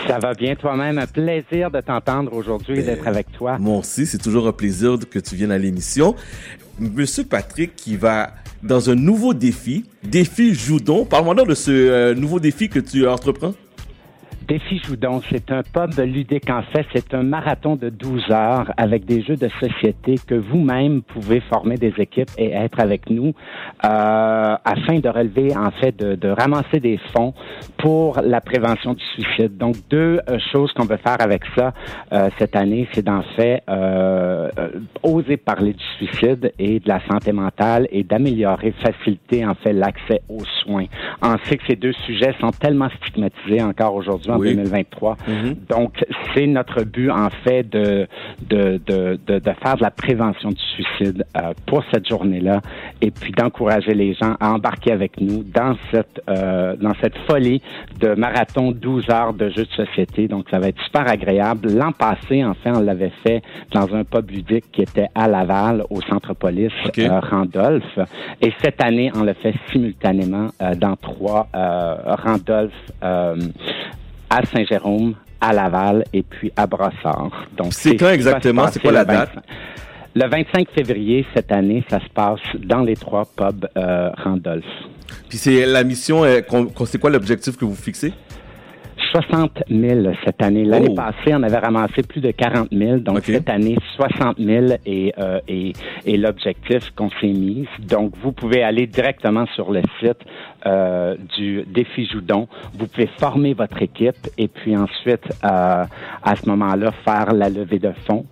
Ça va bien toi-même. Un plaisir de t'entendre aujourd'hui et d'être avec toi. Moi aussi, c'est toujours un plaisir que tu viennes à l'émission. Monsieur Patrick qui va dans un nouveau défi, défi Joudon. Parle-moi de ce euh, nouveau défi que tu entreprends. Défi Joudon, c'est un pub ludique en fait. C'est un marathon de 12 heures avec des jeux de société que vous-même pouvez former des équipes et être avec nous euh, afin de relever, en fait, de, de ramasser des fonds pour la prévention du suicide. Donc, deux euh, choses qu'on veut faire avec ça euh, cette année, c'est d'en fait euh, euh, oser parler du suicide et de la santé mentale et d'améliorer, faciliter en fait l'accès aux soins. On sait que ces deux sujets sont tellement stigmatisés encore aujourd'hui en Oui. 2023. Donc, c'est notre but en fait de de, de, de, de faire de la prévention du suicide euh, pour cette journée-là et puis d'encourager les gens à embarquer avec nous dans cette euh, dans cette folie de marathon 12 heures de jeux de société. Donc, ça va être super agréable. L'an passé, en fait, on l'avait fait dans un pub ludique qui était à Laval, au Centre Police euh, Randolph. Et cette année, on le fait simultanément euh, dans trois euh, Randolph euh, à Saint-Jérôme, à Laval et puis à Brossard. Donc, C'est quand exactement? C'est quoi la date? 25 Le 25 février cette année, ça se passe dans les trois pubs euh, Randolph. Puis c'est la mission, euh, c'est quoi l'objectif que vous fixez? 60 000 cette année. L'année Oh. passée, on avait ramassé plus de 40 000. Donc, cette année, 60 000 est, euh, est, est l'objectif qu'on s'est mis. Donc, vous pouvez aller directement sur le site euh, du Défi Joudon. Vous pouvez former votre équipe et puis ensuite, euh, à ce moment-là, faire la levée de fonds.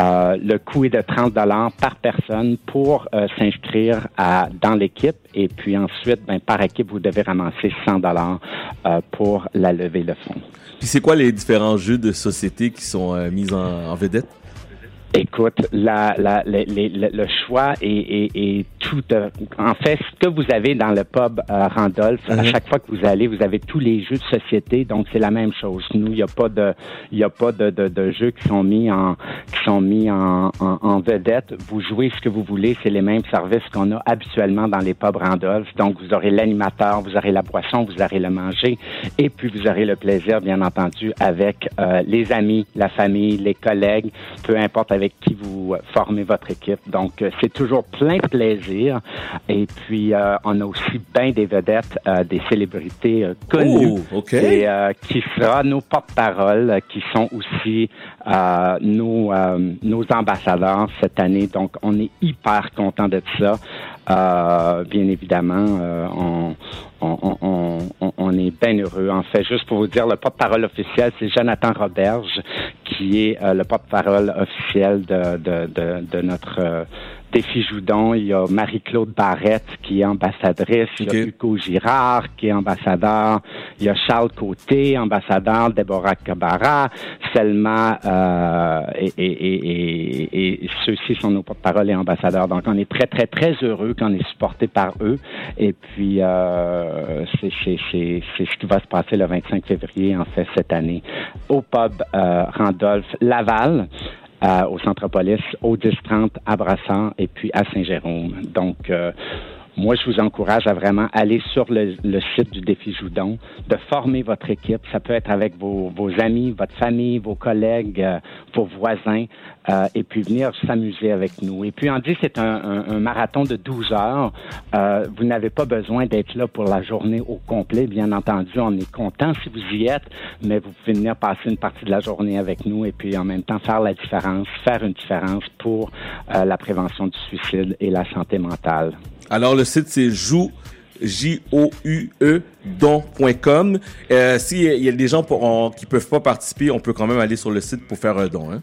Euh, le coût est de 30 par personne pour s'inscrire dans l'équipe. Et puis ensuite, ben, par équipe, vous devez ramasser 100 dollars pour la levée de fonds. Puis c'est quoi les différents jeux de société qui sont mis en, en vedette? Écoute, la, la, les- les- le, le choix est, est, est tout. euh, en fait, ce que vous avez dans le pub euh, Randolph, à chaque fois que vous allez, vous avez tous les jeux de société, donc c'est la même chose. Nous, il n'y a pas de, il y a pas de, de, de jeux qui sont mis en, qui sont mis en, en, en vedette. Vous jouez ce que vous voulez, c'est les mêmes services qu'on a habituellement dans les pubs Randolph. Donc, vous aurez l'animateur, vous aurez la boisson, vous aurez le manger, et puis vous aurez le plaisir, bien entendu, avec euh, les amis, la famille, les collègues, peu importe avec qui vous formez votre équipe. Donc, c'est toujours plein de plaisir. Et puis, euh, on a aussi bien des vedettes, euh, des célébrités euh, connues, Oh, et, qui sera nos porte-paroles, qui sont aussi nos, nos ambassadeurs cette année. Donc, on est hyper content de ça. Bien évidemment, on, on, on, on- on, on est bien heureux. En fait, juste pour vous dire, le porte-parole officiel, c'est Jonathan Roberge, qui est euh, le porte-parole officiel de, de, de, de notre euh, défi Joudon. Il y a Marie-Claude Barrette, qui est ambassadrice. Il y a Hugo Girard, qui est ambassadeur. Il y a Charles Côté, ambassadeur. Déborah Cabarra. Selma, euh, et, et, et, et, et ceux-ci sont nos porte-parole et ambassadeurs. Donc, on est très, très, très heureux qu'on est supporté par eux. Et puis, euh, c'est ce qui va se passer le 25 février, en fait, cette année, au pub euh, Randolph Laval. Euh, au Centropolis, au 10-30 à Brassard et puis à Saint-Jérôme. Donc, euh, moi, je vous encourage à vraiment aller sur le, site du Défi Joudon, de former votre équipe. Ça peut être avec vos, amis, votre famille, vos collègues, euh, vos voisins, euh, et puis venir s'amuser avec nous. Et puis, dit c'est un, un- un marathon de 12 heures. Euh, vous n'avez pas besoin d'être là pour la journée au complet. Bien entendu, on est content si vous y êtes, mais vous pouvez venir passer une partie de la journée avec nous et puis en même temps faire la différence, faire une différence pour euh, la prévention du suicide et la santé mentale. Alors, le site, c'est jou, J-O-U-E, don.com. Euh, S'il y a des gens pour- on- qui peuvent pas participer, on peut quand même aller sur le site pour faire un don. Hein?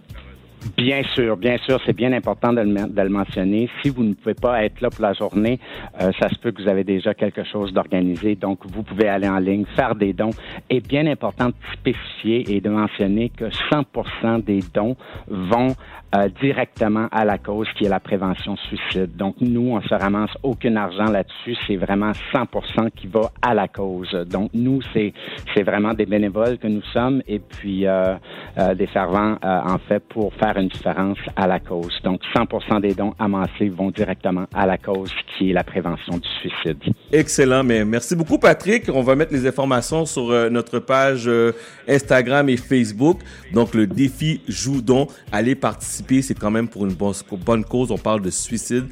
Bien sûr, bien sûr, c'est bien important de le, men- de le mentionner. Si vous ne pouvez pas être là pour la journée, euh, ça se peut que vous avez déjà quelque chose d'organisé. Donc, vous pouvez aller en ligne, faire des dons. Et bien important de spécifier et de mentionner que 100% des dons vont euh, directement à la cause qui est la prévention suicide. Donc, nous, on se ramasse aucun argent là-dessus. C'est vraiment 100% qui va à la cause. Donc, nous, c'est c'est vraiment des bénévoles que nous sommes et puis euh, euh, des servants, euh, en fait, pour faire une différence à la cause. Donc, 100% des dons amassés vont directement à la cause qui est la prévention du suicide. Excellent, mais merci beaucoup Patrick. On va mettre les informations sur euh, notre page euh, Instagram et Facebook. Donc le défi Joudon, allez participer, c'est quand même pour une bonne, cause. On parle de suicide.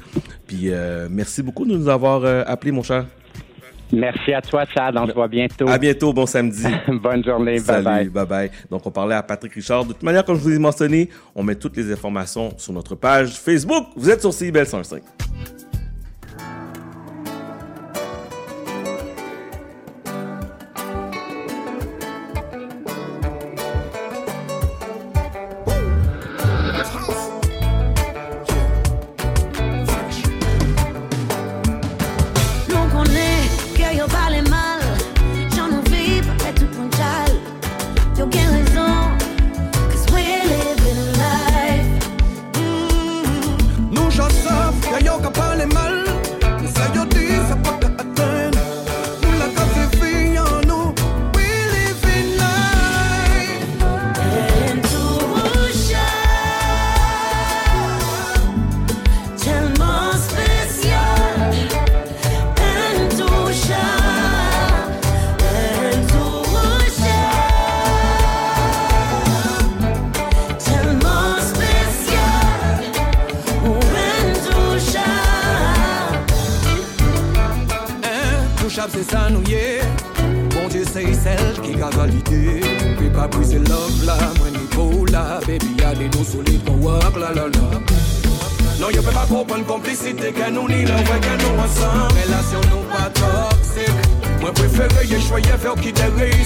Puis euh, merci beaucoup de nous avoir euh, appelé, mon cher. Merci à toi, Chad. On se voit bientôt. À bientôt, bon samedi. (laughs) Bonne journée, bye Salut, bye. bye bye. Donc on parlait à Patrick Richard. De toute manière, comme je vous ai mentionné, on met toutes les informations sur notre page Facebook. Vous êtes sur CIBEL 105.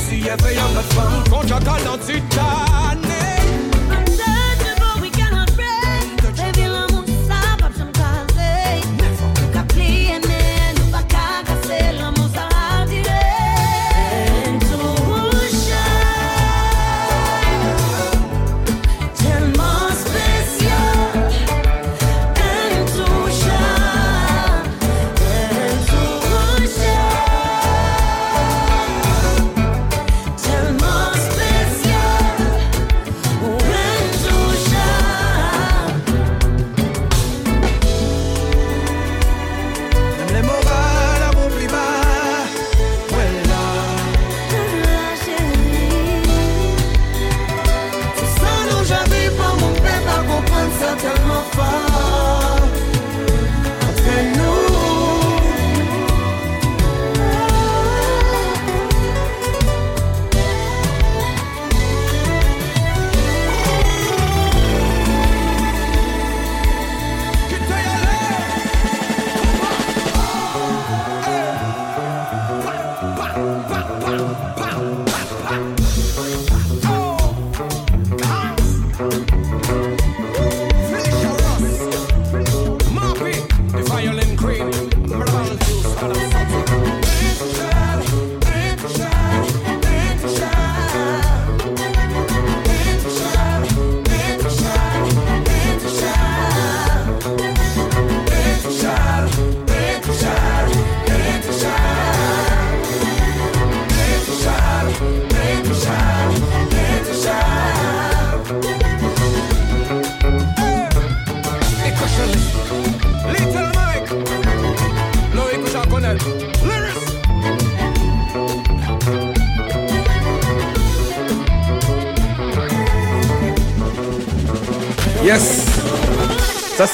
Te réussi, y'a fait y'a notre femme. Quand j'ai dans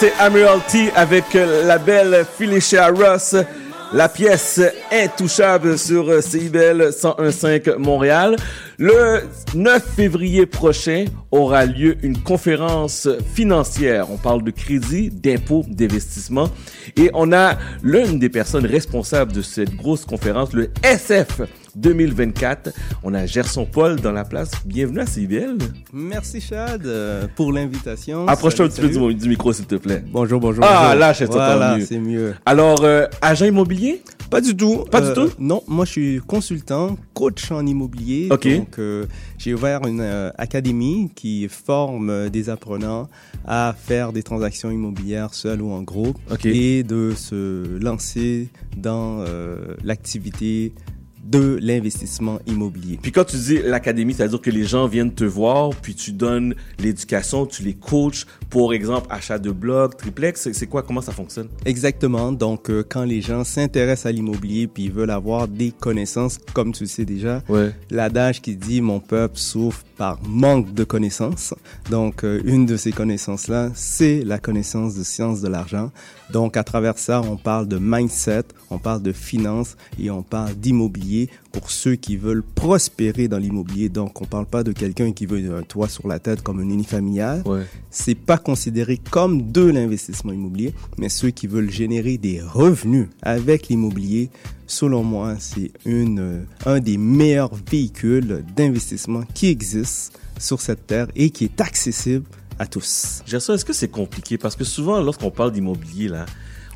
C'est Admiralty avec la belle Felicia Ross. La pièce intouchable sur CIBL 101.5 Montréal. Le 9 février prochain aura lieu une conférence financière. On parle de crédit, d'impôt, d'investissement. Et on a l'une des personnes responsables de cette grosse conférence, le SF 2024. On a Gerson Paul dans la place. Bienvenue à CIBL. Merci Chad euh, pour l'invitation. Approche-toi un petit peu du, du micro, s'il te plaît. Bonjour, bonjour. Ah, bonjour. là, je Voilà, c'est mieux. Alors, euh, agent immobilier? Pas du tout. Pas du Euh, tout? Non, moi je suis consultant, coach en immobilier. Ok. Donc, j'ai ouvert une académie qui forme des apprenants à faire des transactions immobilières seuls ou en groupe et de se lancer dans l'activité de l'investissement immobilier. Puis quand tu dis l'académie, c'est-à-dire que les gens viennent te voir, puis tu donnes l'éducation, tu les coaches, pour exemple, achat de blog, triplex, c'est- quoi, comment ça fonctionne? Exactement. Donc, euh, quand les gens s'intéressent à l'immobilier puis ils veulent avoir des connaissances, comme tu le sais déjà, Ouais. l'adage qui dit mon peuple souffre par manque de connaissances. Donc, euh, une de ces connaissances-là, c'est la connaissance de science de l'argent. Donc, à travers ça, on parle de mindset, on parle de finance et on parle d'immobilier pour ceux qui veulent prospérer dans l'immobilier. Donc, on parle pas de quelqu'un qui veut un toit sur la tête comme un unifamilial. Ouais. C'est pas considéré comme de l'investissement immobilier, mais ceux qui veulent générer des revenus avec l'immobilier, selon moi, c'est une, euh, un des meilleurs véhicules d'investissement qui existent sur cette terre et qui est accessible à tous. Gerson, est-ce que c'est compliqué? Parce que souvent, lorsqu'on parle d'immobilier,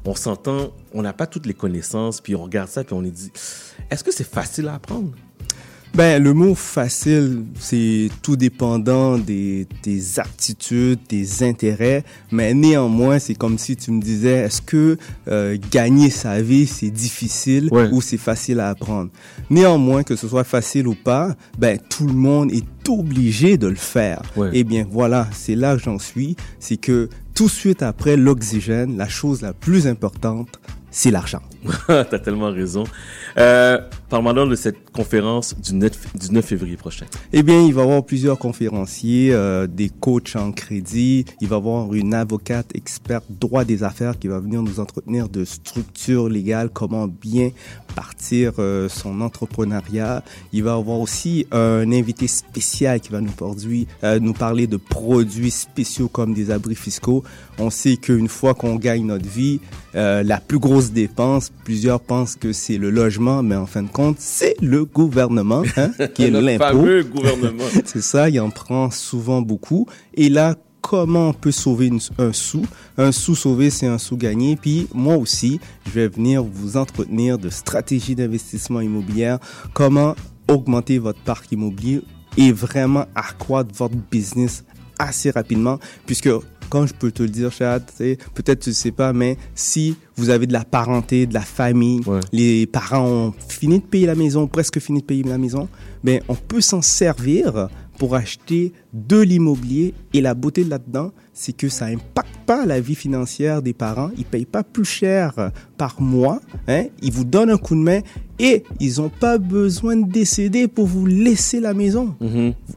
on s'entend, on n'a pas toutes les connaissances, puis on regarde ça, puis on est dit, est-ce que c'est facile à apprendre? Ben, le mot facile, c'est tout dépendant des, des aptitudes, des intérêts, mais néanmoins, c'est comme si tu me disais, est-ce que euh, gagner sa vie, c'est difficile ou c'est facile à apprendre? Néanmoins, que ce soit facile ou pas, ben, tout le monde est obligé de le faire. Eh bien, voilà, c'est là que j'en suis, c'est que tout de suite après l'oxygène, la chose la plus importante, c'est l'argent. (laughs) T'as tellement raison. Euh, Parle-moi de cette conférence du 9, du 9 février prochain. Eh bien, il va y avoir plusieurs conférenciers, euh, des coachs en crédit. Il va y avoir une avocate experte droit des affaires qui va venir nous entretenir de structures légales, comment bien partir euh, son entrepreneuriat. Il va y avoir aussi un invité spécial qui va nous, produire, euh, nous parler de produits spéciaux comme des abris fiscaux. On sait qu'une fois qu'on gagne notre vie, euh, la plus grosse dépense, plusieurs pensent que c'est le logement, mais en fin de compte, c'est le gouvernement hein, qui est (laughs) l'impôt. fameux gouvernement. (laughs) c'est ça, il en prend souvent beaucoup. Et là, comment on peut sauver une- un sou? Un sou sauvé, c'est un sou gagné. Puis moi aussi, je vais venir vous entretenir de stratégies d'investissement immobilière, comment augmenter votre parc immobilier et vraiment accroître votre business assez rapidement, puisque quand je peux te le dire, sais, peut-être tu ne sais pas, mais si vous avez de la parenté, de la famille, les parents ont fini de payer la maison, presque fini de payer la maison, ben on peut s'en servir pour acheter de l'immobilier. Et la beauté là-dedans, c'est que ça impacte pas la vie financière des parents. Ils payent pas plus cher par mois. Hein? Ils vous donnent un coup de main et ils n'ont pas besoin de décéder pour vous laisser la maison.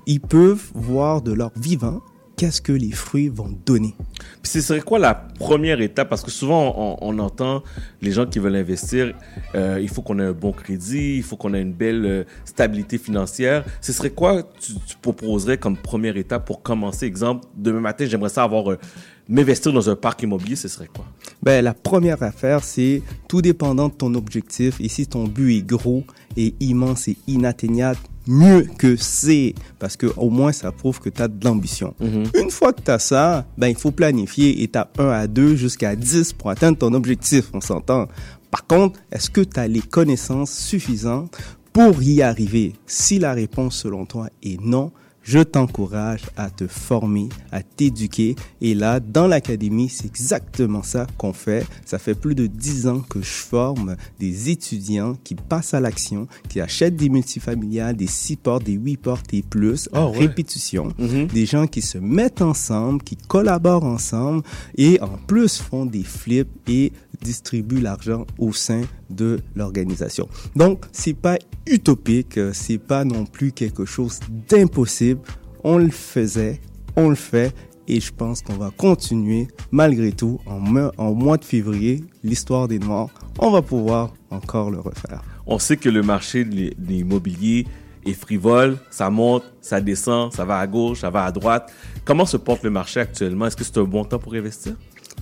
Ils peuvent voir de leur vivant qu'est-ce que les fruits vont donner? Puis ce serait quoi la première étape? Parce que souvent, on, on entend les gens qui veulent investir, euh, il faut qu'on ait un bon crédit, il faut qu'on ait une belle euh, stabilité financière. Ce serait quoi tu, tu proposerais comme première étape pour commencer? Exemple, demain matin, j'aimerais ça avoir, euh, m'investir dans un parc immobilier, ce serait quoi? Ben, la première affaire, c'est tout dépendant de ton objectif. Et si ton but est gros et immense et inatteignable, mieux que c'est. Parce que au moins, ça prouve que tu as de l'ambition. Une fois que tu as ça, ben, il faut planifier étape 1 à 2 jusqu'à 10 pour atteindre ton objectif. On s'entend. Par contre, est-ce que tu as les connaissances suffisantes pour y arriver? Si la réponse selon toi est non, je t'encourage à te former, à t'éduquer. Et là, dans l'académie, c'est exactement ça qu'on fait. Ça fait plus de 10 ans que je forme des étudiants qui passent à l'action, qui achètent des multifamiliales, des 6 portes, des 8 portes et plus, en ouais. répétition. Des gens qui se mettent ensemble, qui collaborent ensemble et en plus font des flips et distribuent l'argent au sein de l'organisation. Donc, c'est pas utopique, c'est pas non plus quelque chose d'impossible. On le faisait, on le fait et je pense qu'on va continuer malgré tout en, en mois de février, l'histoire des Noirs, on va pouvoir encore le refaire. On sait que le marché de l'immobilier est frivole, ça monte, ça descend, ça va à gauche, ça va à droite. Comment se porte le marché actuellement? Est-ce que c'est un bon temps pour investir?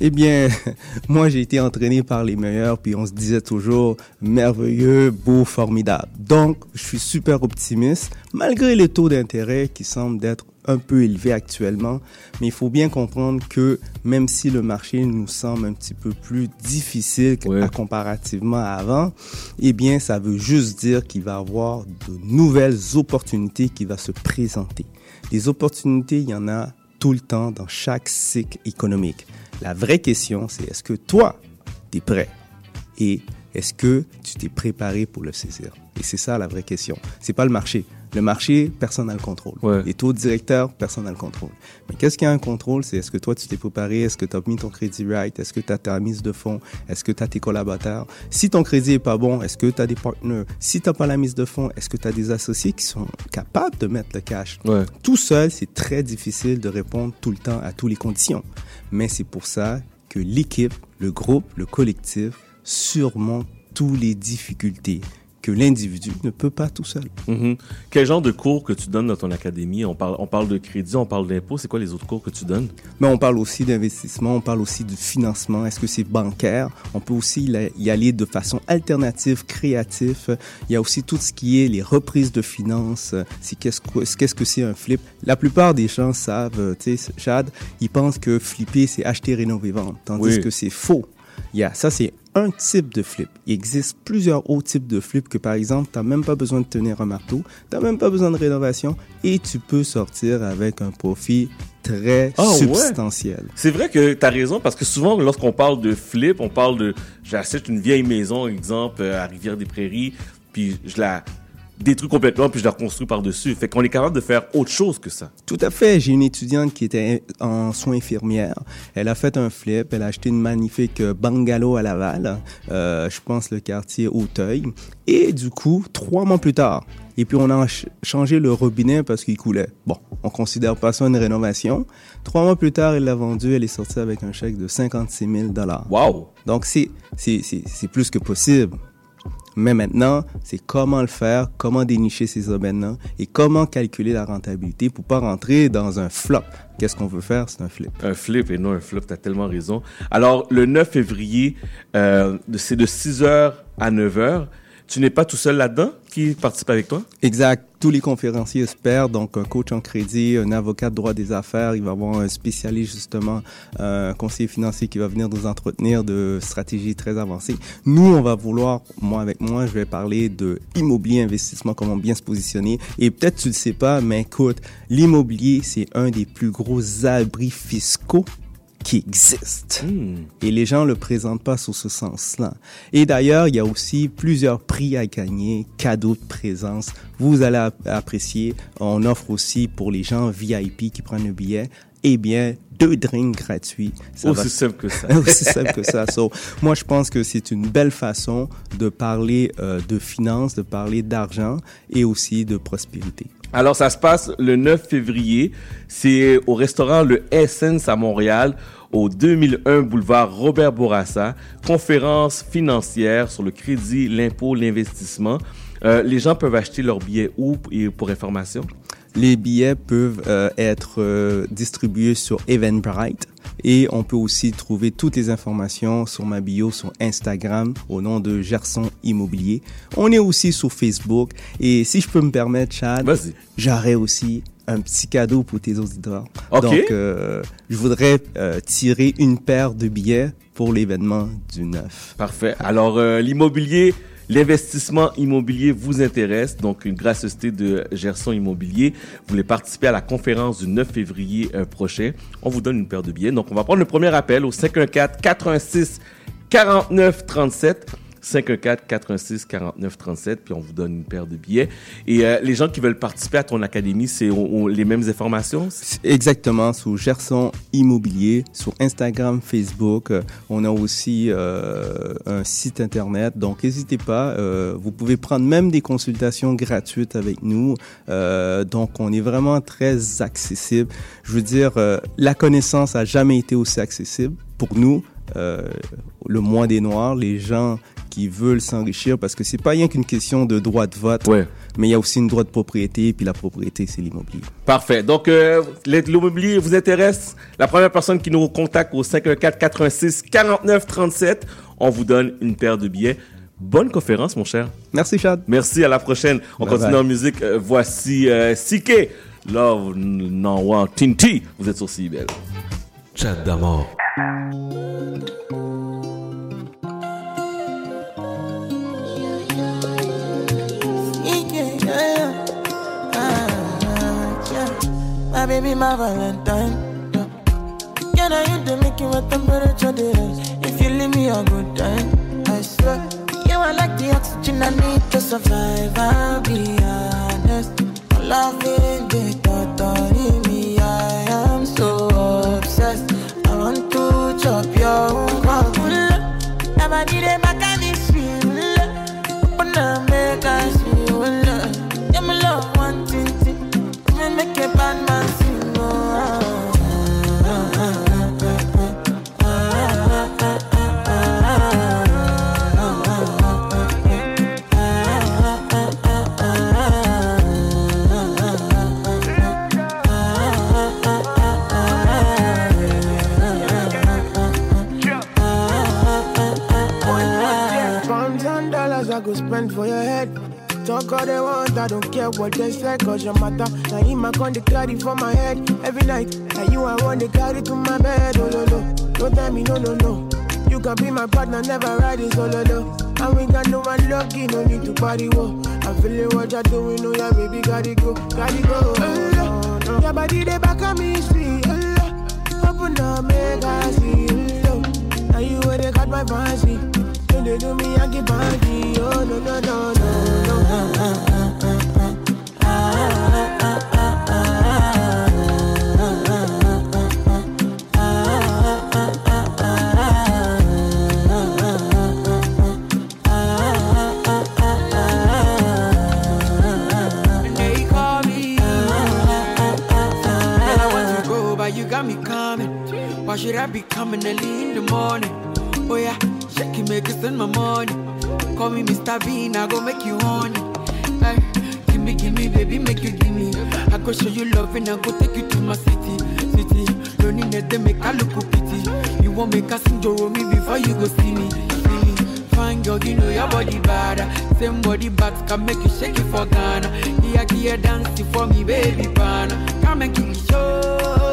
Eh bien, (laughs) moi j'ai été entraîné par les meilleurs, puis on se disait toujours merveilleux, beau, formidable. Donc, je suis super optimiste, malgré les taux d'intérêt qui semblent d'être un peu élevés actuellement. Mais il faut bien comprendre que même si le marché nous semble un petit peu plus difficile comparativement à avant, eh bien, ça veut juste dire qu'il va y avoir de nouvelles opportunités qui vont se présenter. Les opportunités, il y en a tout le temps dans chaque cycle économique. La vraie question, c'est est-ce que toi, tu es prêt? Et est-ce que tu t'es préparé pour le saisir? Et c'est ça la vraie question. C'est pas le marché. Le marché, personne n'a le contrôle. Les taux directeurs, personne n'a le contrôle. Mais qu'est-ce qui a un contrôle? C'est est-ce que toi, tu t'es préparé? Est-ce que tu as mis ton crédit right? Est-ce que tu as ta mise de fonds? Est-ce que tu as tes collaborateurs? Si ton crédit est pas bon, est-ce que tu as des partenaires Si tu n'as pas la mise de fonds, est-ce que tu as des associés qui sont capables de mettre le cash? Tout seul, c'est très difficile de répondre tout le temps à toutes les conditions. Mais c'est pour ça que l'équipe, le groupe, le collectif surmonte toutes les difficultés que l'individu ne peut pas tout seul. Mhm. Quel genre de cours que tu donnes dans ton académie? On parle, on parle de crédit, on parle d'impôt. C'est quoi les autres cours que tu donnes? Mais on parle aussi d'investissement, on parle aussi du financement. Est-ce que c'est bancaire? On peut aussi y- aller de façon alternative, créative. Il y a aussi tout ce qui est les reprises de finances. C'est qu'est-ce que qu'est-ce que c'est un flip? La plupart des gens savent, euh, tu sais, Chad, ils pensent que flipper, c'est acheter, rénover, vendre. Tandis Oui. que c'est faux. Il y a, ça, c'est un type de flip. Il existe plusieurs autres types de flip que, par exemple, tu n'as même pas besoin de tenir un marteau, tu n'as même pas besoin de rénovation et tu peux sortir avec un profit très Ah, ouais? substantiel. C'est vrai que tu as raison parce que souvent, lorsqu'on parle de flip, on parle de j'achète une vieille maison, exemple, à Rivière-des-Prairies, puis je la détruis complètement puis je la reconstruis par-dessus. Fait qu'on est capable de faire autre chose que ça. Tout à fait. J'ai une étudiante qui était en soins infirmières. Elle a fait un flip. Elle a acheté une magnifique bungalow à Laval. Euh, je pense le quartier Auteuil. Et du coup, trois mois plus tard, et puis on a ch- changé le robinet parce qu'il coulait. Bon, on considère pas ça une rénovation. Trois mois plus tard, elle l'a vendu. Elle est sortie avec un chèque de 56 000 dollars. Wow. Donc c'est c'est plus que possible. Mais maintenant, c'est comment le faire, comment dénicher ces domaines-là et comment calculer la rentabilité pour pas rentrer dans un flop. Qu'est-ce qu'on veut faire? C'est un flip. Un flip et non un flop, t'as tellement raison. Alors, le 9 février, euh, c'est de 6h à 9h. Tu n'es pas tout seul là-dedans? Qui participe avec toi? Exact. Tous les conférenciers espèrent, donc un coach en crédit, un avocat de droit des affaires, il va avoir un spécialiste justement, euh, un conseiller financier qui va venir nous entretenir de stratégies très avancées. Nous, on va vouloir, moi avec moi, je vais parler de immobilier, investissement, comment bien se positionner. Et peut-être tu le sais pas, mais écoute, l'immobilier, c'est un des plus gros abris fiscaux qui existe. Et les gens le présentent pas sous ce sens-là. Et d'ailleurs, il y a aussi plusieurs prix à gagner, cadeaux de présence. Vous allez ap- apprécier. On offre aussi pour les gens VIP qui prennent le billet, eh bien, deux drinks gratuits. Aussi simple que ça. (laughs) Aussi simple que ça. So, moi, je pense que c'est une belle façon de parler euh, de finances, de parler d'argent et aussi de prospérité. Alors, ça se passe le 9 février. C'est au restaurant Le Essence à Montréal, au 2001 boulevard Robert Bourassa. Conférence financière sur le crédit, l'impôt, l'investissement. Euh, les gens peuvent acheter leurs billets où et pour information? Les billets peuvent euh, être euh, distribués sur Eventbrite et on peut aussi trouver toutes les informations sur ma bio sur Instagram au nom de Gerson Immobilier. On est aussi sur Facebook et si je peux me permettre, Chad, j'aurais aussi un petit cadeau pour tes auditeurs. Ok. Donc, euh, je voudrais euh, tirer une paire de billets pour l'événement du 9. Parfait. Alors, euh, l'immobilier, l'investissement immobilier vous intéresse. Donc, une gracieuseté de Gerson Immobilier. Vous voulez participer à la conférence du 9 février euh, prochain. On vous donne une paire de billets. Donc, on va prendre le premier appel au 514 86 49 37. 514 86 49 37 puis on vous donne une paire de billets et euh, les gens qui veulent participer à ton académie c'est les mêmes informations? Exactement, sur Gerson Immobilier, sur Instagram, Facebook. Euh, On a aussi euh, un site internet, donc n'hésitez pas. euh, vous pouvez prendre même des consultations gratuites avec nous. Euh, donc on est vraiment très accessible. Je veux dire, euh, la connaissance a jamais été aussi accessible pour nous. Euh, le mois des Noirs, les gens qui veulent s'enrichir, parce que c'est pas rien qu'une question de droit de vote, mais il y a aussi une droit de propriété, puis la propriété, c'est l'immobilier. Parfait. Donc, euh, l'immobilier vous intéresse? La première personne qui nous contacte au 514 86 49 37, on vous donne une paire de billets. Bonne conférence, mon cher. Merci, Chad. Merci, à la prochaine. On Bye continue bye. en musique. Euh, voici euh, Sike, Love Non One Tinti. Vous êtes sur CIBL. Chat d'amour. My baby, my Valentine. Yeah, now you the make you what temperature rise. If you leave me a good time, I swear. You are like the oxygen I need to survive. I'll be honest. Loving the thought of for your head. Talk all they want, I don't care what they say, cause your matter. Now him I con the carry for my head every night. And you I want to carry to my bed, oh no no. Don't tell me no no no. You can be my partner, never ride it oh, solo though. And we got no one lucky, no need to party, whoa. I'm feeling what you're doing, oh yeah, baby, gotta go, gotta go. Oh, no, no. Your body, they back on me, sweet, oh, no. Open up, make I see, oh, no. Now you where they got my fancy. They do me, I keep on Oh no no no no no. Ah, ah, ah, ah, ah, ah, ah, ah, ah, ah. Why should I be coming early in the morning? Oh yeah shake it, make it spend my money. Call me Mr. Bean, I go make you honey. Hey, gimme, gimme, baby, make you gimme. I go show you love and I go take you to my city, city. That they make I look pity. You won't make a Joro me before you go see me, see me. Fine girl, you know your body bad. Same body bags can make you shake it for Ghana. Here, here, dancing for me, baby, pana. Come and give me show.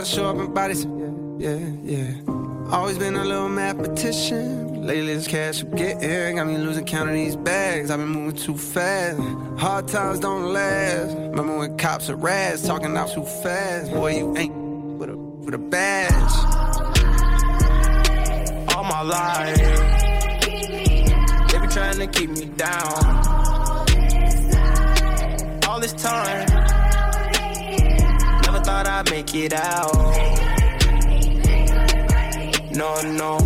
Wanna show up some. Yeah, yeah, yeah. Always been a little mathematician. Lately, this cash I'm getting got me losing count of these bags. I've been moving too fast. Hard times don't last. Remember when cops are rats talking out too fast? Boy, you ain't with a with a badge. All my life, they be trying to keep me down all this time. Thought I'd make it out. No, no.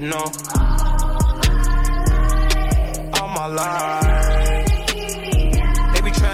No. All my life.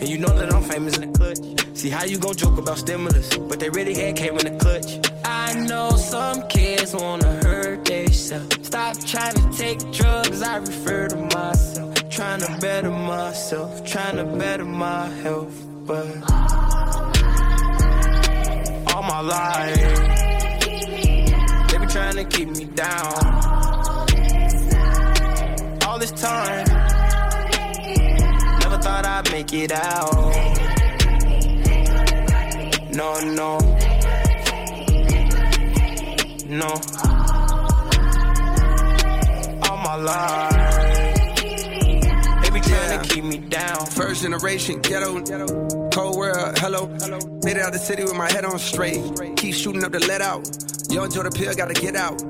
And you know that I'm famous in the clutch. See how you gon' joke about stimulus, but they really had came in the clutch. I know some kids wanna hurt themselves. Stop trying to take drugs, I refer to myself. Trying to better myself, trying to better my health, but all my life, they be trying to keep me down. All this time, thought I'd make it out. No, no. No. All my life. They be trying to keep me down. First generation ghetto, cold world, hello. Made it out the city with my head on straight. Keep shooting up the let out. Yo, enjoy the pill, gotta get out.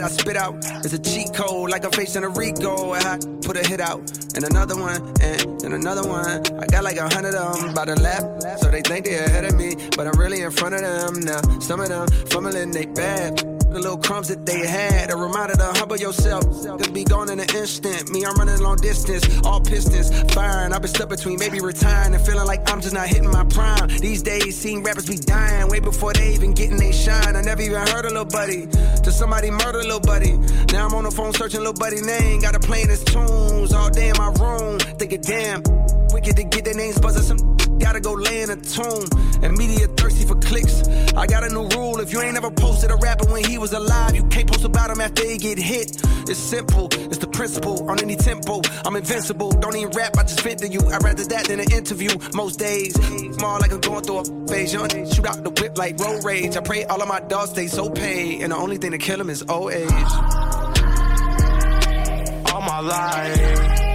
I spit out It's a cheat code, like I'm facing a Rico. And I put a hit out, and another one, and, and another one. I got like a hundred of them by the lap, so they think they ahead of me, but I'm really in front of them now. Some of them fumbling they bad. The little crumbs that they had, a reminder to humble yourself. Could be gone in an instant. Me, I'm running long distance, all pistons firing. I've been stuck between maybe retiring and feeling like I'm just not hitting my prime. These days, seeing rappers be dying way before they even getting they shine. I never even heard of Lil Buddy. Till somebody murder Lil Buddy. Now I'm on the phone searching Lil Buddy name. Got to playing his tunes all day in my room. Thinking, damn, wicked to get their names buzzing. Some gotta go lay in a tomb. And media thirsty for clicks. I got a new rule. If you ain't ever posted a rapper when he was alive, you can't post about him after he get hit. It's simple. It's the principle. On any tempo, I'm invincible. Don't even rap, I just vent to you. I'd rather that than an interview. Most days, small like I'm going through a phase. Young, shoot out the whip like road rage. I pray all of my dogs stay so paid. And the only thing to kill them is old age. All my life,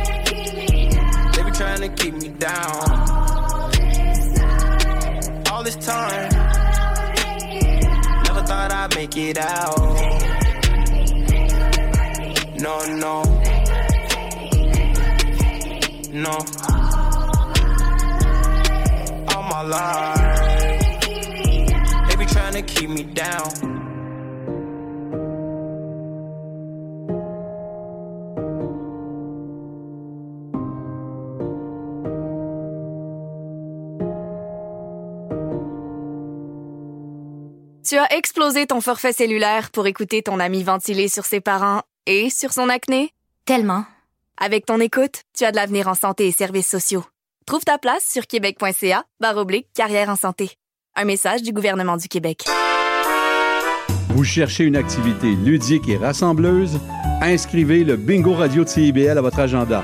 trying to keep me down. All this time, never thought I'd make it out. No, no, no. All my life, they be trying to keep me down. Tu as explosé ton forfait cellulaire pour écouter ton ami ventiler sur ses parents et sur son acné? Tellement. Avec ton écoute, tu as de l'avenir en santé et services sociaux. Trouve ta place sur québec.ca barre oblique carrière en santé. Un message du gouvernement du Québec. Vous cherchez une activité ludique et rassembleuse? Inscrivez le Bingo Radio de CIBL à votre agenda.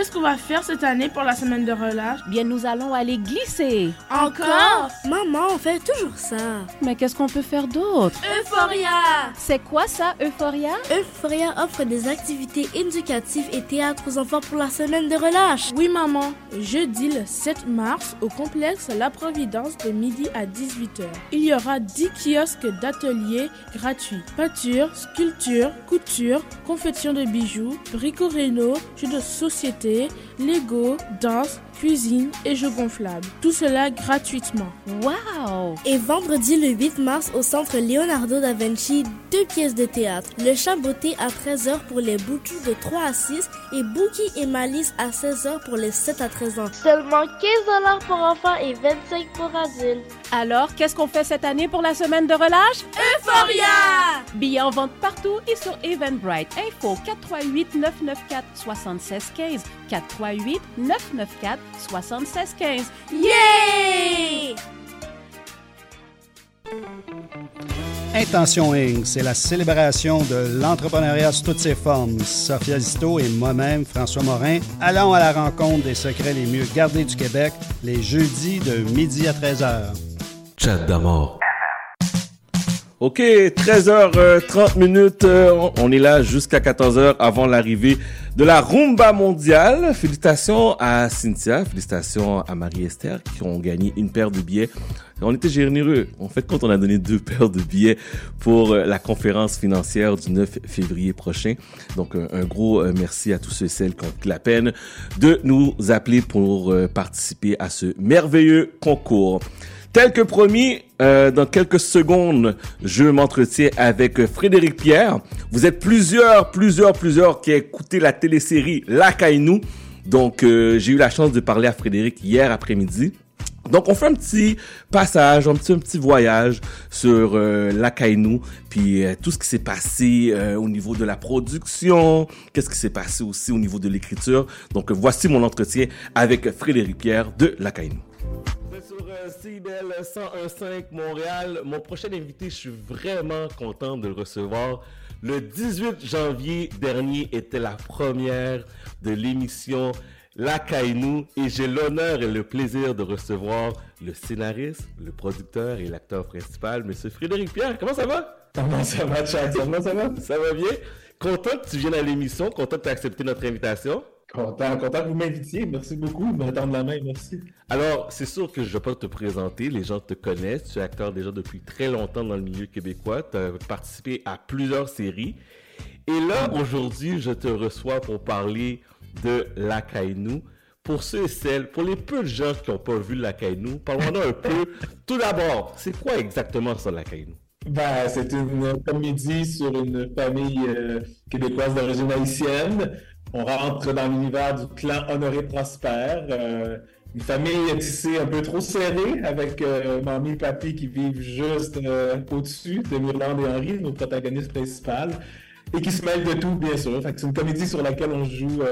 Qu'est-ce qu'on va faire cette année pour la semaine de relâche? Bien, nous allons aller glisser. Encore? Maman, on fait toujours ça. Mais qu'est-ce qu'on peut faire d'autre? Euphoria C'est quoi ça, Euphoria? Euphoria offre des activités éducatives et théâtre aux enfants pour la semaine de relâche. Oui, maman. Jeudi le 7 mars, au complexe La Providence de midi à 18h. Il y aura 10 kiosques d'ateliers gratuits. Peinture, sculpture, couture, confection de bijoux, bricorino, jeux de société Lego, danse, cuisine et jeux gonflables. Tout cela gratuitement. Wow! Et vendredi le 8 mars au centre Leonardo da Vinci, deux pièces de théâtre. Le chat beauté à 13h pour les boutous de 3 à 6 et Bookie et Malice à 16h pour les 7 à 13 ans. Seulement 15 dollars pour enfants et 25 pour adultes. Alors, qu'est-ce qu'on fait cette année pour la semaine de relâche? Euphoria! Billets en vente partout et sur Eventbrite. Info 438 994 7615 438 994 7615. Yeah! Intention Inc., c'est la célébration de l'entrepreneuriat sous toutes ses formes. Sophia Zito et moi-même, François Morin, allons à la rencontre des secrets les mieux gardés du Québec les jeudis de midi à 13h. Chat d'amour. OK, 13h30 minutes, euh, on est là jusqu'à 14h avant l'arrivée de la rumba mondiale. Félicitations à Cynthia, félicitations à Marie-Esther qui ont gagné une paire de billets. On était généreux. En fait, quand on a donné deux paires de billets pour euh, la conférence financière du 9 février prochain. Donc, un, gros euh, merci à tous ceux et celles qui ont pris la peine de nous appeler pour euh, participer à ce merveilleux concours. Tel que promis, euh, dans quelques secondes, je m'entretiens avec Frédéric Pierre. Vous êtes plusieurs, plusieurs, plusieurs qui écouté la télésérie La Caïnou. Donc, euh, j'ai eu la chance de parler à Frédéric hier après-midi. Donc, on fait un petit passage, un petit, un petit voyage sur euh, la puis euh, tout ce qui s'est passé euh, au niveau de la production, qu'est-ce qui s'est passé aussi au niveau de l'écriture. Donc, voici mon entretien avec Frédéric Pierre de la Caïnou. Sur CIBL 101.5 Montréal, mon prochain invité, je suis vraiment content de le recevoir. Le 18 janvier dernier était la première de l'émission La Caïnou et j'ai l'honneur et le plaisir de recevoir le scénariste, le producteur et l'acteur principal, Monsieur Frédéric Pierre. Comment ça va? Comment ça va, Chad? Comment ça va? Ça va bien? Content que tu viennes à l'émission, content que tu aies accepté notre invitation. Content, content que vous m'invitiez. Merci beaucoup de me tendre la main. Merci. Alors, c'est sûr que je ne vais pas te présenter. Les gens te connaissent. Tu es acteur déjà depuis très longtemps dans le milieu québécois. Tu as participé à plusieurs séries. Et là, aujourd'hui, je te reçois pour parler de La Caïnou. Pour ceux et celles, pour les peu de gens qui n'ont pas vu La parlons-en un peu. (laughs) Tout d'abord, c'est quoi exactement ça, La Caïnou? Ben, c'est une comédie sur une famille euh, québécoise d'origine haïtienne. On rentre dans l'univers du clan Honoré Prosper. Euh, une famille tissée un peu trop serrée avec euh, mamie et papy qui vivent juste euh, au-dessus de Mirlande et Henri, nos protagonistes principaux, et qui se mêlent de tout, bien sûr. C'est une comédie sur laquelle on joue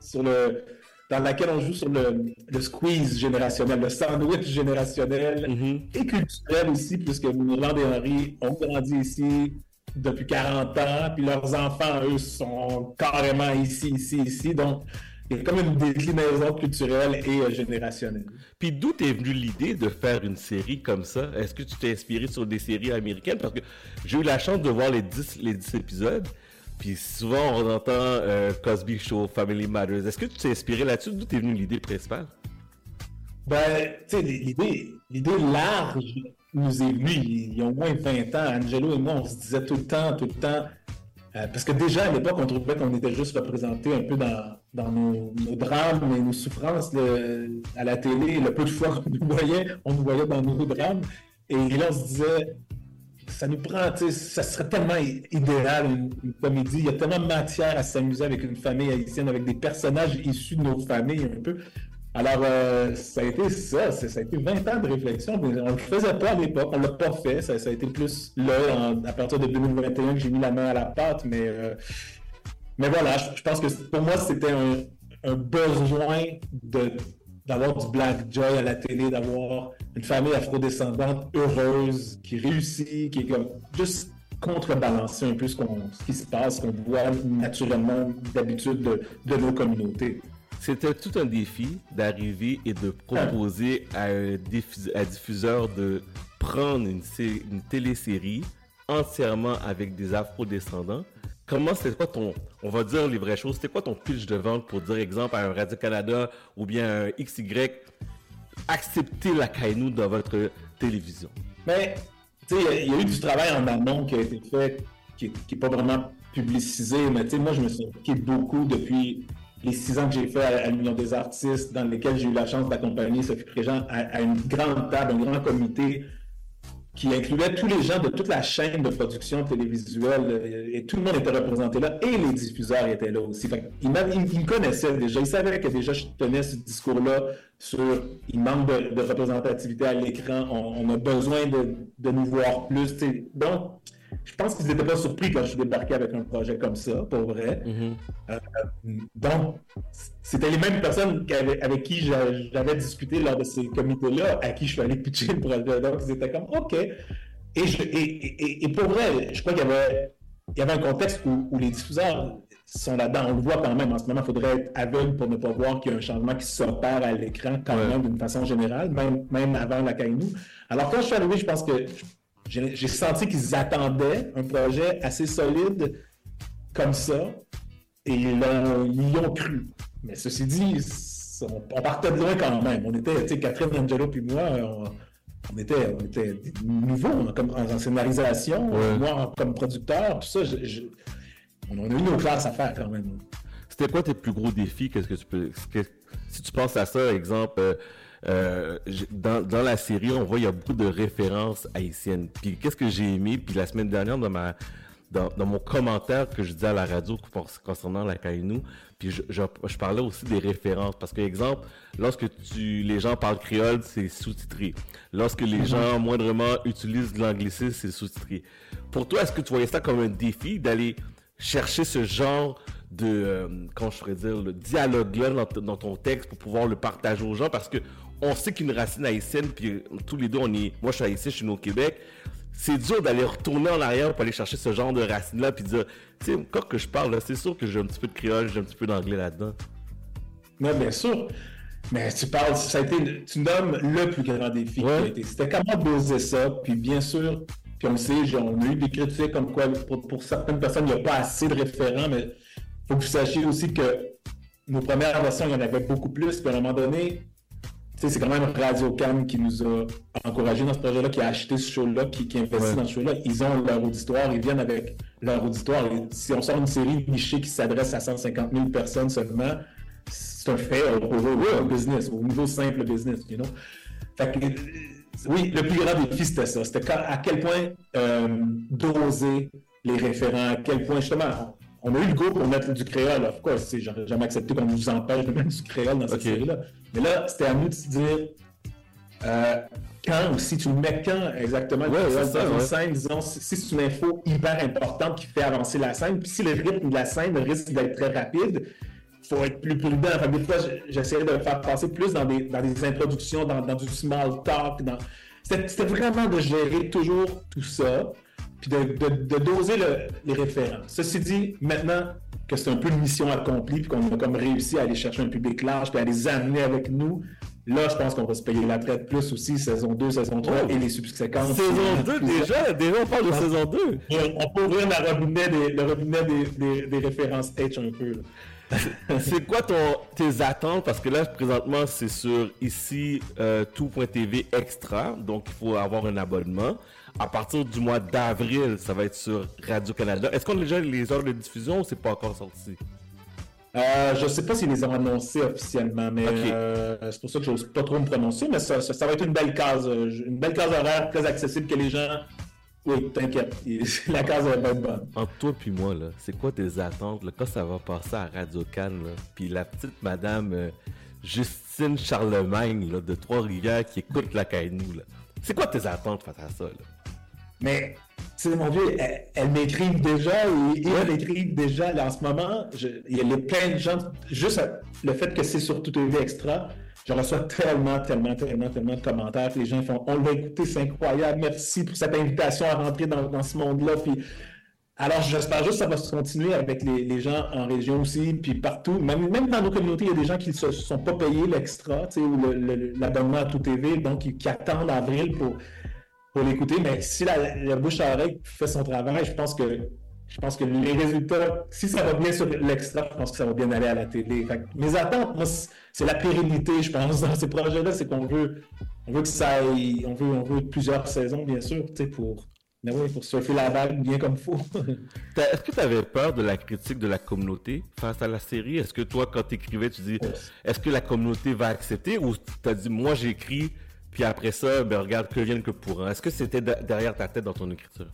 sur le dans laquelle on joue sur le, le squeeze générationnel, le sandwich générationnel et culturel aussi, puisque Mirlande et Henri ont grandi ici depuis 40 ans, puis leurs enfants, eux, sont carrément ici, ici, ici. Donc, il y a comme une déclinaison culturelle et euh, générationnelle. Puis d'où t'es venue l'idée de faire une série comme ça? Est-ce que tu t'es inspiré sur des séries américaines? Parce que j'ai eu la chance de voir les 10, les 10 épisodes. Puis souvent, on entend euh, Cosby Show, Family Matters. Est-ce que tu t'es inspiré là-dessus? D'où t'es venue l'idée principale? Ben, tu sais, l'idée, l'idée large nous est venue il y a au moins 20 ans. Angelo et moi, on se disait tout le temps, tout le temps, Euh, parce que déjà, à l'époque, on trouvait qu'on était juste représenté un peu dans, nos, drames et nos souffrances à la télé. Le peu de fois qu'on nous voyait, on nous voyait dans nos drames. Et là, on se disait, ça nous prend, ça serait tellement idéal, une, une comédie. Il y a tellement de matière à s'amuser avec une famille haïtienne, avec des personnages issus de nos familles un peu. Alors, euh, ça a été ça, ça a été 20 ans de réflexion, mais on le faisait pas à l'époque, on l'a pas fait, ça, a été plus là, à partir de 2021, que j'ai mis la main à la pâte, mais, euh, mais voilà, je, pense que pour moi, c'était un, besoin d'avoir du black joy à la télé, d'avoir une famille afrodescendante heureuse, qui réussit, qui est comme juste contrebalancer un peu ce, qu'on- ce qui se passe, qu'on voit naturellement d'habitude de, de nos communautés. C'était tout un défi d'arriver et de proposer à un diffuseur de prendre une, une télésérie entièrement avec des afro-descendants. Comment c'était quoi ton, on va dire les vraies choses, c'était quoi ton pitch de vente pour dire exemple à un Radio-Canada ou bien un XY, accepter la Kainu dans votre télévision? Mais, tu sais, il y a- il y, a eu du travail en amont qui a été fait, qui n'est pas vraiment publicisé, mais tu sais, moi, je me suis impliqué beaucoup depuis les six ans que j'ai fait à, l'Union des artistes, dans lesquels j'ai eu la chance d'accompagner Sophie Préjean à, à une grande table, un grand comité qui incluait tous les gens de toute la chaîne de production télévisuelle, euh, et tout le monde était représenté là, et les diffuseurs étaient là aussi. Ils, me connaissaient déjà, ils savaient que déjà je tenais ce discours-là sur il manque de, représentativité à l'écran, on, a besoin de, nous voir plus. Donc, je pense qu'ils n'étaient pas surpris quand je suis débarqué avec un projet comme ça, pour vrai. Euh, donc, c'était les mêmes personnes avec qui j'a- j'avais discuté lors de ces comités-là, à qui je suis allé pitcher le projet. Donc, ils étaient comme OK. Et, je- et, et- et pour vrai, je crois qu'il y avait, il y avait un contexte où, où les diffuseurs sont là-dedans. On le voit quand même. En ce moment, il faudrait être aveugle pour ne pas voir qu'il y a un changement qui s'opère à l'écran quand même d'une façon générale, même, même avant la Kainu. Alors, quand je suis arrivé, je pense que j'ai senti qu'ils attendaient un projet assez solide comme ça et ils, y ont cru. Mais ceci dit, on, on partait de loin quand même. On était, tu sais, Catherine Angelo puis moi, on, on était, on était nouveaux hein, comme, en, en scénarisation, Ouais. moi en- comme producteur, tout ça. je- je- on, on a eu nos classes à faire quand même. C'était quoi tes plus gros défis? Qu'est-ce que tu peux. que- si tu penses à ça, exemple, euh, euh, dans, dans la série, on voit il y a beaucoup de références haïtiennes. Puis qu'est-ce que j'ai aimé? Puis la semaine dernière, dans ma dans, dans mon commentaire que je disais à la radio con- concernant la Kainu, puis je, je, je parlais aussi des références. Parce que, exemple, lorsque tu, les gens parlent créole, c'est sous-titré. Lorsque les Mhm. gens moindrement utilisent de l'anglicisme, c'est sous-titré. Pour toi, est-ce que tu voyais ça comme un défi d'aller chercher ce genre de, euh, comment je pourrais dire, le dialogue-là dans ton texte pour pouvoir le partager aux gens? Parce que on sait qu'une racine haïtienne, puis euh, tous les deux, on est, moi je suis haïtien, je suis né au Québec, c'est dur d'aller retourner en arrière pour aller chercher ce genre de racine-là puis dire, tu sais, quand que je parle, c'est sûr que j'ai un petit peu de créole, j'ai un petit peu d'anglais là-dedans. Non, bien sûr. Mais tu parles, ça a été, tu nommes le plus grand défi qui a été. C'était comment doser ça, puis bien sûr, puis on sait, j'ai- on a eu des critiques comme quoi, pour, pour certaines personnes, il n'y a pas assez de référents, mais il faut que vous sachiez aussi que nos premières versions, il y en avait beaucoup plus, puis à un moment donné, c'est quand même Radio Cam qui nous a encouragés dans ce projet-là, qui a acheté ce show-là, qui, qui investit Ouais. dans ce show-là. Ils ont leur auditoire, ils viennent avec leur auditoire. Et si on sort une série nichée qui s'adresse à 150 000 personnes seulement, c'est un fait au business, au niveau simple business, you know. Fait que, oui, le plus grand défi, c'était ça. C'était à quel point euh, doser les référents, à quel point, justement, on a eu le goût pour mettre du créole, of course. J'aurais jamais accepté qu'on nous empêche de mettre du créole dans cette série-là. Mais là, c'était à nous de se dire euh, quand ou si tu le mets quand exactement? Ouais, ça, dans une scène, disons, si si c'est une info hyper importante qui fait avancer la scène, puis si le rythme de la scène risque d'être très rapide, faut être plus prudent. Enfin, des fois, j'essayais de le faire passer plus dans des, dans des introductions, dans, dans du small talk. Dans... C'était vraiment de gérer toujours tout ça, puis de, de- de doser le- les référents. Ceci dit, maintenant que c'est un peu une mission accomplie, puis qu'on a comme réussi à aller chercher un public large, puis à les amener avec nous, là, je pense qu'on va se payer la traite plus aussi, saison 2, saison 3 Oh! et les subséquences. Saison 2 déjà? Déjà, on parle de saison 2? On peut ouvrir la robinet des- le robinet des, des- des références H un peu. là. (laughs) c'est quoi ton, tes attentes? Parce que là, présentement, c'est sur ici euh, tout.tv extra, donc il faut avoir un abonnement. À partir du mois d'avril, ça va être sur Radio-Canada. Est-ce qu'on a déjà les heures de diffusion ou c'est pas encore sorti? Euh, je sais pas s'ils les ont annoncés officiellement, mais euh, c'est pour ça que j'ose pas trop me prononcer, mais ça, ça, ça va être une belle case, euh, une belle case horaire très accessible que les gens. Oui, t'inquiète, (laughs) la case va être bonne. Entre toi puis moi, là, c'est quoi tes attentes là, quand ça va passer à Radio Cannes? Puis la petite madame euh, Justine Charlemagne là, de Trois-Rivières qui écoute la Caïnou, là. C'est quoi tes attentes face à ça, là? Mais, tu sais, mon vieux, elle, elle m'écrive déjà et, et elle m'écrive déjà là, en ce moment. je- il y a plein de gens, juste le fait que c'est sur Tout TV Extra, je reçois tellement, tellement, tellement, tellement de commentaires. Les gens font On l'a écouté, c'est incroyable, merci pour cette invitation à rentrer dans, dans ce monde-là. Puis, alors, j'espère juste que ça va se continuer avec les, les gens en région aussi, puis partout. Même, même dans nos communautés, il y a des gens qui ne se sont pas payés l'extra, tu sais, ou l'abonnement à Tout TV, donc qui, qui attendent avril pour pour l'écouter, mais si la, la bouche à oreille fait son travail, je pense que je pense que les résultats, si ça va bien sur l'extra, je pense que ça va bien aller à la télé. Fait mes attentes, moi, c'est la pérennité, je pense, dans ces projets-là, c'est qu'on veut, on veut que ça aille, on veut, on veut plusieurs saisons, bien sûr, tu sais, pour, mais oui, pour surfer la vague bien comme il faut. (laughs) Est-ce que tu avais peur de la critique de la communauté face à la série? Est-ce que toi, quand t'écrivais, tu dis, est-ce que la communauté va accepter? Ou t'as dit, moi j'écris, puis après ça, ben regarde que vienne que pourra. Est-ce que c'était de- derrière ta tête dans ton écriture?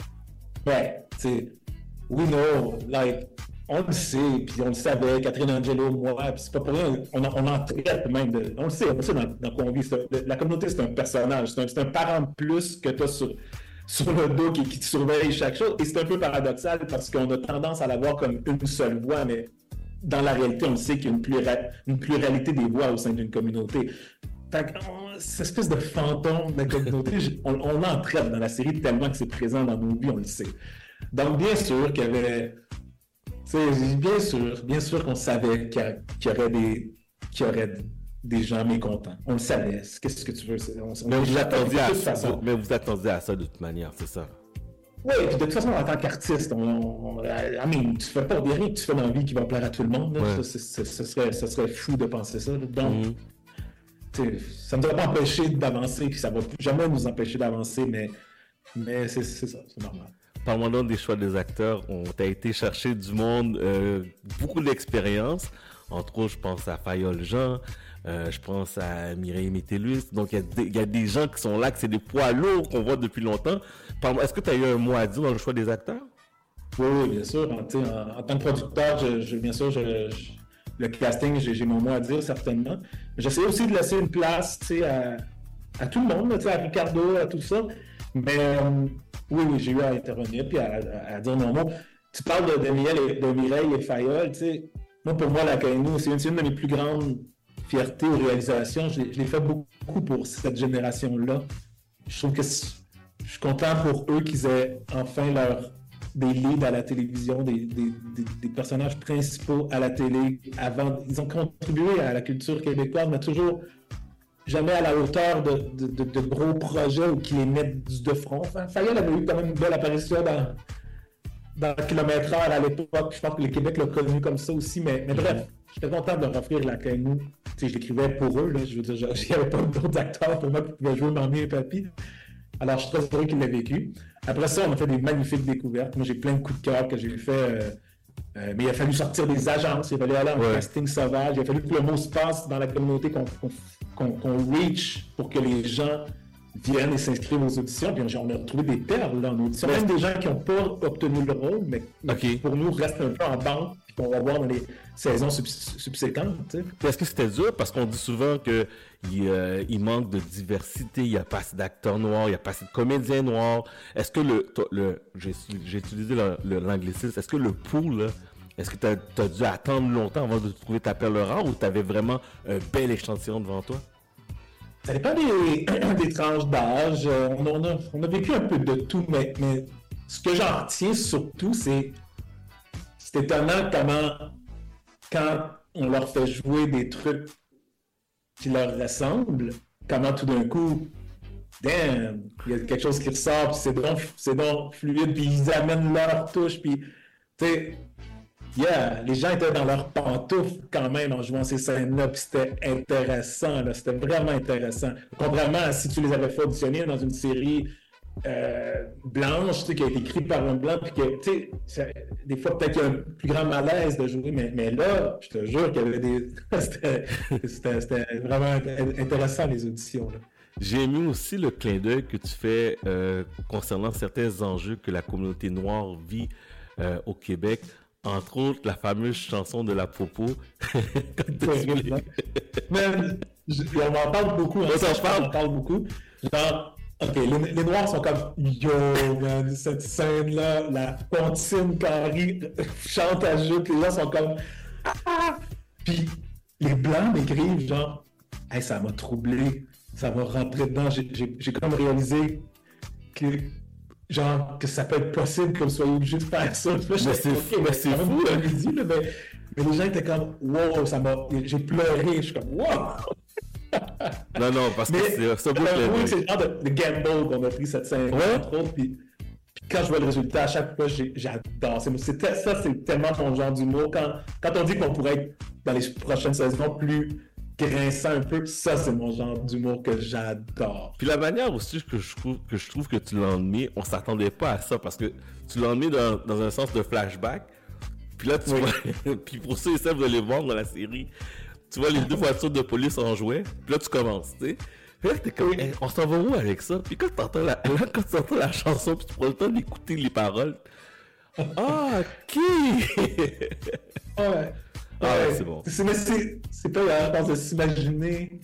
Ouais, sais, we know, like, on le sait, puis on le savait, Catherine Angelo, moi, puis c'est pas pour rien, on, on en traite même, de, on le sait, on le sait dans, dans quoi on vit, c'est la communauté c'est un personnage, c'est un, c'est parent de plus que tu as sur, sur le dos qui, qui te surveille chaque chose, et c'est un peu paradoxal parce qu'on a tendance à la voir comme une seule voix, mais dans la réalité, on sait qu'il y a une pluralité des voix au sein d'une communauté. Cette espèce de fantôme de communauté, j- on, on dans la série tellement que c'est présent dans nos vies, on le sait. Donc, bien sûr qu'il y avait. bien sûr, bien sûr qu'on savait qu'il y, aurait des. qu'il y aurait des gens mécontents. On le savait. Qu'est-ce que tu veux? c'est- On, on- Mais vous, attendiez à toute ça, façon. mais vous attendiez à ça de toute manière, c'est ça? Oui, puis de toute façon, en tant qu'artiste, on, on, I mean, tu fais pas des rien que tu fais dans la vie qui va plaire à tout le monde. là. Ouais. Ça, serait, ce serait fou de penser ça. Donc, Mhm. Ça ne doit pas empêcher d'avancer, puis ça va jamais nous empêcher d'avancer, mais, mais c'est ça, c'est normal. Parle-moi donc des choix des acteurs. On t'a été chercher du monde, euh, beaucoup d'expérience. Entre autres, je pense à Fayol Jean, euh, je pense à Mireille Métellus. Donc, il y, a des- il y a des gens qui sont là, que c'est des poids lourds qu'on voit depuis longtemps. Est-ce que tu as eu un mot à dire dans le choix des acteurs? Oui, oui, bien sûr. En, tant que producteur, je, je- bien sûr, je, je- le casting, j'ai mon mot à dire, certainement. J'essaie aussi de laisser une place à, à tout le monde, à Ricardo, à tout ça. Mais euh, oui, oui, j'ai eu à intervenir puis à, dire mon mot. Tu parles de, de, Mireille, et- de Mireille et Fayol, tu sais. Moi, pour moi, la Caïnou, c'est une, de mes plus grandes fiertés aux réalisations. Je, l'ai- fait beaucoup pour cette génération-là. Je trouve que je suis content pour eux qu'ils aient enfin leur des leads à la télévision, des, des- personnages principaux à la télé. Avant, ils ont contribué à la culture québécoise, mais toujours jamais à la hauteur de, de- gros projets ou qui les mettent de front. Enfin, Fayol avait eu quand même une belle apparition dans, dans kilomètre heure à l'époque. Je pense que le Québec l'a connu comme ça aussi, mais, mais bref, j'étais content de leur offrir la Canou. Je l'écrivais pour eux, là. je veux dire, il n'y avait pas d'autres acteurs pour moi qui pouvaient jouer Mamie et Papy. Alors, je suis très heureux qu'il l'ait vécu. Après ça, on a fait des magnifiques découvertes. Moi, j'ai plein de coups de cœur que j'ai fait. euh, euh, mais il a fallu sortir des agences, il a fallu aller en Ouais. casting sauvage, il a fallu que le mot se passe dans la communauté, qu'on reach pour que les gens viennent et s'inscrivent aux auditions. Puis on a retrouvé des perles là, en audition. Même des gens qui n'ont pas obtenu le rôle, mais pour nous restent un peu en banque, puis qu'on va voir dans les saisons subs- subséquentes. Est-ce que c'était dur? Parce qu'on dit souvent que il, euh, il manque de diversité, il n'y a pas assez d'acteurs noirs, il n'y a pas assez de comédiens noirs. Est-ce que le, le j'ai utilisé l'anglicisme, est-ce que le pool, là, est-ce que tu as, dû attendre longtemps avant de trouver ta perle rare ou tu avais vraiment un bel échantillon devant toi? Ça dépend des, (clears throat) des tranches d'âge. Euh, On, on a, on a vécu un peu de tout, mais, mais ce que j'en retiens surtout, c'est c'est étonnant comment, quand on leur fait jouer des trucs qui leur ressemblent, comment tout d'un coup, damn, il y a quelque chose qui ressort, puis c'est donc, c'est donc fluide, puis ils amènent leur touche, puis, tu sais, yeah, les gens étaient dans leurs pantoufles quand même en jouant ces scènes-là, puis c'était intéressant, c'était vraiment intéressant. Contrairement à si tu les avais auditionner dans une série euh, blanche, qui a été écrite par un blanc, puis que, tu sais, des fois, peut-être qu'il y a un plus grand malaise de jouer, mais, là, je te jure qu'il y avait des... (laughs) c'était vraiment intéressant, les auditions. J'ai aimé aussi le clin d'œil que tu fais euh, concernant certains enjeux que la communauté noire vit euh, au Québec. Entre autres, la fameuse chanson de la Popo. (laughs) Même, je- on en parle beaucoup. hein, je parle. On en parle beaucoup. Genre, OK, les, les Noirs sont comme Yo, man, cette scène-là, la comptine Carrie (laughs) chante à joute, les gens sont comme Ah! Puis les Blancs m'écrivent genre Hey, ça m'a troublé, ça m'a rentré dedans. J'ai comme réalisé que genre que ça peut être possible que vous soyez obligé de faire ça. Là, Mais c'est OK, fou, mais c'est fou, hein. comédie, là, mais, mais les gens étaient comme wow, ça m'a. J'ai pleuré, je suis comme wow! Non, non, parce que c'est c'est beau c'est le genre de, de gamble qu'on a pris cette scène Ouais. entre autres. Puis, puis quand je vois le résultat, à chaque fois, j'adore. Ça, c'est tellement mon genre d'humour. Quand, quand on dit qu'on pourrait être dans les prochaines saisons plus grinçant un peu, ça, c'est mon genre d'humour que j'adore. Puis la manière aussi que je trouve que, je trouve que tu l'as emmené, on s'attendait pas à ça parce que tu l'as emmené dans, dans un sens de flashback. Puis là, tu Oui. vois, (laughs) puis pour ceux et celles de les voir dans la série, tu vois les deux voitures de police en jouet. Puis là, tu commences, tu sais. Puis là, t'es comme, Hey, on s'en va où avec ça? Puis quand t'entends la, (laughs) là, quand t'entends la chanson, puis tu prends le temps d'écouter les paroles. (laughs) Ah, ok! Ouais. Ah ouais, c'est bon. C'est, mais c'est, c'est pas, pense, de s'imaginer.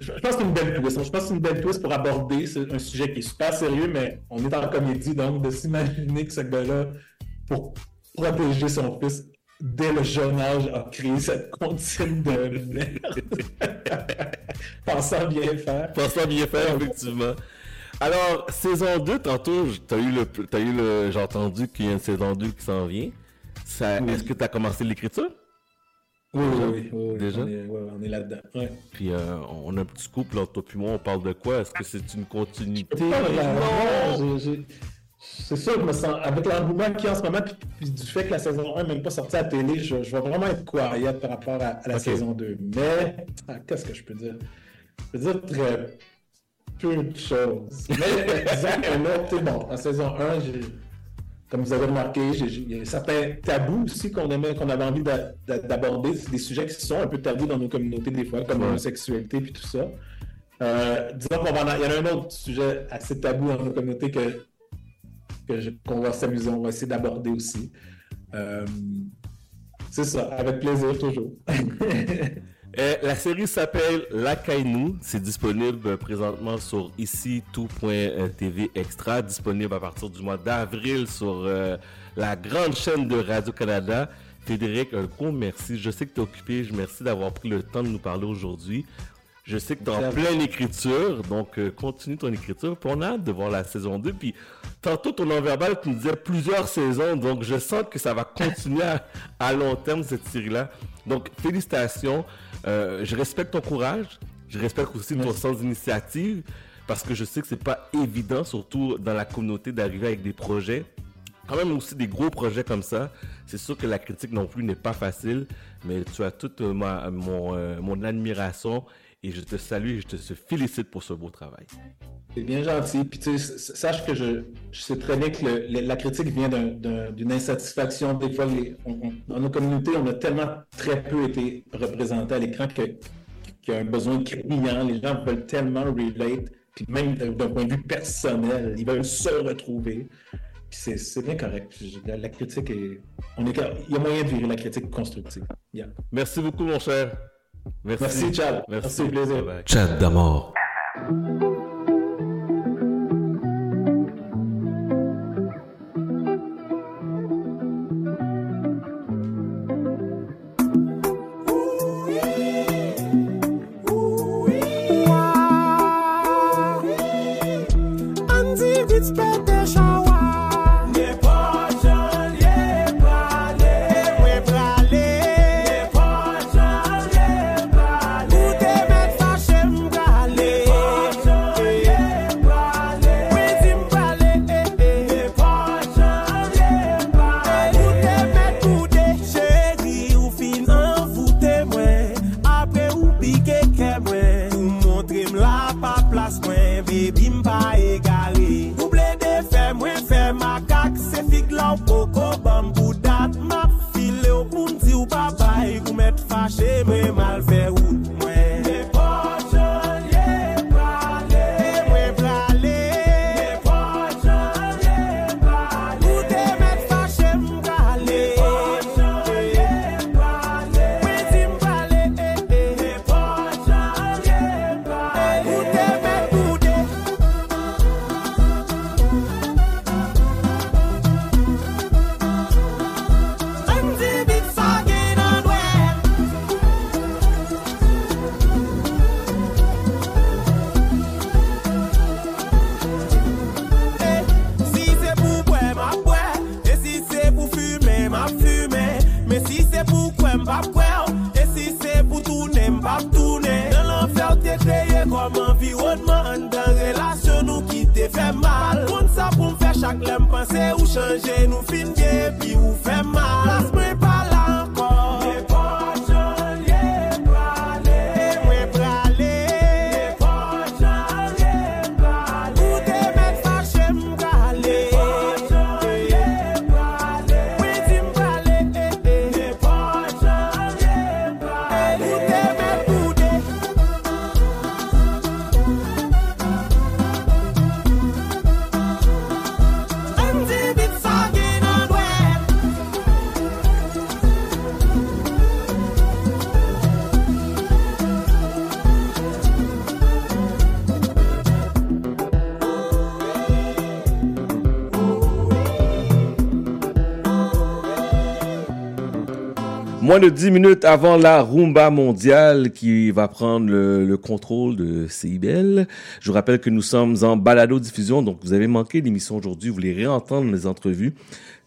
Je, je pense que c'est une belle twist. Je pense que c'est une belle twist pour aborder un sujet qui est super sérieux, mais on est en comédie, donc de s'imaginer que ce gars-là, pour protéger son fils, dès le jeune âge, a créé cette comptine de merde. (laughs) Pensant bien faire. Pensant bien faire, effectivement. Alors, saison 2, tantôt, t'as eu le, t'as eu le, j'ai entendu qu'il y a une saison 2 qui s'en vient. Oui. Est-ce que t'as commencé l'écriture? Oui, oui, oui, oui, oui, Déjà? On est, ouais, on est là-dedans. Ouais. Puis, euh, on a un petit couple, là, toi puis moi, on parle de quoi? Est-ce que c'est une continuité? C'est sûr, je me sens, avec l'engouement qu'il y a en ce moment, puis, puis du fait que la saison 1 n'est même pas sortie à la télé, je, je vais vraiment être quiet par rapport à, à la saison 2. Mais, ah, qu'est-ce que je peux dire? Je peux dire très peu de choses. Mais (laughs) disons que là, sais, bon, en saison 1, j'ai- comme vous avez remarqué, il y a certains tabous aussi qu'on aimait, qu'on avait envie d'a- d'a- d'aborder. Des sujets qui sont un peu tabous dans nos communautés des fois, comme Ouais. l'homosexualité puis tout ça. Euh, disons qu'on y en a un autre sujet assez tabou dans nos communautés que, qu'on va s'amuser, on va essayer d'aborder aussi. Euh, c'est ça, avec plaisir toujours. (laughs) Euh, la série s'appelle La Kainu. C'est disponible euh, présentement sur ici tout.tv extra, disponible à partir du mois d'avril sur euh, la grande chaîne de Radio-Canada. Frédéric, un gros merci. Je sais que tu es occupé. Je merci d'avoir pris le temps de nous parler aujourd'hui. Je sais que tu es en pleine écriture, donc euh, continue ton écriture. Puis on a hâte de voir la saison 2. Puis tantôt, ton non-verbal, tu nous disais plusieurs saisons, donc je sens que ça va continuer à, à long terme, cette série-là. Donc, félicitations. Euh, je respecte ton courage. Je respecte aussi ton sens d'initiative, parce que je sais que c'est pas évident, surtout dans la communauté, d'arriver avec des projets quand même aussi des gros projets comme ça. C'est sûr que la critique non plus n'est pas facile, mais tu as toute ma, mon, euh, mon admiration et je te salue et je te félicite pour ce beau travail. C'est bien gentil. Puis tu sais, sache que je, je sais très bien que le- le- la critique vient d'un- d'un- d'une insatisfaction. Des fois, les- on- on- dans nos communautés, on a tellement très peu été représentés à l'écran qu'il y a un besoin criant. Les gens veulent tellement relate, puis même d'un d'un point de vue personnel, ils veulent se retrouver. Puis c'est bien correct. La, la critique est. On est, il y a moyen de virer la critique constructive. Yeah. Merci beaucoup, mon cher. Merci, Merci, Chad. Merci, Merci, plaisir. Bye bye. Moins de 10 minutes avant la rumba mondiale qui va prendre le, le contrôle de CIBL. Je vous rappelle que nous sommes en balado-diffusion, donc vous avez manqué l'émission aujourd'hui, vous voulez réentendre les entrevues.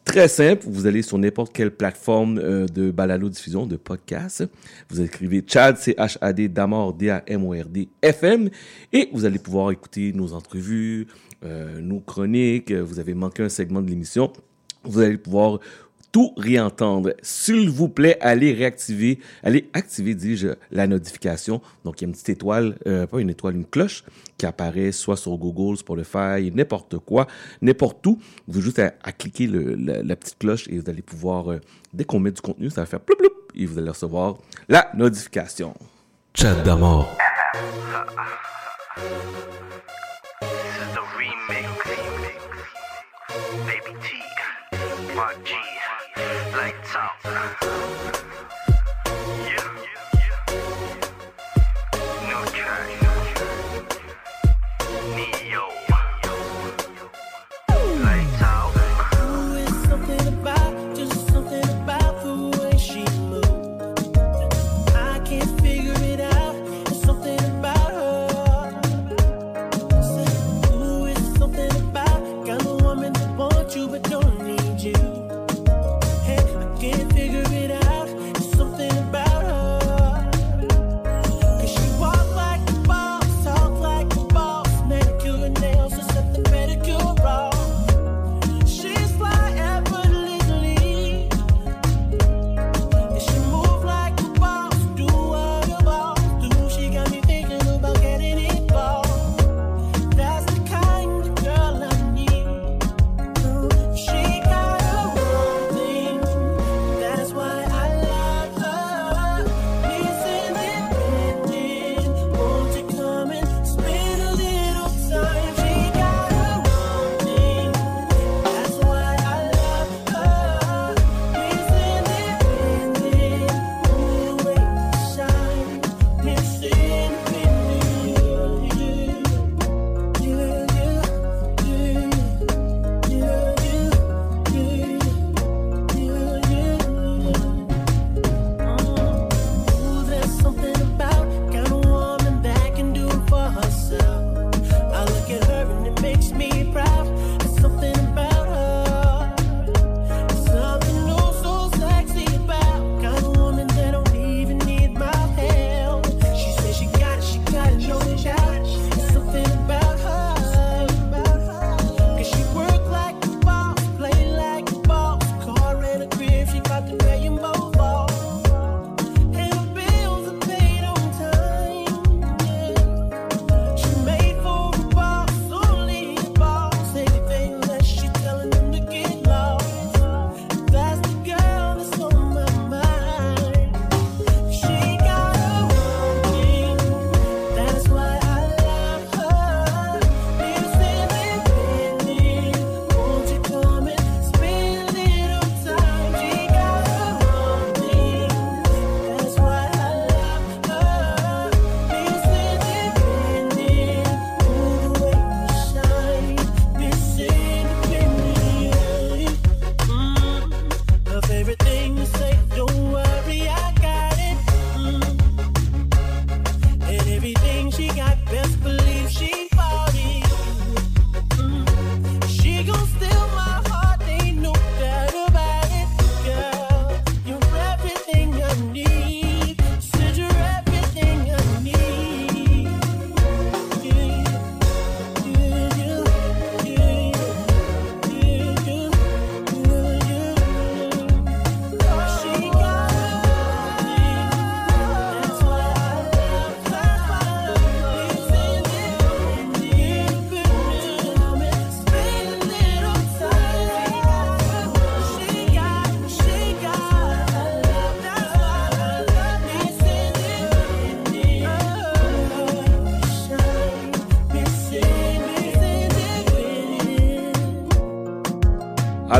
Très simple, vous allez sur n'importe quelle plateforme euh, de balado-diffusion, de podcast. Vous écrivez Chad, C-H-A-D, Damord, D-A-M-O-R-D, FM, et vous allez pouvoir écouter nos entrevues, euh, nos chroniques. Vous avez manqué un segment de l'émission. Vous allez pouvoir tout réentendre. S'il vous plaît, allez réactiver, allez activer, dis-je, la notification. Donc, il y a une petite étoile, euh, pas une étoile, une cloche qui apparaît soit sur Google, Spotify, n'importe quoi, n'importe où. Vous avez juste à, à cliquer le- la, la petite cloche et vous allez pouvoir, euh, dès qu'on met du contenu, ça va faire ploup ploup et vous allez recevoir la notification. Chat d'amour. the remix. Baby T, Mark G, lights out.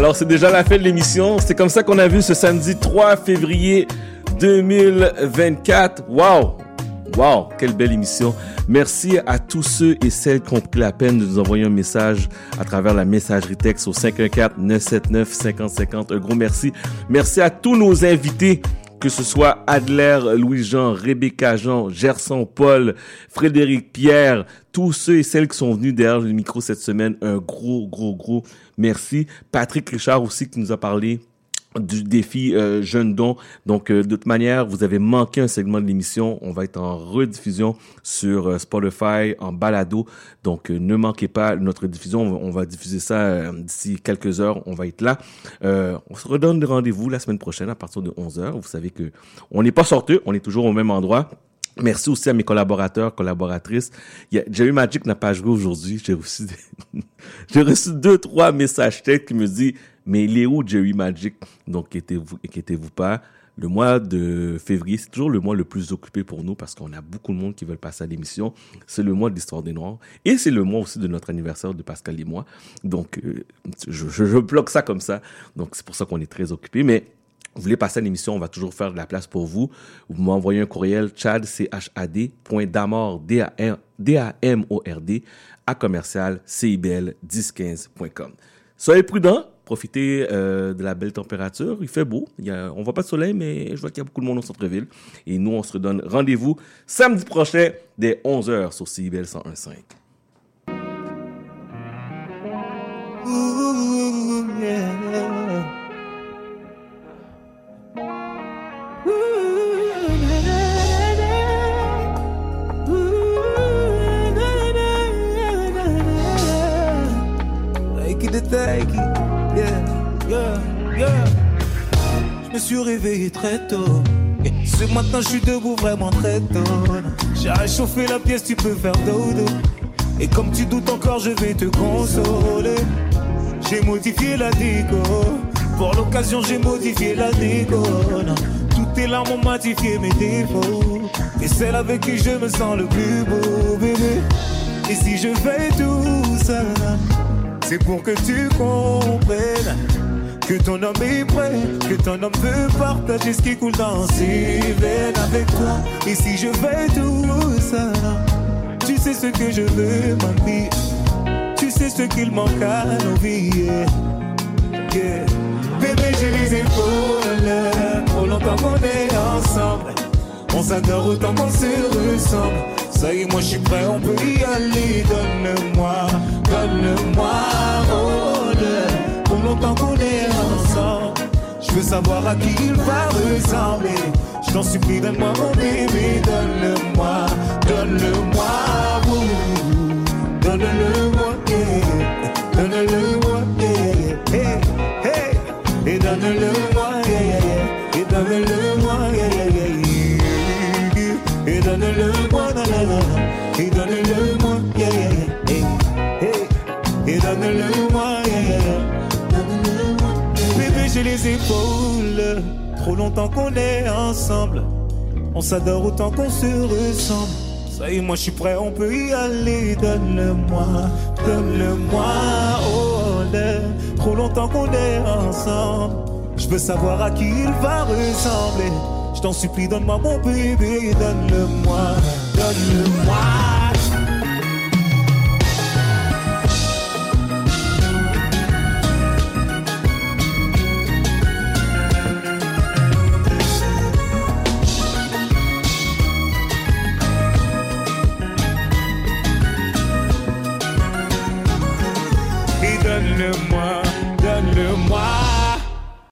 Alors, c'est déjà la fin de l'émission. C'est comme ça qu'on a vu ce samedi 3 février 2024. Wow! Wow, quelle belle émission. Merci à tous ceux et celles qui ont pris la peine de nous envoyer un message à travers la messagerie texte au 514-979-5050. Un gros merci. Merci à tous nos invités que ce soit Adler, Louis-Jean, Rebecca Jean, Gerson Paul, Frédéric Pierre, tous ceux et celles qui sont venus derrière le micro cette semaine, un gros, gros, gros merci. Patrick Richard aussi qui nous a parlé du défi euh, Jeune Don. Donc, euh, de toute manière, vous avez manqué un segment de l'émission. On va être en rediffusion sur euh, Spotify, en balado. Donc, euh, ne manquez pas notre diffusion. On va, diffuser ça euh, d'ici quelques heures. On va être là. On se redonne rendez-vous la semaine prochaine à partir de 11h. Vous savez que on n'est pas sorteux. On est toujours au même endroit. Merci aussi à mes collaborateurs, collaboratrices. Il y a, Jerry Magic n'a pas joué aujourd'hui. J'ai reçu, (laughs) j'ai reçu deux, trois messages textes qui me disent, mais il est où Jerry Magic? Donc, inquiétez-vous, pas. Le mois de février, c'est toujours le mois le plus occupé pour nous parce qu'on a beaucoup de monde qui veulent passer à l'émission. C'est le mois de l'histoire des Noirs. Et c'est le mois aussi de notre anniversaire de Pascal et moi. Donc, euh, je, bloque ça comme ça. Donc, c'est pour ça qu'on est très occupé. Mais vous voulez passer à l'émission, on va toujours faire de la place pour vous. Vous m'envoyez un courriel chad, à commercial, CIBL1015.com. Soyez prudents, profitez euh, de la belle température. Il fait beau. Il y on voit pas de soleil, mais je vois qu'il y a beaucoup de monde au centre-ville. Et nous, on se redonne rendez-vous samedi prochain dès 11h sur CIBL 101.5. Ooh, yeah. Je me suis réveillé très tôt. Ce matin, je suis debout vraiment très tôt. J'ai réchauffé la pièce, tu peux faire dodo. Et comme tu doutes encore, je vais te consoler. J'ai modifié la déco. Pour l'occasion, j'ai modifié la déco. Toutes tes larmes ont modifié mes défauts. Et celle avec qui je me sens le plus beau, bébé. Et si je fais tout ça, c'est pour que tu comprennes que ton homme est prêt, que ton homme veut partager ce qui coule dans ses veines avec toi. Et si je fais tout ça, tu sais ce que je veux, mamie. Tu sais ce qu'il manque à nos vies. yeah. Bébé, j'ai les épaules. Trop longtemps qu'on est ensemble. On s'adore autant qu'on se ressemble. Ça y est, moi je suis prêt, on peut y aller. Donne-moi, donne-moi. Oh, longtemps qu'on est ensemble. Je veux savoir à qui il va ressembler. Je t'en supplie, donne-moi mon bébé. Donne-le-moi, donne-le-moi. ouh. Donne-le-moi, Trop longtemps qu'on est ensemble. On s'adore autant qu'on se ressemble. Ça y est, moi je suis prêt, on peut y aller. Donne-le-moi, donne-le-moi. Oh, là. trop longtemps qu'on est ensemble. Je veux savoir à qui il va ressembler. Je t'en supplie, donne-moi mon bébé. Donne-le-moi, donne-le-moi.